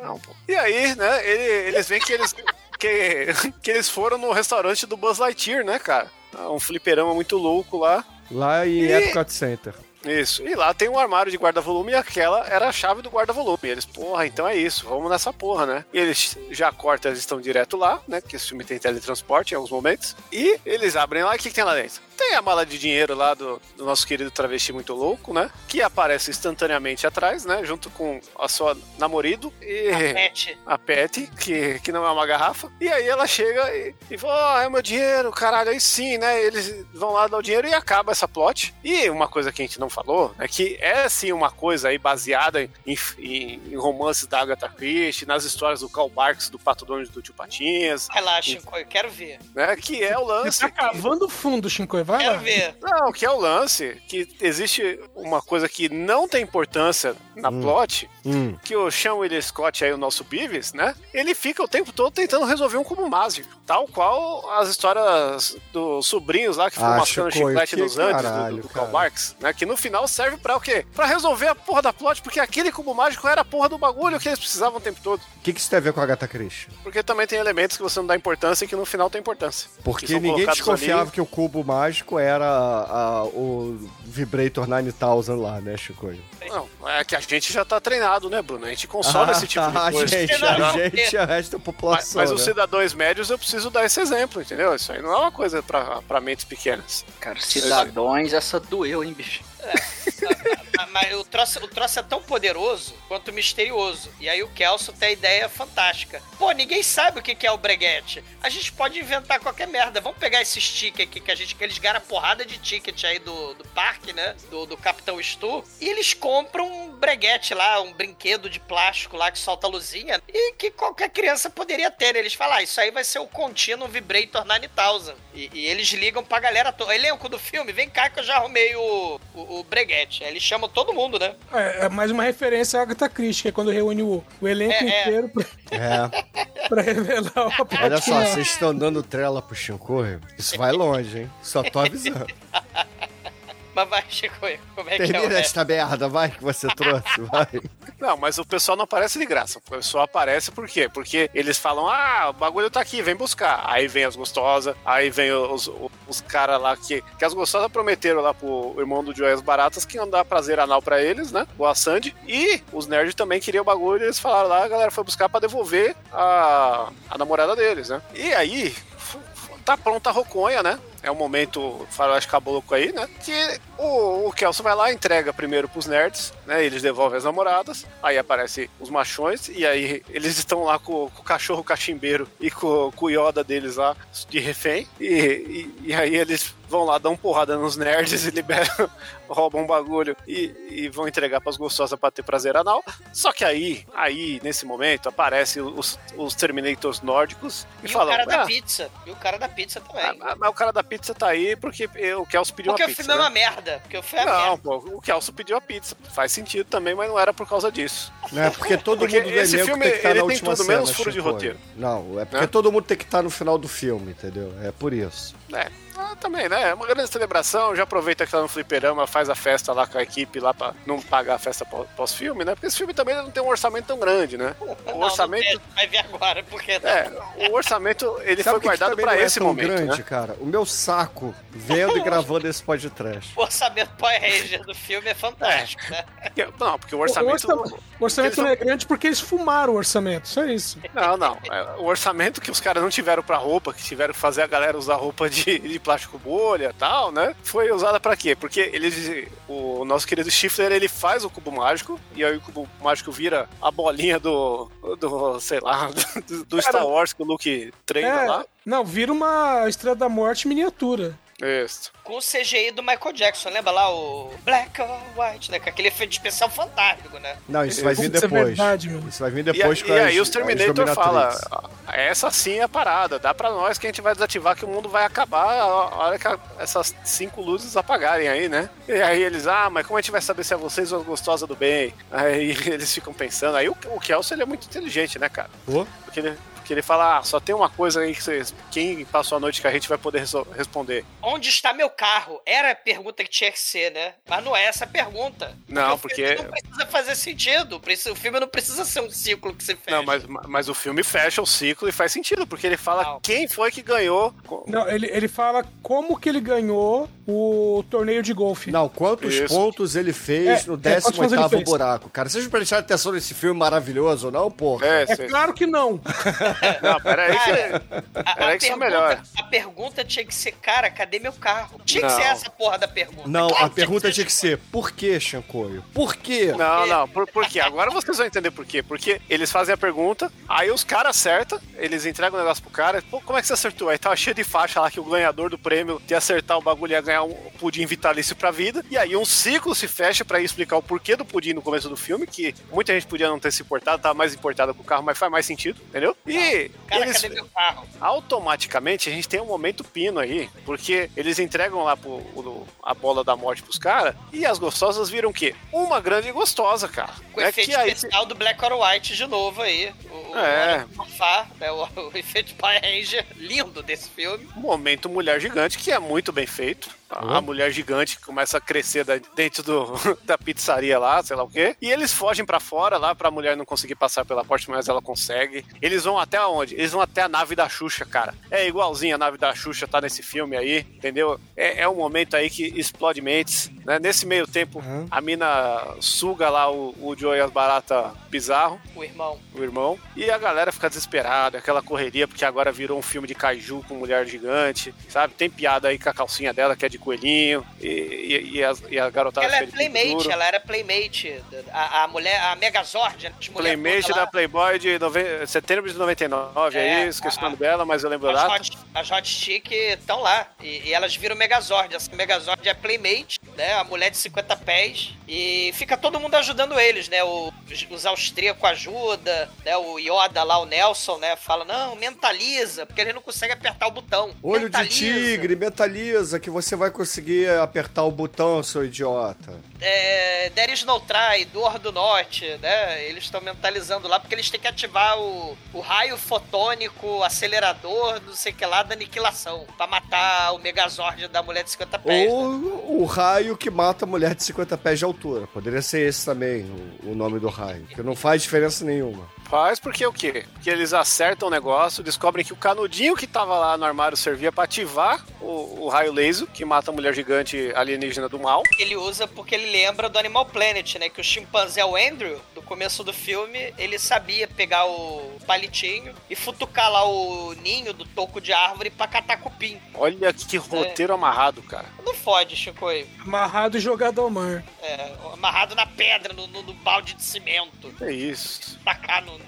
Speaker 8: Não, pô. E aí, né, ele- eles veem que eles, que, que eles foram no restaurante do Buzz Lightyear, né, cara? Um fliperama muito louco lá.
Speaker 4: Lá em
Speaker 8: E-
Speaker 4: Epcot Center.
Speaker 8: Isso. E lá tem um armário de guarda-volume e aquela era a chave do guarda-volume. Eles, porra, então é isso, vamos nessa porra, né? E eles já cortam, eles estão direto lá, né? Que esse filme tem teletransporte em alguns momentos. E eles abrem lá e o que, que tem lá dentro? Tem a mala de dinheiro lá do, do nosso querido travesti muito louco, né? Que aparece instantaneamente atrás, né? Junto com a sua namorado e
Speaker 5: Pet.
Speaker 8: a Pet, que, que não é uma garrafa. E aí ela chega e, e fala: Ó, é meu dinheiro, caralho. Aí sim, né? Eles vão lá dar o dinheiro e acaba essa plot. E uma coisa que a gente não falou é que é sim uma coisa aí baseada em, em, em romances da Agatha Christie, nas histórias do Karl Barks, do Pato Donald do Tio Patinhas,
Speaker 5: Relaxa, eu quero ver.
Speaker 8: né? Que é o lance.
Speaker 7: Você tá cavando fundo, Shinkoi. Vai
Speaker 5: Quero
Speaker 7: lá.
Speaker 5: ver.
Speaker 8: Não, que é o lance, que existe uma coisa que não tem importância na plot,
Speaker 4: Hum.
Speaker 8: que o Sean William Scott aí, o nosso Beavis, né? Ele fica o tempo todo tentando resolver um cubo mágico. Tal qual as histórias dos sobrinhos lá que ficam
Speaker 4: Ah,
Speaker 8: mascando
Speaker 4: Chicoio,
Speaker 8: chiclete nos Andes,
Speaker 4: caralho,
Speaker 8: do, do Karl. Marx, né? Que no final serve pra o quê? Pra resolver a porra da plot, porque aquele cubo mágico era a porra do bagulho que eles precisavam o tempo todo.
Speaker 4: O que, que isso tem a ver com a Agatha Christie?
Speaker 8: Porque também tem elementos que você não dá importância e que no final tem importância. Que
Speaker 4: Porque ninguém desconfiava
Speaker 8: ali.
Speaker 4: que o cubo mágico era a- o Vibrator 9000 lá, né, Chicoio?
Speaker 8: Não, é que a gente já tá treinado, né, Bruno? A gente consome
Speaker 4: Ah,
Speaker 8: esse tipo
Speaker 4: tá,
Speaker 8: de coisa.
Speaker 4: A gente, a gente e a resto da
Speaker 8: Mas,
Speaker 4: população.
Speaker 8: mas
Speaker 4: né?
Speaker 8: os cidadãos médios eu preciso dar esse exemplo, entendeu? Isso aí não é uma coisa pra, pra mentes pequenas.
Speaker 9: Cara, cidadãos, essa doeu, hein, bicho?
Speaker 5: Ah, Mas o troço, o troço é tão poderoso quanto misterioso. E aí o Kelso tem a ideia fantástica. Pô, ninguém sabe o que é o breguete. A gente pode inventar qualquer merda. Vamos pegar esse sticker aqui que a gente. que eles ganham porrada de ticket aí do, do parque, né? Do, do Capitão Stu. E eles compram um breguete lá, um brinquedo de plástico lá que solta luzinha. E que qualquer criança poderia ter. Eles falam, ah, isso aí vai ser o Continuum Vibrator 9000. E, e eles ligam pra galera toda. Elenco do filme, vem cá que eu já arrumei o, o, o breguete. Aí eles chamam todo mundo, né?
Speaker 7: É, é mais uma referência à Agatha Christie, que é quando reúne o, o elenco
Speaker 5: É, é.
Speaker 7: inteiro pra,
Speaker 4: É.
Speaker 7: pra revelar uma
Speaker 4: Olha só, vocês estão dando trela pro Shinkoi? Isso vai longe, hein? Só tô avisando.
Speaker 5: Mas vai, Chico, como é que é
Speaker 4: Termina esta merda, vai, que você trouxe, vai.
Speaker 8: Não, mas o pessoal não aparece de graça. O pessoal aparece por quê? Porque eles falam, ah, o bagulho tá aqui, vem buscar. Aí vem as gostosas, aí vem os, os, os caras lá que, que as gostosas prometeram lá pro irmão do Joias Baratas que iam dar prazer anal pra eles, né? O Sandy. E os nerds também queriam o bagulho e eles falaram lá, a galera foi buscar pra devolver a, a namorada deles, né? E aí, tá pronta a roconha, né? É o momento faroeste caboclo aí, né? Que o, o Kelso vai lá, entrega primeiro pros nerds, né? Eles devolvem as namoradas, aí aparece os machões, e aí eles estão lá com, com o cachorro cachimbeiro e com, com o Yoda deles lá de refém, e, e, e aí eles vão lá, dão porrada nos nerds e liberam, roubam um bagulho e, e vão entregar pras gostosas pra ter prazer anal. Só que aí, aí, nesse momento, aparecem os, os Terminators nórdicos e,
Speaker 5: E o
Speaker 8: falam.
Speaker 5: cara da
Speaker 8: "Ah,
Speaker 5: pizza. E o cara da pizza também.
Speaker 8: ah, mas o cara da pizza tá aí porque o Kelso pediu
Speaker 5: Porque
Speaker 8: a
Speaker 5: o
Speaker 8: pizza.
Speaker 5: filme é
Speaker 8: né?
Speaker 5: uma merda. Porque o filme é
Speaker 8: Não,
Speaker 5: merda.
Speaker 8: pô, o Kelso pediu a pizza. Faz sentido também, mas não era por causa disso.
Speaker 4: Não é porque todo
Speaker 8: Porque
Speaker 4: mundo do
Speaker 8: esse filme,
Speaker 4: tem que estar
Speaker 8: ele
Speaker 4: na
Speaker 8: tem
Speaker 4: última
Speaker 8: tudo,
Speaker 4: cena,
Speaker 8: menos furo de roteiro.
Speaker 4: Não, é porque
Speaker 8: Né?
Speaker 4: todo mundo tem que estar no final do filme, entendeu? É por isso.
Speaker 8: É, ah, também, né? É uma grande celebração. Já aproveita que tá no fliperama, faz a festa lá com a equipe lá pra não pagar a festa pó- pós-filme, né? Porque esse filme também não tem um orçamento tão grande, né? O
Speaker 5: Não,
Speaker 8: orçamento.
Speaker 5: Não vai ver agora, porque.
Speaker 8: É, o orçamento ele
Speaker 4: Sabe
Speaker 8: foi guardado pra
Speaker 4: não é
Speaker 8: esse
Speaker 4: tão
Speaker 8: momento,
Speaker 4: grande,
Speaker 8: né?
Speaker 4: cara? O meu saco vendo e gravando esse podcast.
Speaker 5: O orçamento Power Ranger do filme é fantástico, né?
Speaker 8: Porque- Não, porque o
Speaker 7: O
Speaker 8: orçamento.
Speaker 7: orçamento, o orçamento não é grande porque eles fumaram o orçamento, só isso.
Speaker 8: Não, não. É, O orçamento que os caras não tiveram pra roupa, que tiveram que fazer a galera usar roupa de, de plástico bolha tal, né? Foi usada pra quê? Porque eles. O nosso querido Stifler, ele faz o cubo mágico, e aí o cubo mágico vira a bolinha do. do sei lá, do, do Star Wars que o Luke treina
Speaker 7: É,
Speaker 8: lá.
Speaker 7: não, vira uma Estrela da Morte miniatura.
Speaker 8: Isso.
Speaker 5: Com o CGI do Michael Jackson, lembra lá o Black or White, né? Com aquele efeito especial fantástico, né?
Speaker 4: Não, isso vai vir
Speaker 7: é
Speaker 4: depois.
Speaker 7: verdade, meu.
Speaker 4: Isso vai vir
Speaker 8: E,
Speaker 4: depois
Speaker 8: a-
Speaker 4: com
Speaker 8: e
Speaker 4: as-
Speaker 8: aí os Terminator fala. "Ah, essa sim é a parada, dá pra nós que a gente vai desativar que o mundo vai acabar a hora que a- essas cinco luzes apagarem aí, né? E aí eles, ah, mas como a gente vai saber se é vocês ou as gostosas do bem? Aí eles ficam pensando, aí o, o Kelso ele é muito inteligente, né, cara?
Speaker 4: Pô,
Speaker 8: Porque ele, porque ele fala, ah, só tem uma coisa aí que vocês, quem passou a noite com a gente vai poder responder.
Speaker 5: Onde está meu carro? Era a pergunta que tinha que ser, né? Mas não é essa a pergunta.
Speaker 8: Não,
Speaker 5: o
Speaker 8: porque-
Speaker 5: filme não precisa fazer sentido. O filme não precisa ser um ciclo que se fecha.
Speaker 8: Não, mas, mas o filme fecha o ciclo e faz sentido, porque ele fala
Speaker 5: Não.
Speaker 8: quem foi que ganhou.
Speaker 7: Não, ele, ele fala como que ele ganhou o torneio de golfe.
Speaker 4: Não, quantos
Speaker 8: Isso.
Speaker 4: pontos ele fez
Speaker 7: É,
Speaker 4: no
Speaker 7: é, quantos pontos ele
Speaker 4: 18º
Speaker 7: fez?
Speaker 4: buraco? Cara, vocês prestaram atenção nesse filme maravilhoso, não, porra?
Speaker 8: É,
Speaker 7: É claro que não.
Speaker 8: Não, peraí que...
Speaker 5: Cara, a, a
Speaker 8: Peraí que isso é melhor.
Speaker 5: a pergunta tinha que ser, cara, cadê meu carro? Tinha que
Speaker 8: Não.
Speaker 5: ser essa porra da pergunta.
Speaker 4: Não,
Speaker 5: Claro
Speaker 4: a pergunta tinha que ser, por que, Shankoio? Por quê?
Speaker 8: Não, não, por, por quê? Agora vocês vão entender por quê. Porque eles fazem a pergunta, aí os caras acertam, eles entregam o negócio pro cara. Pô, como é que você acertou? Aí tava cheio de faixa lá que o ganhador do prêmio de acertar o bagulho ia ganhar um pudim vitalício pra vida. E aí um ciclo se fecha pra explicar o porquê do pudim no começo do filme, que muita gente podia não ter se importado, tava mais importada com o carro, mas faz mais sentido, entendeu? E
Speaker 5: Cara,
Speaker 8: eles,
Speaker 5: cadê meu carro?
Speaker 8: automaticamente a gente tem um momento pino aí, porque eles entregam lá pro, o- a bola da morte pros caras e as gostosas viram o quê? Uma grande gostosa, cara.
Speaker 5: Com o
Speaker 8: É
Speaker 5: efeito
Speaker 8: que aí
Speaker 5: especial do Black or White de novo aí. O,
Speaker 8: É.
Speaker 5: O, Morfar, né, o, o efeito Power Ranger lindo desse filme.
Speaker 8: momento mulher gigante que é muito bem feito. A, a mulher gigante começa a crescer da- dentro do, da pizzaria lá, sei lá o quê. E eles fogem pra fora lá pra mulher não conseguir passar pela porta, mas ela consegue. Eles vão até onde? Eles vão até a nave da Xuxa, cara. É igualzinho a nave da Xuxa tá nesse filme aí, entendeu? É, é um momento aí que explode mentes. Né? Nesse meio tempo, a mina suga lá o, o Joe e as baratas bizarro,
Speaker 5: O irmão.
Speaker 8: o irmão. E a galera fica desesperada, aquela correria, porque agora virou um filme de kaiju com mulher gigante, sabe? Tem piada aí com a calcinha dela, que é de coelhinho, e, e, e, as- e a garotada
Speaker 5: Ela é Playmate,
Speaker 8: duro.
Speaker 5: ela era Playmate. A, a mulher, a Megazord, né, de mulher
Speaker 8: Playmate
Speaker 5: toda
Speaker 8: da
Speaker 5: lá.
Speaker 8: Playboy de nove... setembro de 99, é,
Speaker 5: É,
Speaker 8: isso, esqueci o nome dela, mas eu lembro a
Speaker 5: As
Speaker 8: data.
Speaker 5: Hot, as Hot Chick estão lá. E, e elas viram Megazord. Essa Megazord é Playmate, né? A mulher de 50 pés. E fica todo mundo ajudando eles, né? O- os, os austríacos ajudam, né? O Yoda lá, o Nelson, né? Fala, não, mentaliza, porque ele não consegue apertar o botão.
Speaker 4: Olho
Speaker 5: Mentaliza.
Speaker 4: de tigre, metaliza, que você vai conseguir apertar o botão, seu idiota.
Speaker 5: É, There is no try, dor do norte, né? Eles estão mentalizando lá porque eles têm que ativar o, o raio fotônico, acelerador, não sei o que lá, da aniquilação. Pra matar o Megazord da mulher de 50 pés. né?
Speaker 4: Ou o raio que mata a mulher de 50 pés de altura. Poderia ser esse também, o, o nome do raio. Que não faz diferença nenhuma.
Speaker 8: Faz porque o quê? Porque eles acertam o negócio, descobrem que o canudinho que tava lá no armário servia pra ativar o, o raio laser, que mata a mulher gigante alienígena do mal.
Speaker 5: Ele usa porque ele lembra do Animal Planet, né? Que o chimpanzé, o Andrew, do começo do filme, ele sabia pegar o palitinho e futucar lá o ninho do toco de árvore pra catar cupim.
Speaker 8: Olha que roteiro amarrado, cara.
Speaker 5: Não fode, Chico.
Speaker 7: Amarrado e jogado ao mar.
Speaker 5: É, amarrado na pedra, no, no- no balde de cimento.
Speaker 8: É isso.
Speaker 5: Tacar no.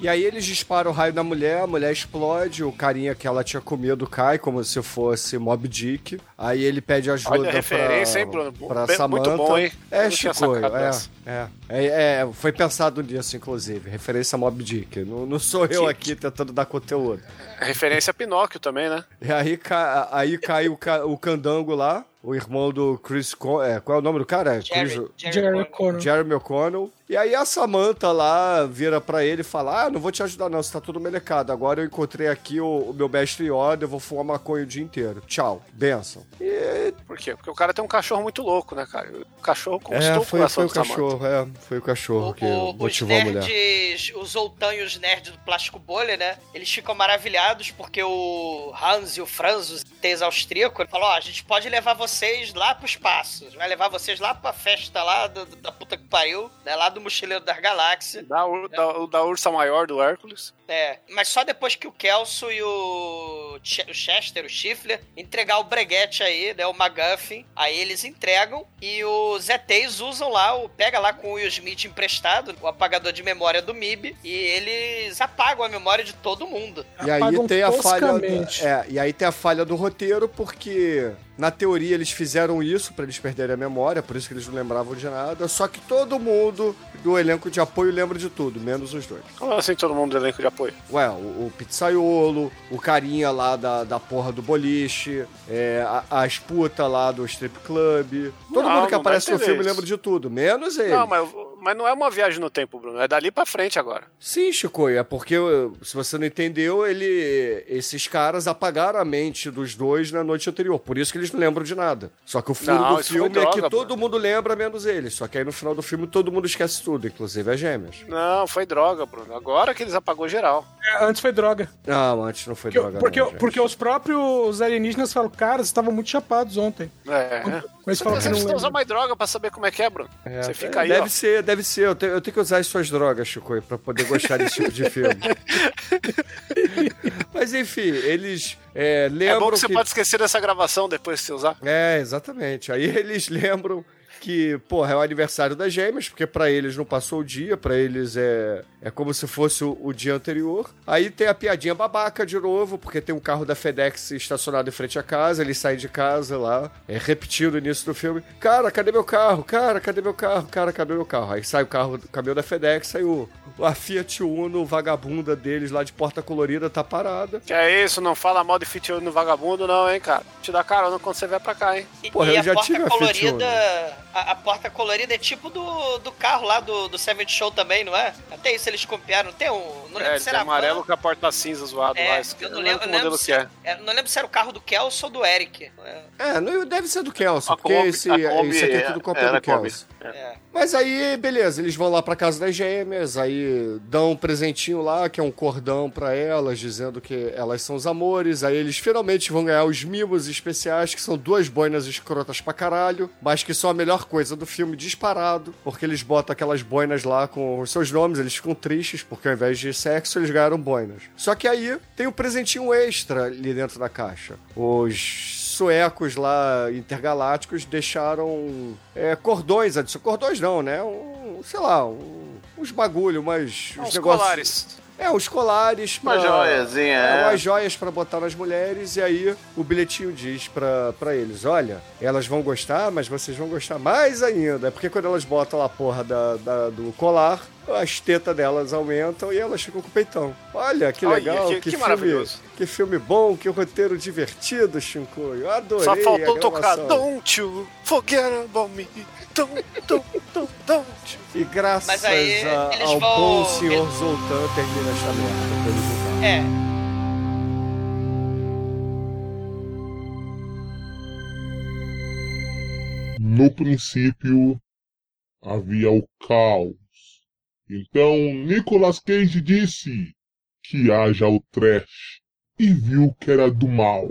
Speaker 4: E aí eles disparam o raio na mulher, a mulher explode, o carinha que ela tinha comido cai como se fosse Mob Dick. Aí ele pede ajuda
Speaker 8: Olha a referência,
Speaker 4: pra,
Speaker 8: hein, Bruno?
Speaker 4: pra
Speaker 8: Bem-
Speaker 4: Samantha.
Speaker 8: muito bom, hein? Eu
Speaker 4: É, Chico, é, é, é, é, Foi pensado nisso, inclusive. Referência a Mob Dick. Não, não sou eu aqui tentando dar conteúdo.
Speaker 8: Referência a Pinóquio também, né?
Speaker 4: E aí, ca- aí cai o, ca- o candango lá, o irmão do Chris... Con é, qual é o nome do cara?
Speaker 5: Jerry,
Speaker 4: Chris-
Speaker 5: Jerry
Speaker 7: Jeremy
Speaker 5: Connor.
Speaker 7: Connor.
Speaker 4: Jeremy O'Connell. E aí a Samantha lá vira pra ele e fala: Ah, não vou te ajudar não, você tá tudo melecado. Agora eu encontrei aqui o, o meu mestre Yoda, eu vou fumar maconha o dia inteiro. Tchau, benção. E
Speaker 8: Por quê? Porque o cara tem um cachorro muito louco, né, cara? O cachorro
Speaker 4: é,
Speaker 8: conquistou o
Speaker 4: foi,
Speaker 8: coração
Speaker 4: foi o
Speaker 8: Samantha.
Speaker 4: cachorro, é, foi o cachorro que
Speaker 5: O- o- os
Speaker 4: motivou a mulher.
Speaker 5: nerds, os outanhos nerds do plástico bolha, né? Eles ficam maravilhados porque o Hans e o Franz, os TEs austríacos, falam: Ó, a gente pode levar vocês lá pro espaço. Vai levar vocês lá pra festa lá do- do- da puta que pariu, né? Lá do Mochileiro das Galáxias.
Speaker 8: Da, ur- da, o da Ursa Maior, do Hércules.
Speaker 5: É, mas só depois que o Kelso e o, Ch- o Chester, o Schiffler, entregar o breguete aí, né, o McGuffin, aí eles entregam e os ETs usam lá, o, pega lá com o Will Smith emprestado, o apagador de memória do MIB, e eles apagam a memória de todo mundo.
Speaker 4: E aí
Speaker 7: Apagam
Speaker 4: tem a falha. É, e aí tem a falha do roteiro, porque na teoria eles fizeram isso pra eles perderem a memória, por isso que eles não lembravam de nada. Só que todo mundo do elenco de apoio lembra de tudo, menos os dois.
Speaker 8: Como assim todo mundo do elenco de apoio?
Speaker 4: Ué, o, o pizzaiolo, o carinha lá da, da porra do boliche, é, a- as putas lá do strip club. Todo
Speaker 8: Não,
Speaker 4: mundo que aparece no filme
Speaker 8: isso.
Speaker 4: lembra de tudo, menos ele.
Speaker 8: Não, mas, Mas não é uma viagem no tempo, Bruno. É dali pra frente agora.
Speaker 4: Sim, Chico, é porque, se você não entendeu, ele, esses caras apagaram a mente dos dois na noite anterior. Por isso que eles não lembram de nada. Só que o fundo
Speaker 8: Não,
Speaker 4: do filme é
Speaker 8: droga,
Speaker 4: que
Speaker 8: pô.
Speaker 4: todo mundo lembra, menos eles. Só que aí no final do filme todo mundo esquece tudo, inclusive as gêmeas.
Speaker 8: Não, foi droga, Bruno. Agora que eles apagou geral.
Speaker 7: É, Antes foi droga.
Speaker 4: Não, antes não foi
Speaker 7: Porque,
Speaker 4: droga.
Speaker 7: porque,
Speaker 4: não,
Speaker 7: porque os próprios alienígenas falam, cara, vocês estavam muito chapados ontem.
Speaker 8: É.
Speaker 7: Mas
Speaker 8: Você
Speaker 7: falam que
Speaker 8: precisa usar mais droga pra saber como é que é, Bruno.
Speaker 4: É,
Speaker 8: Você fica aí,
Speaker 4: deve
Speaker 8: ó.
Speaker 4: ser, deve ser. Eu tenho, eu tenho que usar as suas drogas, Chico, pra poder gostar desse tipo de filme. Mas enfim, eles é,
Speaker 8: É
Speaker 4: lembram
Speaker 8: bom que você pode esquecer dessa gravação depois que você usar.
Speaker 4: É, exatamente. Aí eles lembram que, porra, é o aniversário das gêmeas, porque pra eles não passou o dia, pra eles é, é como se fosse o, o dia anterior. Aí tem a piadinha babaca de novo, porque tem um carro da FedEx estacionado em frente à casa, eles saem de casa lá, é repetindo o início do filme. Cara, cadê meu carro? Cara, cadê meu carro? Cara, cadê meu carro? Aí sai o carro, o caminhão da FedEx, sai o, a Fiat Uno vagabunda deles lá de porta colorida, tá parada.
Speaker 8: Que é isso, não fala mal de Fit no vagabundo, não, hein, cara. Te dá carona quando você vier pra cá, hein.
Speaker 5: E,
Speaker 4: Porra,
Speaker 5: e
Speaker 4: eu
Speaker 5: a
Speaker 4: já
Speaker 5: porta
Speaker 4: tive a
Speaker 5: colorida.
Speaker 4: Uno.
Speaker 5: A, a porta colorida é tipo do, do carro lá do, do Seven Show também, não é? Até isso eles copiaram. Tem um. Não lembro
Speaker 8: É,
Speaker 5: se
Speaker 8: tem
Speaker 5: era
Speaker 8: amarelo
Speaker 5: van.
Speaker 8: com a porta cinza zoado
Speaker 5: É,
Speaker 8: lá.
Speaker 5: Eu não
Speaker 8: eu
Speaker 5: lembro, lembro se,
Speaker 8: que é.
Speaker 5: é, não lembro se era o carro do Kelso ou do Eric. É,
Speaker 4: É, não, deve ser do Kelso,
Speaker 6: A
Speaker 4: porque
Speaker 6: Kombi-
Speaker 4: esse,
Speaker 6: Kombi
Speaker 4: esse aqui é
Speaker 6: é-
Speaker 4: tudo cópia do. Kelso.
Speaker 5: é.
Speaker 4: Mas aí, beleza, eles vão lá pra casa das gêmeas, aí dão um presentinho lá, que é um cordão pra elas, dizendo que elas são os amores. Aí eles finalmente vão ganhar os mimos especiais, que são duas boinas escrotas pra caralho, mas que são a melhor coisa do filme disparado, porque eles botam aquelas boinas lá com os seus nomes, eles ficam tristes, porque ao invés de sexo, eles ganharam boinas. Só que aí tem um presentinho extra ali dentro da caixa. Os suecos lá intergalácticos deixaram é, cordões, cordões não, né? Um, sei lá, um- uns bagulho, mas os negócios.
Speaker 8: colares.
Speaker 4: É, os colares.
Speaker 6: Uma joiazinha,
Speaker 4: É,
Speaker 6: é.
Speaker 4: umas joias pra botar nas mulheres. E aí o bilhetinho diz pra, pra eles: olha, elas vão gostar, mas vocês vão gostar mais ainda. É porque quando elas botam lá a porra da, da- do colar, as tetas delas aumentam e elas ficam com o peitão. Olha que
Speaker 8: Olha,
Speaker 4: legal,
Speaker 8: que-
Speaker 4: que,
Speaker 8: que
Speaker 4: filme,
Speaker 8: maravilhoso.
Speaker 4: que filme bom, que roteiro divertido, Chico. Eu adorei.
Speaker 8: Só faltou tocar. Don't you forget about me. Don't, don't, don't you.
Speaker 4: E graças
Speaker 5: aí
Speaker 4: a-
Speaker 5: eles
Speaker 4: ao
Speaker 5: vão-
Speaker 4: bom senhor Zoltan termina esta merda. pra ele voltar.
Speaker 5: É.
Speaker 3: No princípio havia o caos. Então Nicolas Cage disse que haja o trash e viu que era do mal.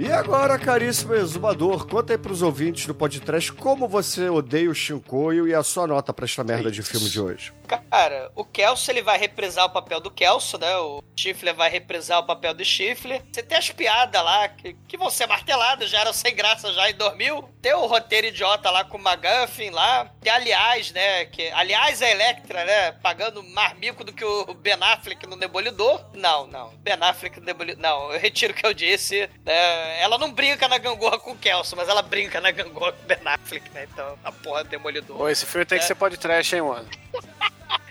Speaker 4: E agora, caríssimo exumador, conta aí pros ouvintes do podcast como você odeia o Shinkoio e a sua nota pra esta merda de filme de hoje.
Speaker 5: Cara, o Kelso ele vai reprisar o papel do Kelso, né? O Chifle vai reprisar o papel do Chifle. Você tem as piadas lá que, que vão ser marteladas, já eram sem graça já em 2000. Tem o roteiro idiota lá com o McGuffin lá. Tem aliás, né? Que, aliás, a Electra, né? Pagando mais mico do que o Ben Affleck no Demolidor. Não, não. Ben Affleck no Demolidor. Não, eu retiro o que eu disse. né? ela não brinca na gangorra com o Kelso, mas ela brinca na gangorra com o Ben Affleck, né? Então, a porra do Demolidor.
Speaker 8: Pô, esse filme tem que
Speaker 5: É.
Speaker 8: ser pode trash, hein, mano.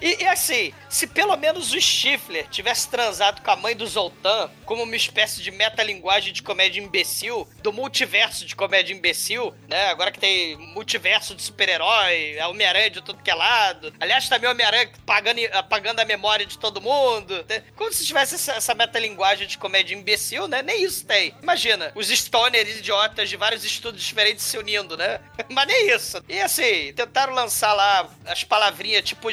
Speaker 5: E, e assim, se pelo menos o Stifler tivesse transado com a mãe do Zoltan como uma espécie de metalinguagem de comédia imbecil, do multiverso de comédia imbecil, né? Agora que tem multiverso de super-herói, é Homem-Aranha de tudo que é lado. Aliás, também Homem-Aranha apagando, apagando a memória de todo mundo. né? Como se tivesse essa, essa metalinguagem de comédia imbecil, né? Nem isso tem. Imagina, os stoners idiotas de vários estudos diferentes se unindo, né? Mas nem isso. E assim, tentaram lançar lá as palavrinhas tipo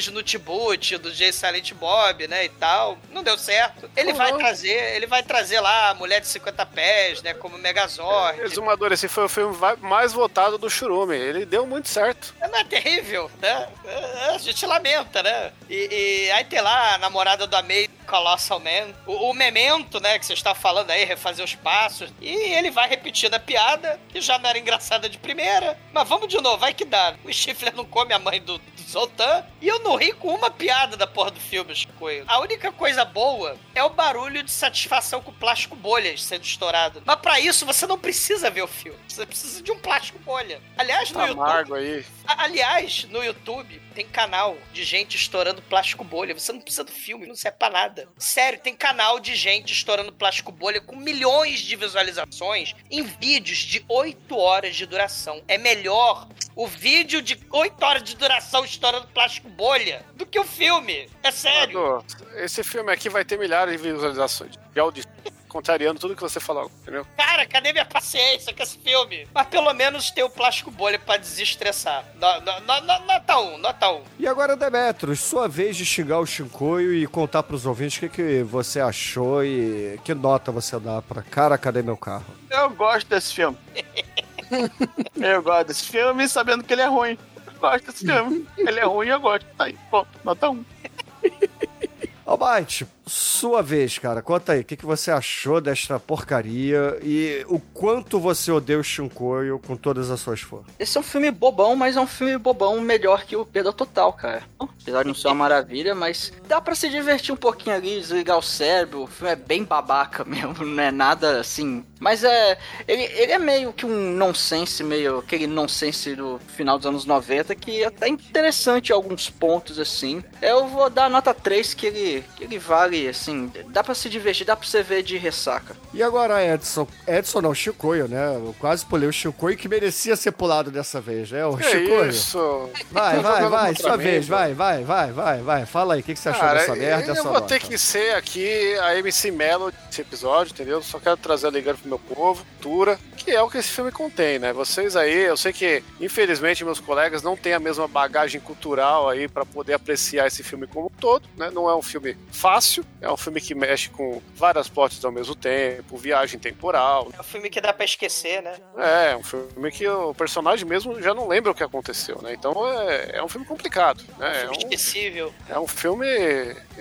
Speaker 5: Do J Silent Bob, né, e tal. Não deu certo. Ele vai trazer, ele vai trazer lá a Mulher de 50 Pés, né, como Megazord.
Speaker 8: Exumador, esse foi o filme mais votado do Churume. Ele deu muito certo.
Speaker 5: Não é terrível, né? É, A gente lamenta, né? E, e aí tem lá a namorada do Amei, Colossal Man. O, o Memento, né? Que você está falando aí, refazer os passos. E ele vai repetindo a piada, que já não era engraçada de primeira. Mas vamos de novo, vai que dá. O Stifler não come a mãe do, do Zoltan. E eu não ri com uma piada da porra do filme, Chicoio. A única coisa boa é o barulho de satisfação com plástico bolhas sendo estourado. Mas pra isso, você não precisa ver o filme. Você precisa de um plástico bolha. Aliás, no
Speaker 8: Tá
Speaker 5: YouTube.
Speaker 8: aí.
Speaker 5: Aliás, no YouTube tem canal de gente estourando plástico bolha. Você não precisa do filme, não serve pra nada. Sério, tem canal de gente estourando plástico bolha com milhões de visualizações em vídeos de 8 horas de duração. É melhor o vídeo de 8 horas de duração estourando plástico bolha do que o filme. É sério.
Speaker 8: Esse filme aqui vai ter milhares de visualizações. De áudio, contrariando tudo que você falou, entendeu?
Speaker 5: Cara, cadê minha paciência com esse filme? Mas pelo menos tem o plástico bolha pra desestressar. No- no- no- no- Nota 1, nota 1.
Speaker 4: E agora, Demetros, sua vez de xingar o Shinkoio e contar pros ouvintes o que, que você achou e que nota você dá pra Cara, Cadê Meu Carro?
Speaker 6: Eu gosto desse filme. eu gosto desse filme sabendo que ele é ruim. Eu gosto desse filme. Ele é ruim e eu gosto. Tá aí, ponto. Nota 1.
Speaker 4: Almighty, sua vez, cara. Conta aí, o que, que você achou desta porcaria e o quanto você odeia o Shinkoio com todas as suas forças?
Speaker 9: Esse é um filme bobão, mas é um filme bobão melhor que o Perda Total, cara. Apesar de não ser uma maravilha, mas dá pra se divertir um pouquinho ali, desligar o cérebro. O filme é bem babaca mesmo, não é nada assim. Mas é. Ele, ele é meio que um nonsense, meio aquele nonsense do final dos anos 90, que é até interessante em alguns pontos, assim. Eu vou dar nota 3, que ele, que ele vale, assim. Dá pra se divertir, dá pra você ver de ressaca.
Speaker 4: E agora, Edson? Edson não, Shinkoio, né? Eu quase pulei o Shinkoio que merecia ser pulado dessa vez, né? O
Speaker 8: Que
Speaker 4: Shinkoio.
Speaker 8: isso?
Speaker 4: Vai, vai, vai, sua
Speaker 8: mim,
Speaker 4: vez,
Speaker 8: pô.
Speaker 4: vai, vai, vai, vai, vai. Fala aí, o que, que você achou
Speaker 8: Cara,
Speaker 4: dessa merda?
Speaker 8: eu
Speaker 4: essa
Speaker 8: vou
Speaker 4: nota?
Speaker 8: ter que ser aqui a MC Melo desse episódio, entendeu? Só quero trazer alegria pro meu povo, cultura, que é o que esse filme contém, né? Vocês aí, eu sei que, infelizmente, meus colegas não têm a mesma bagagem cultural aí pra poder apreciar esse filme como um todo, né? Não é um filme fácil, é um filme que mexe com várias plots ao mesmo tempo, viagem temporal.
Speaker 5: É um filme que dá pra esquecer, né?
Speaker 8: É, um filme que o personagem mesmo já não lembra o que aconteceu, né? Então é, é um filme complicado, né? É um,
Speaker 5: Esquecível.
Speaker 8: é um filme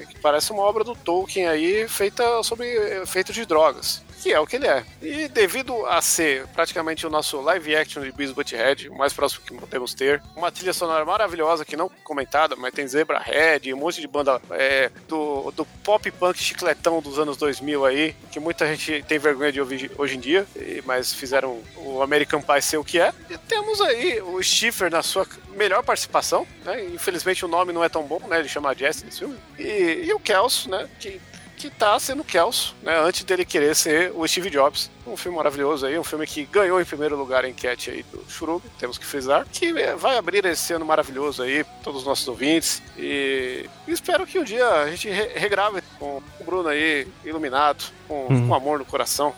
Speaker 8: que parece uma obra do Tolkien aí, feita sobre efeitos de drogas. Que é o que ele é. E devido a ser praticamente o nosso live action de Beavis Butthead, o mais próximo que podemos ter, uma trilha sonora maravilhosa que não comentada, mas tem Zebra Head, um monte de banda é, do, do pop punk chicletão dos anos 2000 aí, que muita gente tem vergonha de ouvir hoje em dia, mas fizeram o American Pie ser o que é. E temos aí o Schiffer na sua melhor participação, né? Infelizmente o nome não é tão bom, né? Ele chama Jesse nesse filme. E, e o Kelso, né? Que que tá sendo Kelso, né? Antes dele querer ser o Steve Jobs. Um filme maravilhoso aí, um filme que ganhou em primeiro lugar a enquete aí do Churub, temos que frisar, que é, vai abrir esse ano maravilhoso aí, pra todos os nossos ouvintes. E espero que um dia a gente re- regrave com o Bruno aí, iluminado, com,
Speaker 4: Uhum.
Speaker 8: com amor no coração.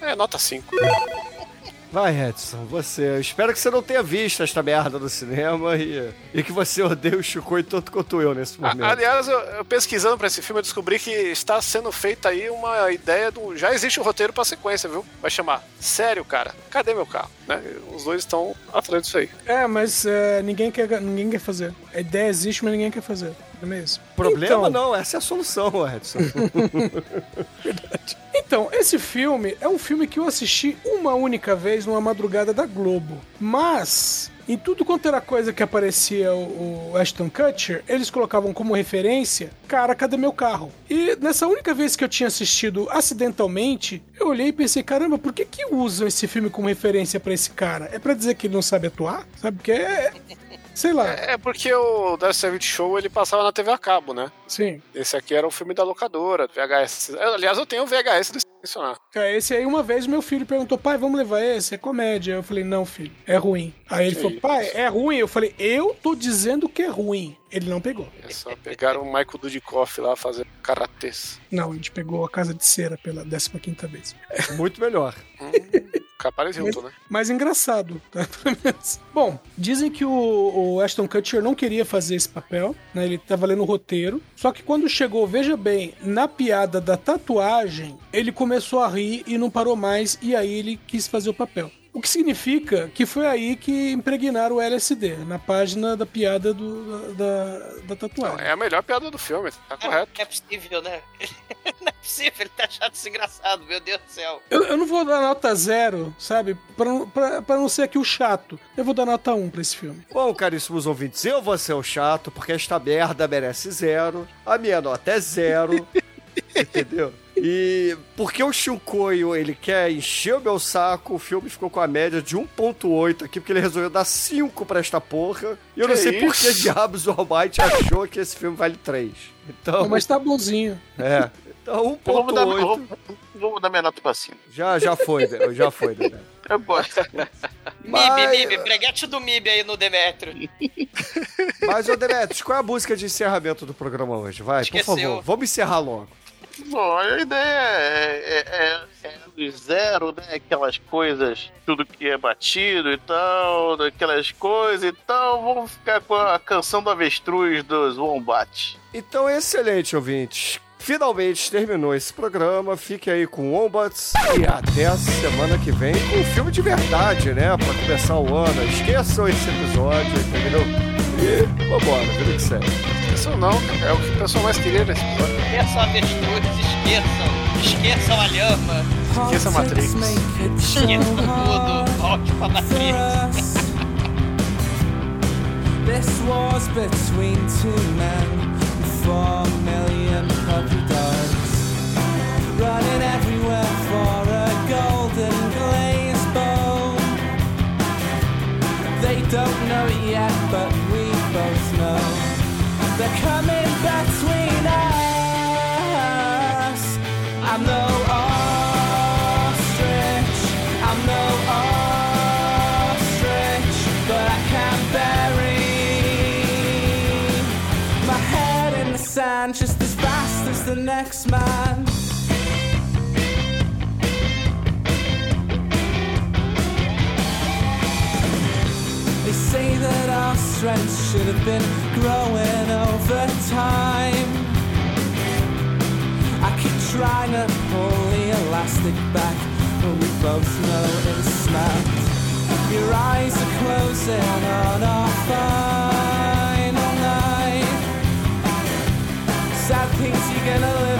Speaker 8: É, nota 5.
Speaker 4: Vai, Edson, você. Eu espero que você não tenha visto esta merda no cinema e, e que você odeie o Shinkoio tanto quanto eu nesse
Speaker 8: A-
Speaker 4: momento.
Speaker 8: Aliás, eu, eu pesquisando pra esse filme, eu descobri que está sendo feita aí uma ideia do. Já existe o roteiro pra sequência, viu? Vai chamar Sério, cara, cadê meu carro? Né? Os dois estão atrás disso aí.
Speaker 7: É, mas é, ninguém, quer, ninguém quer fazer. A ideia existe, mas ninguém quer fazer. Não é mesmo?
Speaker 4: Problema
Speaker 7: Então-
Speaker 4: não, essa é a solução, Edson.
Speaker 7: Então, esse filme é um filme que eu assisti uma única vez numa madrugada da Globo. Mas, em tudo quanto era coisa que aparecia o, o Ashton Kutcher, eles colocavam como referência, cara, cadê meu carro? E nessa única vez que eu tinha assistido acidentalmente, eu olhei e pensei, caramba, por que que usam esse filme como referência pra esse cara? É pra dizer que ele não sabe atuar? Sabe? Porque é... Sei lá.
Speaker 8: É porque o Dark Service Show ele passava na TV a cabo, né?
Speaker 7: Sim.
Speaker 8: Esse aqui era o filme da locadora, VHS. Aliás, eu tenho o VHS desse mencionar.
Speaker 7: Cara, esse aí, uma vez, meu filho perguntou, pai, vamos levar esse? É comédia. Eu falei, não, filho, é ruim. Aí ele
Speaker 8: Que
Speaker 7: falou, pai, é ruim? Eu falei, eu tô dizendo que é ruim. Ele não pegou.
Speaker 8: É só pegaram o Michael Dudikoff lá fazendo karatês.
Speaker 7: Não, a gente pegou a Casa de Cera pela 15 vez.
Speaker 4: Muito melhor.
Speaker 8: Hum, Capaz Hilton, né?
Speaker 7: Mais engraçado, tá? Pelo menos. Bom, dizem que o, o Ashton Kutcher não queria fazer esse papel, né? Ele tava lendo o roteiro. Só que quando chegou, veja bem, na piada da tatuagem, ele começou a rir e não parou mais, e aí ele quis fazer o papel. O que significa que foi aí que impregnaram o LSD, na página da piada do, da, da, tatuagem.
Speaker 8: É a melhor piada do filme, tá correto.
Speaker 5: Não é possível, né? Não é possível, ele tá achando isso engraçado, meu Deus do céu.
Speaker 7: Eu, eu não vou dar nota zero, sabe? Pra, não- pra, pra não ser aqui o chato. Eu vou dar nota um pra esse filme.
Speaker 4: Bom, caríssimos ouvintes, eu vou ser o chato, porque esta merda merece zero, a minha nota é zero, entendeu? E porque o Shinkoio, ele quer encher o meu saco, o filme ficou com a média de 1.8 aqui, porque ele resolveu dar 5 pra esta porra. E eu não
Speaker 8: Que
Speaker 4: sei por que
Speaker 8: isso?
Speaker 4: diabos o Almighty achou que esse filme vale 3. Então,
Speaker 7: Não, mas tá bonzinho.
Speaker 4: é. Então,
Speaker 6: Eu vou mudar,
Speaker 4: 1.8
Speaker 6: vou, vou mudar minha nota pra cima.
Speaker 4: já, já foi, já foi, Dedé.
Speaker 6: Eu gosto.
Speaker 5: MIB,
Speaker 4: Mas-
Speaker 5: MIB, preguete do MIB aí no Demetrio.
Speaker 4: Mas, ô Demetrius, qual é a música de encerramento do programa hoje? Vai,
Speaker 5: Esqueceu.
Speaker 4: por favor, vamos encerrar logo.
Speaker 6: Bom, a ideia é, é, é, é do zero, né? Aquelas coisas, tudo que é batido e tal, aquelas coisas e tal. Vamos ficar com a canção do avestruz dos Wombat.
Speaker 4: Então, excelente, ouvintes. Finalmente terminou esse programa. Fique aí com Wombats e até a semana que vem com um filme de verdade, né? Pra começar o ano. Esqueçam esse episódio, entendeu? E vambora, vida que segue.
Speaker 8: Isso não. É o que o pessoal mais queria nesse episódio.
Speaker 5: Esqueçam a avestruz, esqueçam. Esqueçam a lhama.
Speaker 8: Esqueça a Matrix.
Speaker 5: Esqueçam tudo. Volte pra Matrix.
Speaker 12: This war's between two men, four million puppy dogs, running everywhere for a golden glazed bow. They don't know it yet, coming between us. I'm no ostrich, I'm no ostrich, but I can bury my head in the sand just as fast as the next man. They say that have been growing over time. I keep trying to pull the elastic back, but we both know it's snapped. Your eyes are closing on our final night. Sad things you're gonna live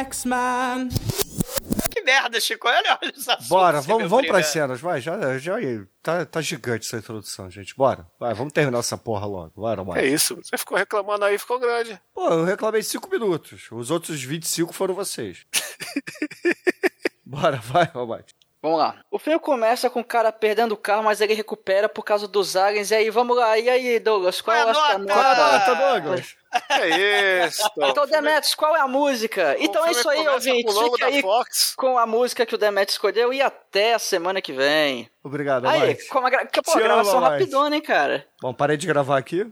Speaker 12: as the next man.
Speaker 5: Que merda, Chico. Olha, olha os assuntos
Speaker 4: Bora, vamos, vamos
Speaker 5: obriga.
Speaker 4: pras cenas, vai, já, já tá, tá gigante essa introdução, gente. Bora, vai, vamos terminar essa porra logo. Bora, bora.
Speaker 8: É isso. Você ficou reclamando aí, ficou grande.
Speaker 4: Pô, eu reclamei 5 minutos. Os outros 25 foram vocês. Bora, vai, Almighty.
Speaker 9: Vamos lá. O filme começa com o cara perdendo o carro, mas ele recupera por causa dos aliens. E aí, vamos lá. E aí, Douglas, qual é a
Speaker 5: Qual a
Speaker 9: nota?
Speaker 5: nota?
Speaker 4: Nota, Douglas.
Speaker 8: É isso.
Speaker 9: Então, Demetrius, qual é a música? Então é isso aí, ouvinte.
Speaker 8: da
Speaker 9: aí
Speaker 8: Fox.
Speaker 9: com a música que o Demetrius escolheu e até a semana que vem.
Speaker 4: Obrigado,
Speaker 9: Aí,
Speaker 4: Almighty.
Speaker 9: com a gra... que, pô, gravação
Speaker 4: Almighty.
Speaker 9: rapidona, hein, cara.
Speaker 4: Bom, parei de gravar aqui.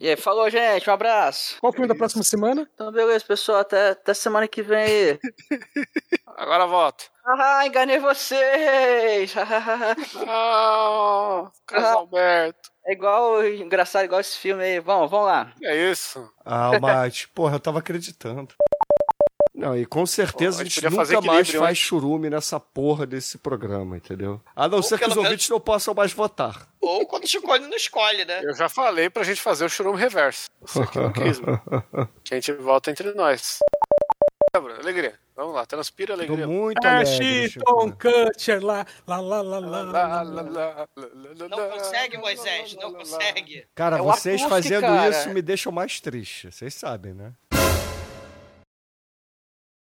Speaker 9: E aí, falou, gente. Um abraço.
Speaker 7: Qual o filme da próxima semana?
Speaker 9: Então, beleza, pessoal. Até, até semana que vem aí.
Speaker 8: Agora volta.
Speaker 9: Ah, enganei vocês!
Speaker 8: Ah, Carlos
Speaker 9: Ah.
Speaker 8: Alberto.
Speaker 9: É igual, engraçado, igual esse filme aí. Vamos, vamos lá.
Speaker 8: É isso.
Speaker 4: Ah, Almighty, porra, eu tava acreditando. Não, e com certeza
Speaker 8: Pô,
Speaker 4: a
Speaker 8: a gente
Speaker 4: gente
Speaker 8: podia fazer
Speaker 4: nunca mais faz churume nessa porra desse programa, entendeu? A não ser que os ouvintes não possam mais votar.
Speaker 5: Ou quando o Chico não escolhe, né?
Speaker 8: Eu já falei pra gente fazer o churume reverso. Você que não quis, mano. Que a gente volta entre nós. Bruno, alegria. Vamos lá, transpira
Speaker 4: Tô
Speaker 8: alegria.
Speaker 4: muito alegre,
Speaker 7: Ashton. Kutcher lá, lá, lá, lá, lá,
Speaker 8: Lá,
Speaker 5: Não consegue, Moisés, não consegue.
Speaker 4: Cara,
Speaker 9: É
Speaker 4: vocês fazendo isso me deixam mais triste, vocês sabem, né?